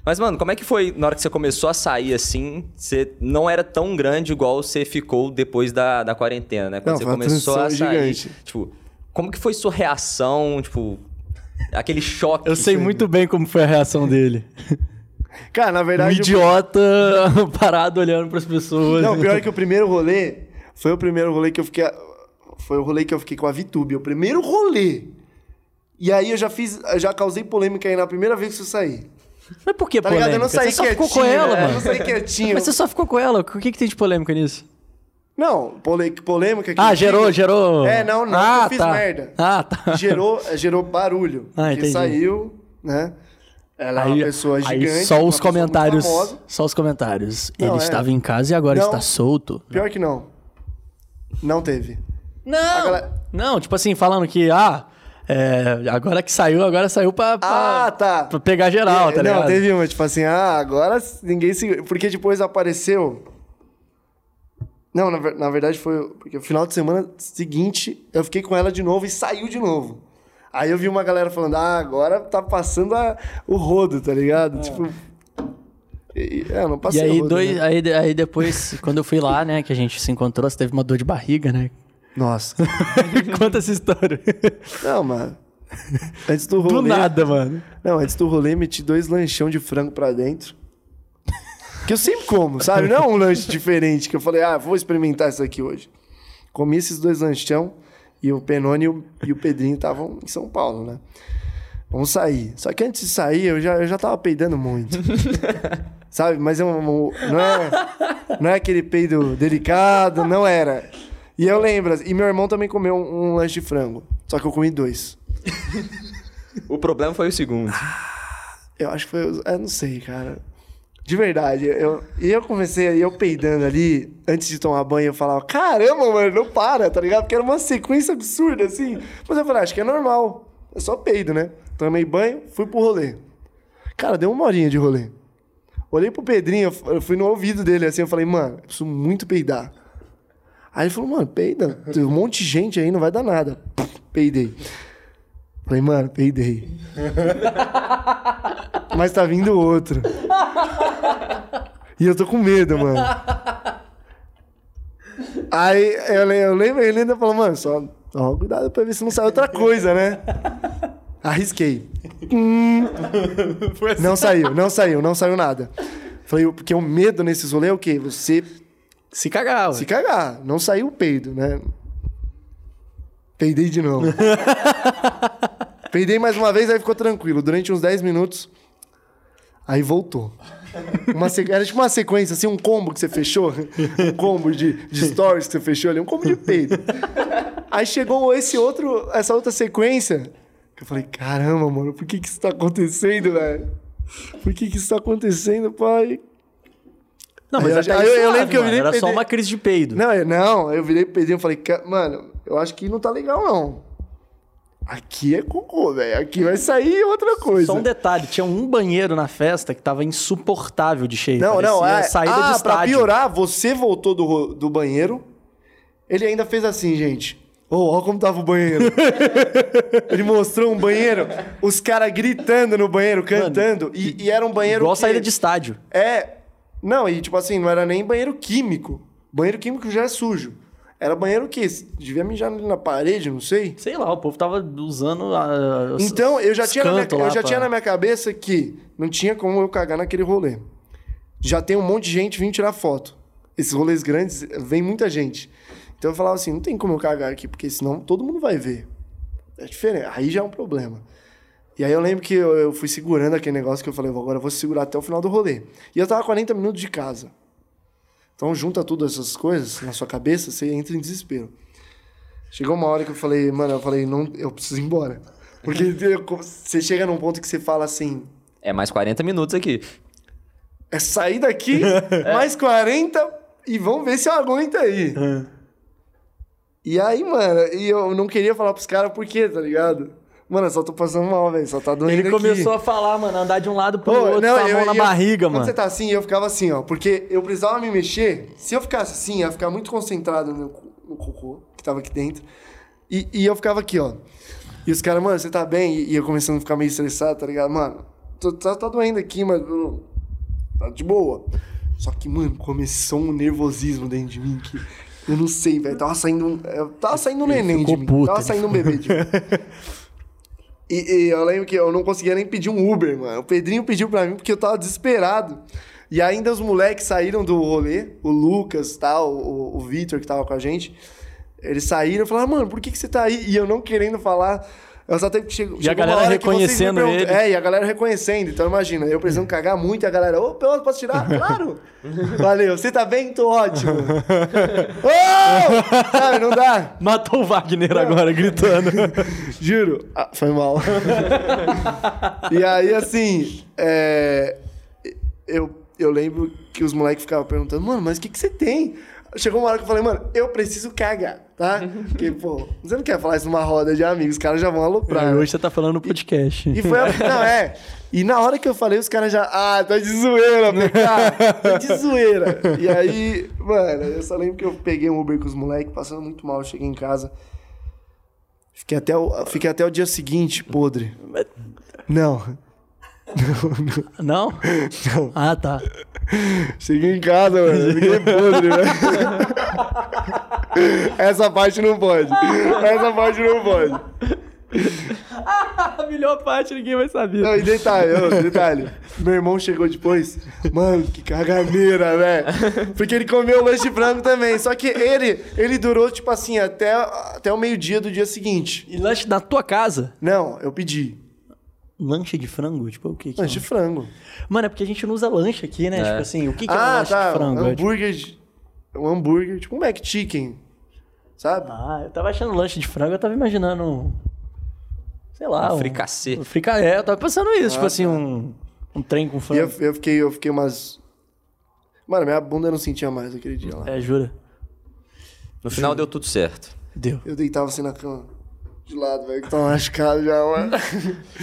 Mas, mano, como é que foi na hora que você começou a sair assim? Você não era tão grande igual você ficou depois da, da quarentena, né? Quando Não, você começou a sair. gigante. Tipo, como que foi sua reação? Tipo, aquele choque. Eu sei muito bem como foi a reação dele. Cara, na Um verdade. idiota parado olhando pras pessoas. Não, pior é que o primeiro rolê foi o primeiro rolê que eu fiquei. Foi o rolê que eu fiquei com a VTube, o primeiro rolê. E aí eu já fiz, eu já causei polêmica aí na primeira vez que eu saí. Mas por que Tá ligado? Eu polêmica? não saí você só ficou com ela? Eu mano. não saí quietinho. Mas você só ficou com ela. O que, que tem de polêmica nisso? Não, pole- polêmica que Ah, eu gerou, gerou. É, não, não, ah, eu fiz tá. merda. Ah, tá. Gerou, gerou barulho. Ah, entendi. saiu, né? Ela é Aí, uma pessoa gigante. aí só os comentários. Só os comentários. Não, Ele é. estava em casa e agora Não. está solto. Pior que não. Não teve. Não! galera- Não, tipo assim, falando que, ah, é, agora que saiu, agora saiu pra, pra, Ah, tá. pra pegar geral, tá não, ligado? teve uma, tipo assim, ah, agora ninguém se. Porque depois apareceu. Não, na, na verdade foi. Porque o final de semana seguinte eu fiquei com ela de novo e saiu de novo. Aí eu vi uma galera falando, ah, agora tá passando a- o rodo, tá ligado? Tipo. E, é, não E passei o aí, rodo, dois, né? aí, aí depois, quando eu fui lá, né, que a gente se encontrou, você teve uma dor de barriga, né? Nossa. Conta essa história. Não, mano. Antes do rolê. Do nada, mano. Não, antes do rolê, meti dois lanchão de frango pra dentro. Que eu sempre como, sabe? Não é um lanche diferente que eu falei, ah, vou experimentar isso aqui hoje. Comi esses dois lanchão e o Penone e o, e o Pedrinho estavam em São Paulo, né? Vamos sair. Só que antes de sair, eu já, eu já tava peidando muito. sabe? Mas é um, um- não, é, não é aquele peido delicado, não era. E eu lembro, e meu irmão também comeu um, um lanche de frango. Só que eu comi dois. O problema foi o segundo. Eu acho que foi. Eu não sei, cara. De verdade, eu, e eu comecei, eu peidando ali, antes de tomar banho, eu falava, caramba, mano, não para, tá ligado? Porque era uma sequência absurda, assim. Mas eu falei, acho que é normal. É só peido, né? Tomei banho, fui pro rolê. Cara, deu uma horinha de rolê. Olhei pro Pedrinho, eu fui no ouvido dele assim, eu falei, mano, eu preciso muito peidar. Aí ele falou, mano, peida. Tem um monte de gente aí, não vai dar nada. Peidei. Falei, mano, peidei. Mas tá vindo outro. E eu tô com medo, mano. Aí eu, eu lembro, ele ainda falou, mano, só toma cuidado pra ver se não sai outra coisa, né? Arrisquei. Hum. Não saiu, não saiu, não saiu nada. Falei, porque o medo nesses rolês é o quê? Você Se cagar, se cagar. Não saiu o peido, né? Peidei de novo. Peidei mais uma vez, aí ficou tranquilo. Durante uns 10 minutos, aí voltou. Uma sequ... Era tipo uma sequência, assim, um combo que você fechou. Um combo de, de stories que você fechou ali, um combo de peido. Aí chegou esse outro, essa outra sequência, que eu falei, caramba, mano, por que que isso tá acontecendo, velho? Por que que isso tá acontecendo, pai? Não, mas Aí eu- até aí eu- eu lembro que eu mano. virei Era só uma crise de peido. Não, eu, não, eu virei pro Pedrinho e falei, "Ca- mano, eu acho que não tá legal, não. Aqui é cocô, velho. Aqui vai sair outra coisa. Só um detalhe, tinha um banheiro na festa que tava insuportável de cheio. Não, não, é. saída ah, de pra estádio. piorar, você voltou do, do banheiro. Ele ainda fez assim, gente. Ô, olha como tava o banheiro. Ele mostrou um banheiro, os caras gritando no banheiro, cantando. e, e era um banheiro. Igual que- saída de estádio. É. Não, e tipo assim, não era nem banheiro químico. Banheiro químico já é sujo. Era banheiro que devia mijar ali na parede, não sei. Sei lá, o povo tava usando a, os- Então, eu já, tinha na, minha, eu já pra- tinha na minha cabeça que não tinha como eu cagar naquele rolê. Já tem um monte de gente vindo tirar foto. Esses rolês grandes, vem muita gente. Então eu falava assim, não tem como eu cagar aqui, porque senão todo mundo vai ver. É diferente. Aí já é um problema. E aí eu lembro que eu, eu fui segurando aquele negócio que eu falei, agora eu vou segurar até o final do rolê. E eu tava 40 minutos de casa. Então junta tudo essas coisas na sua cabeça, você entra em desespero. Chegou uma hora que eu falei, mano, eu falei, não, eu preciso ir embora. Porque você chega num ponto que você fala assim, É mais 40 minutos aqui. é sair daqui, mais 40 e vamos ver se eu aguento aí. E aí, mano, e eu não queria falar pros caras por quê, tá ligado? Mano, eu só tô passando mal, velho, só tá doendo Ele aqui. começou a falar, mano, andar de um lado pro Ô, outro, com a eu- mão na eu- barriga, quando mano. você tá assim, eu ficava assim, ó. Porque eu precisava me mexer. Se eu ficasse assim, eu ia ficar muito concentrado no, no cocô que tava aqui dentro. E, e eu ficava aqui, ó. E os caras, mano, você tá bem? E, e eu começando a ficar meio estressado, tá ligado? Mano, tô- tá, tá doendo aqui, mas eu- tá de boa. Só que, mano, começou um nervosismo dentro de mim que eu não sei, velho. Tava saindo um. eu- Tava saindo um neném de mim. puto, tava saindo um bebê de mim. E, e eu lembro que eu não conseguia nem pedir um Uber, mano. O Pedrinho pediu pra mim porque eu tava desesperado. E ainda os moleques saíram do rolê, o Lucas, tal, o, o Vitor que tava com a gente. Eles saíram e falaram, mano, por que, que você tá aí? E eu não querendo falar. Eu só até chego, E a galera reconhecendo ele. É, e a galera reconhecendo. Então imagina, eu precisando cagar muito e a galera, ô, Pelota, posso tirar? Claro! Valeu, você tá bem? Tô ótimo. Ô! Sabe, não dá. Matou o Wagner agora, gritando. Juro. Ah, foi mal. e aí, assim, é, eu, eu lembro que os moleques ficavam perguntando, mano, mas o que, que você tem? Chegou uma hora que eu falei, mano, eu preciso cagar, tá? Porque, pô, você não quer falar isso numa roda de amigos, os caras já vão aloprar. né? Hoje você tá falando no podcast. E foi a... Não, é. E na hora que eu falei, os caras já. Ah, tá de zoeira, PK. Tá de zoeira. E aí, mano, eu só lembro que eu peguei um Uber com os moleques, passando muito mal. Cheguei em casa. Fiquei até o, fiquei até o dia seguinte, podre. Não. Não? Não. Ah, tá. Cheguei em casa, mano. Fiquei podre, né? Essa parte não pode. Essa parte não pode. A melhor parte ninguém vai saber. Não, e detalhe, ô, detalhe. Meu irmão chegou depois. Mano, que caganeira, velho. Porque ele comeu o lanche de frango também. Só que ele, ele durou, tipo assim, até, até o meio-dia do dia seguinte. E lanche na tua casa? Não, eu pedi. Lanche de frango? Tipo, o que que é? Lanche de frango. Mano, é porque a gente não usa lanche aqui, né? É. Tipo assim, o que, que é um ah, lanche tá. de frango? Um É, tipo- hambúrguer. de- Um hambúrguer, tipo um McChicken. Sabe? Ah, eu tava achando lanche de frango, eu tava imaginando um... Sei lá, Um um... fricassê. Um frica... É, eu tava pensando isso, tipo Ah, assim, tá. um... Um trem com E frango. eu, eu, fiquei, eu fiquei umas. Mano, minha bunda eu não sentia mais aquele dia lá. É, jura? No final deu tudo certo. Deu. Eu deitava assim na cama. De lado, velho, que tava machucado já, mano.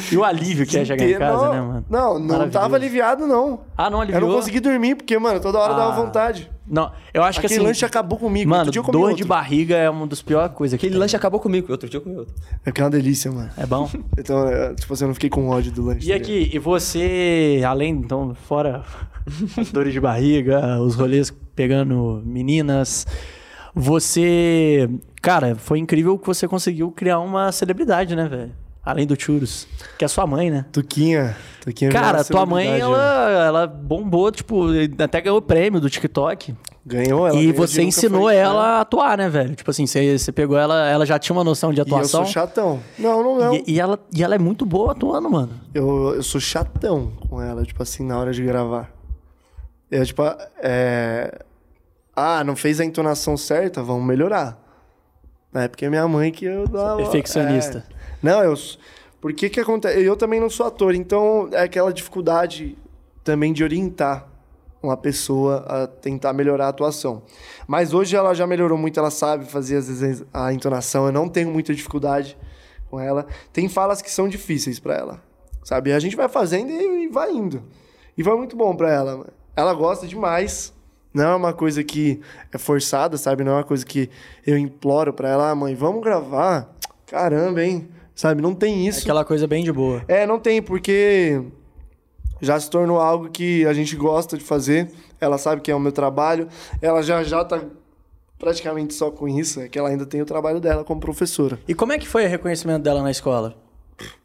E o alívio que é chegar em casa, não, né, mano? Não, não tava aliviado, não. Ah, não Eu aliviou? não consegui dormir, porque, mano, toda hora Ah. dava vontade. Não, eu acho que Aquele assim... lanche acabou comigo. Mano, Outro dia eu comi dor outro. de barriga é uma das piores coisas que Aquele lanche acabou comigo, outro dia eu comi outro. É porque é uma delícia, mano. É bom? Então, é, tipo assim, eu não fiquei com ódio do lanche. E tá aqui, e você, além, então, fora dores de barriga, os rolês pegando meninas, você. Cara, foi incrível que você conseguiu criar uma celebridade, né, velho? Além do Churros, que é sua mãe, né? Tuquinha. Tuquinha Cara, tua mãe, ela, né? ela bombou, tipo, até ganhou o prêmio do TikTok. Ganhou ela. e ganhou você ensinou foi- ela a atuar, né, velho? Tipo assim, você, você pegou ela, ela já tinha uma noção de E eu atuação. sou chatão. Não, não, não. E, e ela, e ela é muito boa atuando, mano. Eu, eu sou chatão com ela, tipo assim, na hora de gravar. Eu, tipo, é... Ah, não fez a entonação certa? Vamos melhorar. Na época é minha mãe que eu dava... Perfeccionista. É. Não, eu... Por que que acontece? Eu também não sou ator, então é aquela dificuldade também de orientar uma pessoa a tentar melhorar a atuação. Mas hoje ela já melhorou muito, ela sabe fazer às vezes a entonação, eu não tenho muita dificuldade com ela. Tem falas que são difíceis pra ela, sabe? A gente vai fazendo e, vai indo. E vai muito bom pra ela. Ela gosta demais. Não é uma coisa que é forçada, sabe? Não é uma coisa que eu imploro pra ela, ah, mãe, vamos gravar. Caramba, hein? Sabe? Não tem isso. Aquela coisa bem de boa. É, não tem, porque já se tornou algo que a gente gosta de fazer. Ela sabe que é o meu trabalho. Ela já já tá praticamente só com isso, é que ela ainda tem o trabalho dela como professora. E como é que foi o reconhecimento dela na escola?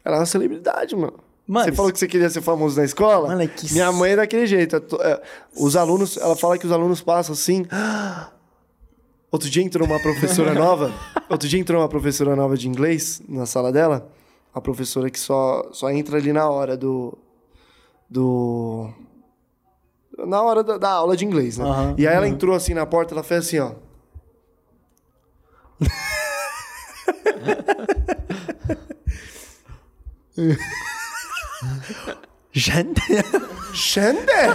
Ela é uma celebridade, mano. Mano, você falou que você queria ser famoso na escola? Mano, é que Minha mãe é daquele jeito. é os alunos, ela fala que os alunos passam assim. Outro dia entrou uma professora nova. Outro dia entrou uma professora nova de inglês na sala dela. A professora que só, só entra ali na hora do. Do. Na hora da, da aula de inglês, né? Aham, e aí ela entrou assim na porta, ela fez assim, ó. Gente, Xander!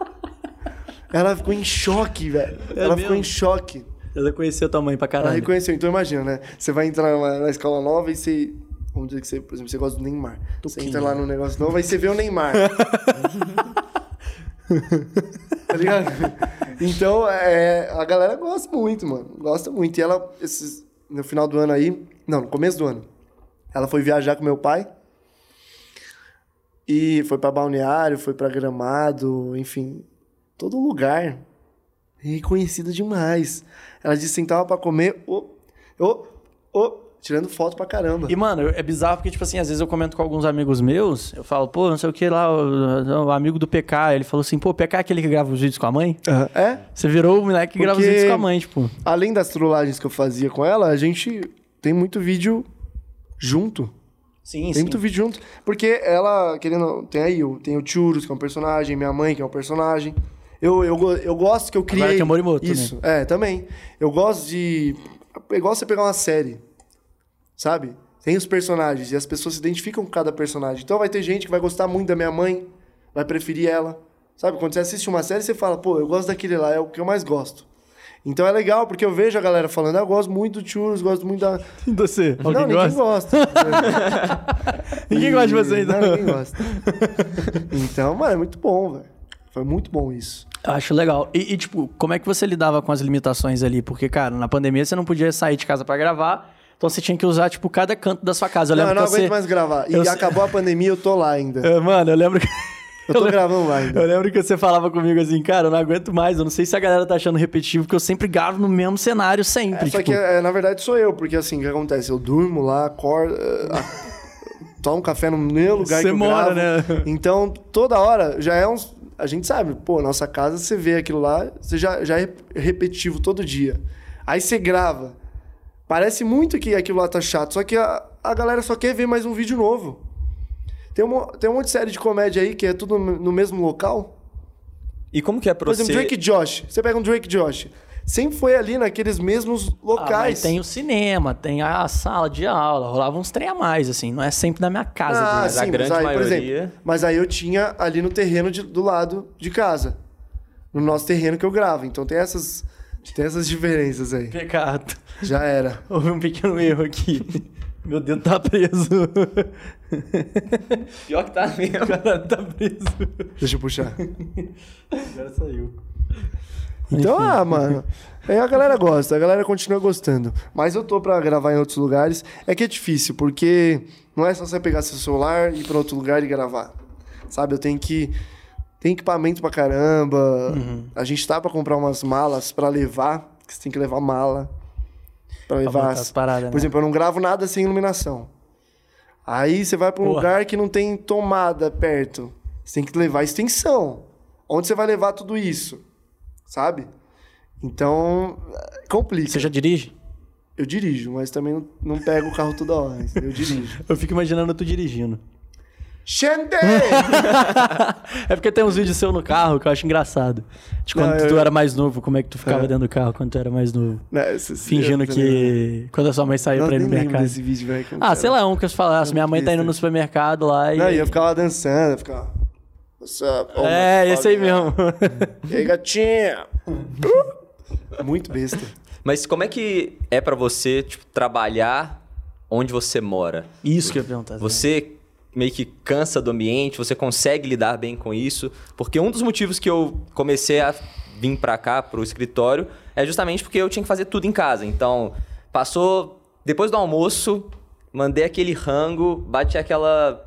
ela ficou em choque, velho. ela ficou mesmo? em choque. ela conheceu tua mãe pra Ela caralho. reconheceu. Então imagina, né? Você vai entrar numa- na escola nova e você. Vamos dizer que você, por exemplo, você gosta do Neymar. Você entra lá no negócio novo, aí você vê o Neymar. tá ligado? Então, é, a galera gosta muito, mano. Gosta muito. E ela, esses, no final do ano aí. Não, no começo do ano. Ela foi viajar com meu pai. E foi pra Balneário, foi pra Gramado, enfim. Todo lugar. E conhecida demais. Ela disse que sentava pra comer. Ô, ô, ô. tirando foto pra caramba. E, mano, é bizarro porque, tipo assim, às vezes eu comento com alguns amigos meus, eu falo, pô, não sei o que lá, o, o amigo do PK, ele falou assim, pô, PK é aquele que grava os vídeos com a mãe? Aham. É? Você virou o moleque que grava os Porque- vídeos com a mãe, tipo. Além das trollagens que eu fazia com ela, a gente tem muito vídeo junto. Sim, Tem muito vídeo junto. Porque ela, querendo. Tem aí, o- tem o Churros, que é um personagem, minha mãe, que é um personagem. Eu, eu, eu gosto que eu criei. Agora tem o Morimoto Isso, é, também. Eu gosto de. É igual você pegar uma série. Sabe? Tem os personagens e as pessoas se identificam com cada personagem. Então vai ter gente que vai gostar muito da minha mãe, vai preferir ela. Sabe? Quando você assiste uma série, você fala, pô, eu gosto daquele lá, é o que eu mais gosto. Então é legal, porque eu vejo a galera falando, ah, eu gosto muito do Churros, gosto muito da. E você? não, ninguém gosta. Ninguém gosta de você, então. Não, ninguém gosta. Então, mano, é muito bom, velho. Foi muito bom isso. Eu acho legal. E, e, tipo, como é que você lidava com as limitações ali? Porque, cara, na pandemia você não podia sair de casa pra gravar, então você tinha que usar, tipo, cada canto da sua casa. Eu não, lembro eu não que aguento você... mais gravar. E eu acabou a pandemia, eu tô lá ainda. É, Mano, eu lembro que... Eu tô gravando lá ainda. Eu lembro que você falava comigo assim, cara, eu não aguento mais. Eu não sei se a galera tá achando repetitivo, porque eu sempre gravo no mesmo cenário, sempre. É, só tipo, que, é, na verdade, sou eu, porque assim, o que acontece? Eu durmo lá, acordo, eh, a- tomo café no meu lugar Você que eu mora, gravo. né? Então, toda hora, já é uns... A gente sabe, pô, nossa casa, você vê aquilo lá, você já, já é repetitivo todo dia. Aí você grava. Parece muito que aquilo lá tá chato, só que a, a galera só quer ver mais um vídeo novo. Tem, uma, tem um monte de série de comédia aí que é tudo no mesmo local. E como que é pra Por você... exemplo, Drake e Josh. Você pega um Drake Josh. Sempre foi ali naqueles mesmos Ah, locais. mas tem o cinema, tem a sala de aula, rolava uns trem a mais, assim, não é sempre na minha casa. Ah, assim. Mas a sim, grande mas aí, maioria- exemplo, mas aí eu tinha ali no terreno de- do lado de casa. No nosso terreno que eu gravo. Então tem essas, tem essas diferenças aí. Pecado. Já era. Houve um pequeno erro aqui. Meu dedo tá preso. Pior que tá mesmo. O cara tá preso. Deixa eu puxar. Agora saiu. Então, ah, mano. Aí a galera gosta, a galera continua gostando. Mas eu tô pra gravar em outros lugares. É que é difícil, porque não é só você pegar seu celular e ir pra outro lugar e gravar. Sabe? Eu tenho que. Tem equipamento pra caramba. Uhum. A gente tá pra comprar umas malas pra levar. Que você tem que levar mala. Pra levar. as- as paradas, Por né? exemplo, eu não gravo nada sem iluminação. Aí você vai pra um Porra. lugar que não tem tomada perto. Você tem que levar extensão. Onde você vai levar tudo isso? Sabe? Então, complica. Você já dirige? Eu dirijo, mas também não, não pego o carro toda hora. Eu dirijo. Eu fico imaginando tu dirigindo. Gente! É porque tem uns vídeos seu no carro que eu acho engraçado. De quando Não, eu- tu era mais novo, como é que tu ficava É. dentro do carro quando tu era mais novo. Né, esse- Fingindo eu- que. Quando a sua mãe saiu Não, pra ir no lembro mercado. desse vídeo, como Ah, sei lá, um que eu falasse. Minha mãe tá indo no supermercado lá e. Não, e eu ficava dançando, eu ficava... What's up? Oh, É, esse aí mesmo. E aí, gatinha? Muito besta. Mas como é que é pra você, tipo, trabalhar onde você mora? Isso que eu ia perguntar. Você meio que cansa do ambiente, você consegue lidar bem com isso? Porque um dos motivos que eu comecei a vir pra cá, pro escritório, é justamente porque eu tinha que fazer tudo em casa. Então, passou depois do almoço, mandei aquele rango, bate aquela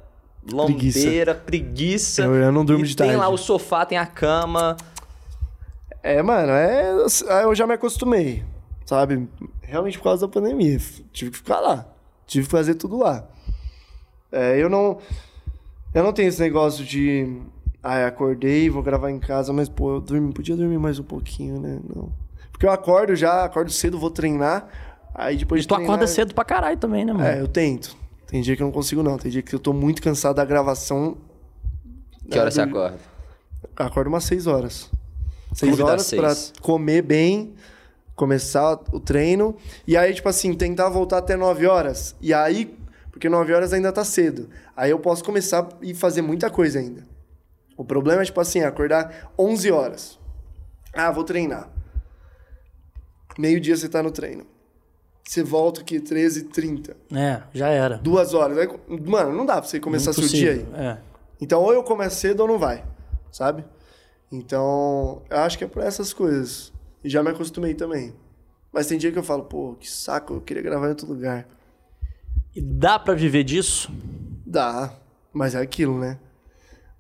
lombeira, preguiça. Eu- eu não durmo e de tem tarde. lá o sofá, tem a cama. É, mano, é, eu já me acostumei, sabe? Realmente por causa da pandemia. Tive que ficar lá. Tive que fazer tudo lá. É, eu não. Eu não tenho esse negócio de. Ah, acordei, vou gravar em casa, mas, pô, eu dormi, podia dormir mais um pouquinho, né? Não. Porque eu acordo já, acordo cedo, vou treinar. Aí depois E de tu treinar, acorda cedo pra caralho também, né, mano? É, eu tento. Tem dia que eu não consigo, não. Tem dia que eu tô muito cansado da gravação. Que hora É, você do- acorda? Acordo umas 6 horas. 6 Clube das horas pra seis. comer bem, começar o treino. E aí, tipo assim, tentar voltar até 9 horas. E aí, porque 9 horas ainda tá cedo. Aí eu posso começar e fazer muita coisa ainda. O problema é, tipo assim, acordar 11 horas. Ah, vou treinar. Meio-dia você tá no treino. Você volta aqui 13h30. É, já era. Duas horas. Aí, mano, não dá pra você começar seu dia aí. É. Então, ou eu começo cedo ou não vai, sabe? Então, eu acho que é por essas coisas. E já me acostumei também. Mas tem dia que eu falo, pô, que saco, eu queria gravar em outro lugar. E dá pra viver disso? Dá, mas é aquilo, né?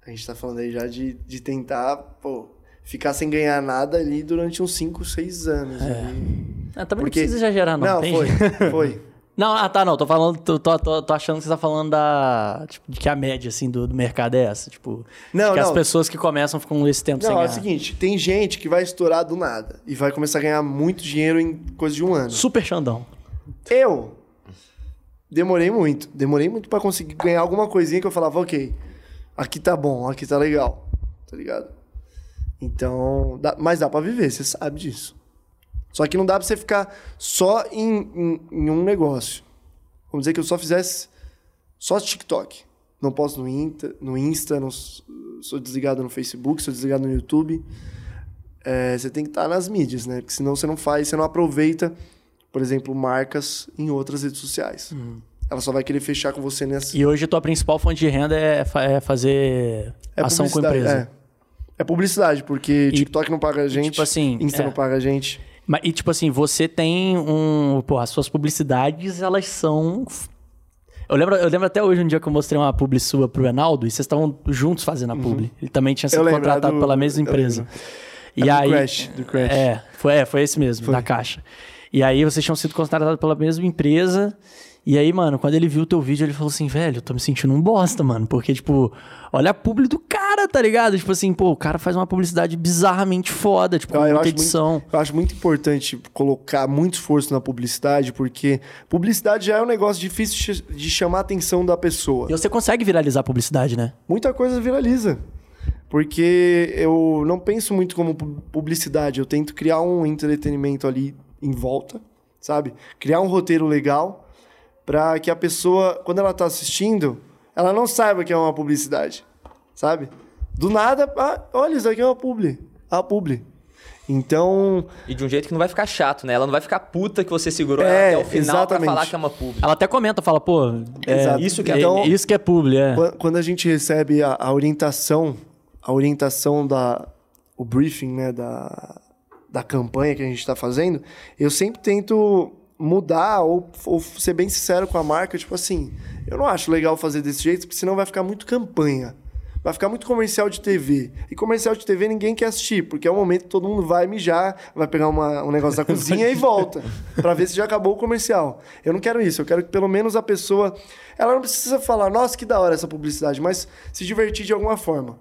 A gente tá falando aí já de, de tentar, pô, ficar sem ganhar nada ali durante uns 5, 6 anos. É, também Porque- não precisa exagerar, não. Não, tem foi, foi. Não, ah, tá, não. Tô falando, tô, tô, tô- tô achando que você tá falando da. Tipo, de que a média, assim, do, do mercado é essa. Tipo, Não, que as não. pessoas que começam ficam esse tempo sem Não, é o ganhar. seguinte, tem gente que vai estourar do nada e vai começar a ganhar muito dinheiro em coisa de um ano. Super Xandão. Eu demorei muito, demorei muito pra conseguir ganhar alguma coisinha que eu falava, ok, aqui tá bom, aqui tá legal, tá ligado? Então, dá- mas dá pra viver, você sabe disso. Só que não dá pra você ficar só em, em- em um negócio. Vamos dizer que eu só fizesse só TikTok. Não posto no Insta, no Insta não sou desligado no Facebook, sou desligado no YouTube. É, você tem que estar nas mídias, né? Porque senão você não faz, você não aproveita, por exemplo, marcas em outras redes sociais. Ela só vai querer fechar com você nessa. E hoje tua principal fonte de renda é, fa- é fazer ação com a empresa. É. É publicidade, porque TikTok não paga a gente, tipo assim, Insta é. não paga a gente. Mas, e tipo assim, você tem um. Pô, as suas publicidades, elas são. Eu lembro, eu lembro até hoje um dia que eu mostrei uma publi sua pro Enaldo e vocês estavam juntos fazendo a publi. Ele também tinha sido Uhum. Lembro, contratado é do- pela mesma empresa. E É do aí. Crash, do Crash. É, foi, é, foi esse mesmo, da Caixa. E aí vocês tinham sido contratados pela mesma empresa. E aí, mano, quando ele viu o teu vídeo, ele falou assim, velho, eu tô me sentindo um bosta, mano. Porque, tipo, olha a publi do cara, tá ligado? Tipo assim, pô, o cara faz uma publicidade bizarramente foda, tipo, com Eu, acho edição. muito, eu acho muito importante colocar muito esforço na publicidade, porque publicidade já é um negócio difícil de- chamar a atenção da pessoa. E você consegue viralizar a publicidade, né? Muita coisa viraliza. Porque eu não penso muito como pu- publicidade, eu tento criar um entretenimento ali em volta, sabe? Criar um roteiro legal para que a pessoa, quando ela tá assistindo, ela não saiba que é uma publicidade, sabe? Do nada, ah, olha, isso aqui é uma publi. Ah, publi. Então, E de um jeito que não vai ficar chato, né? Ela não vai ficar puta que você segurou É, ela até o final exatamente. pra falar que é uma pub. Ela até comenta, fala, pô, é, isso que é, Então- isso que é publi, é. Quan- Quando a gente recebe a, a orientação, a orientação da o briefing, né, da, da campanha que a gente está fazendo, eu sempre tento mudar ou, ou ser bem sincero com a marca, tipo assim, eu não acho legal fazer desse jeito, porque senão vai ficar muito campanha. Vai ficar muito comercial de TV. E comercial de TV ninguém quer assistir, porque é o momento que todo mundo vai mijar, vai pegar uma- um negócio da cozinha e volta. Pra ver se já acabou o comercial. Eu não quero isso. Eu quero que pelo menos a pessoa. Ela não precisa falar, nossa, que da hora essa publicidade, mas se divertir de alguma forma.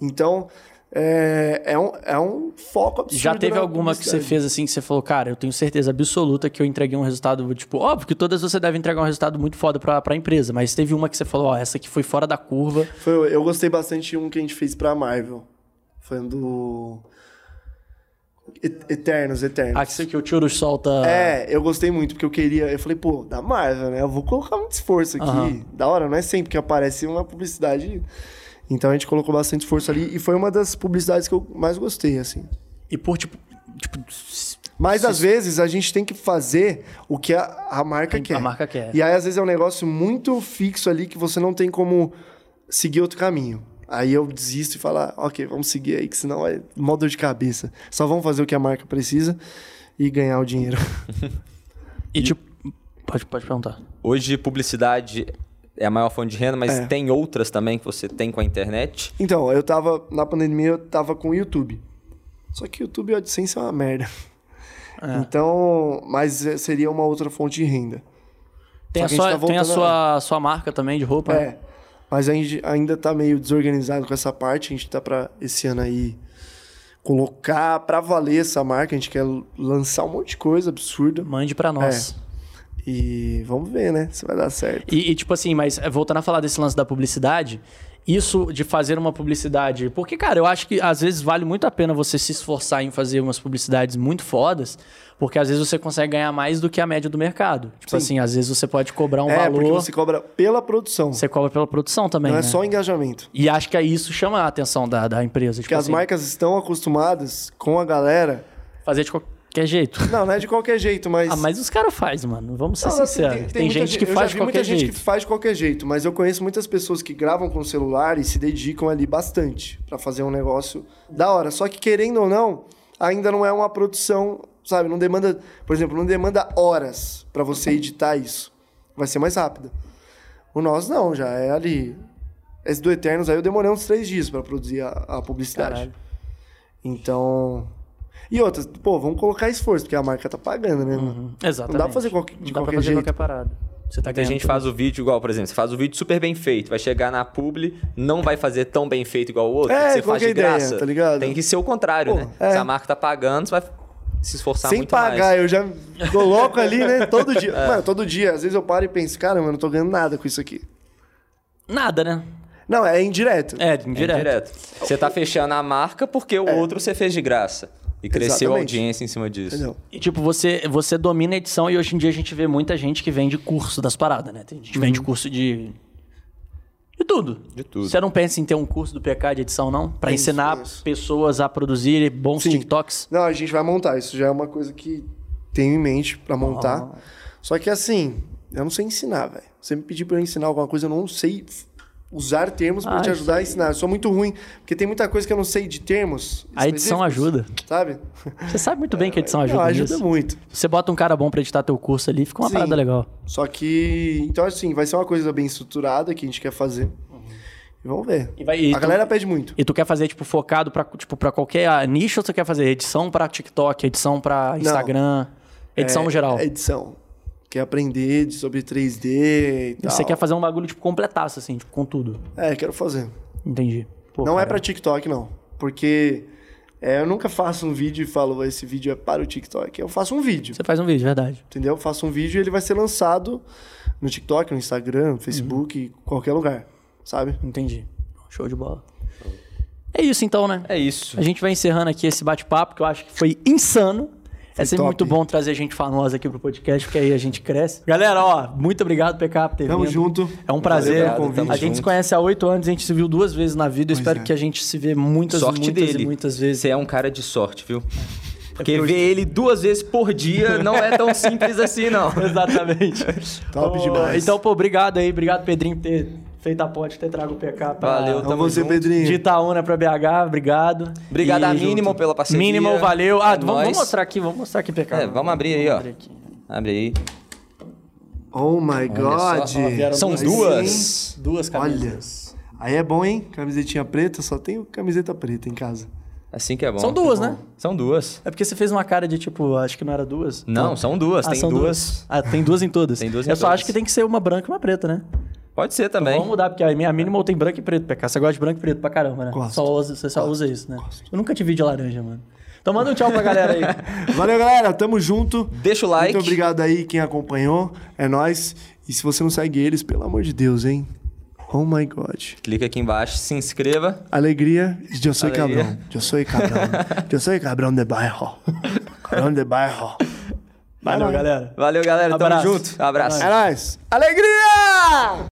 Então, é, é, um, é um foco absurdo. Já teve alguma que você fez assim que você falou, cara, eu tenho certeza absoluta que eu entreguei um resultado, tipo, óbvio que todas você deve entregar um resultado muito foda pra, pra empresa, mas teve uma que você falou, ó, essa aqui foi fora da curva. Foi, eu gostei bastante de um que a gente fez pra Marvel. Foi um do. Et- Eternos, Eternos. Ah, que você que o Tiro solta. É, eu gostei muito, porque eu queria. Eu falei, pô, da Marvel, né? Eu vou colocar muito esforço aqui. Aham. Da hora, não é sempre que aparece uma publicidade. Então a gente colocou bastante esforço ali e foi uma das publicidades que eu mais gostei, assim. E por tipo. tipo Mas às vezes a gente tem que fazer o que a, a marca A quer. marca quer. E aí, às vezes, é um negócio muito fixo ali que você não tem como seguir outro caminho. Aí eu desisto e falo, ah, ok, vamos seguir aí, que senão é mó dor de cabeça. Só vamos fazer o que a marca precisa e ganhar o dinheiro. e tipo. Pode, pode perguntar. Hoje, publicidade é a maior fonte de renda, mas É. tem outras também que você tem com a internet. Então, eu tava, na pandemia, eu tava com o YouTube. Só que o YouTube e a AdSense é uma merda. É. Então, mas é, seria uma outra fonte de renda. Tem, Só a a sua, tá tem a sua, sua marca também de roupa? né? É. Mas a gente ainda tá meio desorganizado com essa parte. A gente tá pra esse ano aí colocar pra valer essa marca. A gente quer lançar um monte de coisa absurda. Mande pra nós. E vamos ver, né? Se vai dar certo. E, e, tipo assim, mas é, voltando a falar desse lance da publicidade, isso de fazer uma publicidade. Porque, cara, eu acho que às vezes vale muito a pena você se esforçar em fazer umas publicidades muito fodas, porque às vezes você consegue ganhar mais do que a média do mercado. Tipo Sim. assim, às vezes você pode cobrar um é, valor. porque você cobra pela produção. Você cobra pela produção também. não é né? só engajamento. E acho que isso chama a atenção da, da empresa. Tipo Porque as assim, marcas estão acostumadas com a galera. fazer de qualquer jeito. Não, não é de qualquer jeito, mas. Ah, mas os caras fazem, mano. Vamos ser Não, sinceros. Tem, muita gente que eu já faz de vi muita qualquer gente jeito. que faz de qualquer jeito, mas eu conheço muitas pessoas que gravam com o celular e se dedicam ali bastante pra fazer um negócio da hora. Só que querendo ou não, ainda não é uma produção, sabe? Não demanda, por exemplo, não demanda horas pra você editar isso. Vai ser mais rápido. O nosso não, já é ali. Esse do Eternos aí eu demorei uns três dias pra produzir a, a publicidade. Caralho. Então. E outras, pô, vamos colocar esforço, porque a marca tá pagando, né, mano? Exatamente. Não dá pra fazer qualquer- de Não dá pra qualquer fazer jeito. qualquer parada. Você tá Muita ganhando gente tudo. faz o vídeo igual, por exemplo, você faz o vídeo super bem feito, vai chegar na publi, não vai fazer tão bem feito igual o outro, É, você faz é de a ideia, graça. tá ligado? Tem que ser o contrário, Pô, né? é. Se a marca tá pagando, você vai se esforçar Sem muito pagar, mais. eu já coloco ali, né? Todo dia. É. Mano, todo dia. Às vezes eu paro e penso, caramba, eu não tô ganhando nada com isso aqui. Nada, né? Não, é indireto. É, É indireto. direto. Você tá fechando a marca porque o outro você fez de graça. E cresceu a Exatamente. audiência em cima disso. Entendeu? E, tipo, você, você domina a edição e hoje em dia a gente vê muita gente que vende curso das paradas, né? Tem gente que vende curso de. De tudo. De tudo. Você não pensa em ter um curso do PK de edição, não? Pra Penso, ensinar penso. pessoas a produzir bons Sim. TikToks? Não, a gente vai montar. Isso já é uma coisa que tenho em mente pra montar. Ah. Só que assim, eu não sei ensinar, velho. Você me pedir pra eu ensinar alguma coisa, eu não sei usar termos pra Ah, te ajudar a ensinar. Eu sou muito ruim, porque tem muita coisa que eu não sei de termos. A edição ajuda. Sabe? Você sabe muito bem que a edição ajuda. não, ajuda nisso. muito. Você bota um cara bom pra editar teu curso ali, fica uma Sim. parada legal. Só que. Então, assim, vai ser uma coisa bem estruturada que a gente quer fazer. E vamos ver. E vai- e a tu- galera pede muito. E tu quer fazer, tipo, focado pra, tipo, pra qualquer nicho ou tu quer fazer edição pra TikTok, edição pra Instagram, edição É- no geral? é edição. Quer aprender de- sobre 3D e E tal. Você quer fazer um bagulho, tipo, completaço, assim, tipo, com tudo. É, quero fazer. Entendi. Pô, não é cara. pra TikTok, não. Porque é, eu nunca faço um vídeo e falo, esse vídeo é para o TikTok. Eu faço um vídeo, Você faz um vídeo, verdade. entendeu? Eu faço um vídeo e ele vai ser lançado no TikTok, no Instagram, no Facebook, qualquer lugar, sabe? Entendi. Show de bola. É isso então, né? É isso. A gente vai encerrando aqui esse bate-papo, que eu acho que foi insano. É sempre top. muito bom trazer gente famosa aqui pro podcast, porque aí a gente cresce. Galera, ó, muito obrigado, PK, por ter Tamo vindo. junto. É um prazer. Obrigado, a gente se junto. conhece há oito anos, a gente se viu duas vezes na vida. Eu espero é. que a gente se vê muitas, Sorte muitas dele. e muitas vezes. Você é um cara de sorte, viu? Porque porque eu- ver ele duas vezes por dia não é tão simples assim, não. Exatamente. Top Ô, demais. Então, pô, obrigado aí. Obrigado, Pedrinho, por ter feito a ponte, ter trago o PK pra... Valeu, Então tamo você, junto. Pedrinho. De Itaúna pra BH, obrigado. Obrigado E a Minimal junto. pela parceria. Minimal, valeu. Ah, É vamos, mostrar aqui, vamos mostrar aqui, PK. É, vamos abrir aí, ó. abrir aqui. Abre aí. Oh my God. só, São duas. duas. Duas Olha. camisas. Aí é bom, hein? Camisetinha preta, só tenho camiseta preta em casa. Assim que é bom. São duas, né? São duas. É porque você fez uma cara de tipo, acho que não era duas. Não, são duas. Ah, tem são duas. Ah, tem duas em todas. Tem duas em Eu só todas. acho que tem que ser uma branca e uma preta, né? Pode ser também. Vamos mudar, porque a minha minimal tem branco e preto, PK. Você gosta de branco e preto pra caramba, né? Gosto. Só usa, você só usa isso, né? Eu nunca te vi de laranja, mano. Então manda um tchau pra galera aí. Valeu, galera. Tamo junto. Deixa o like. Muito obrigado aí quem acompanhou. É nóis. E se você não segue eles, pelo amor de Deus, hein? Oh my God. Clica aqui embaixo, se inscreva. Alegria, eu sou cabrão. Eu sou cabrão. Eu sou cabrão de bairro. Cabrão de bairro. Valeu, galera. Valeu, galera. Tamo Abraço. junto. Abraço. É nóis. Alegria!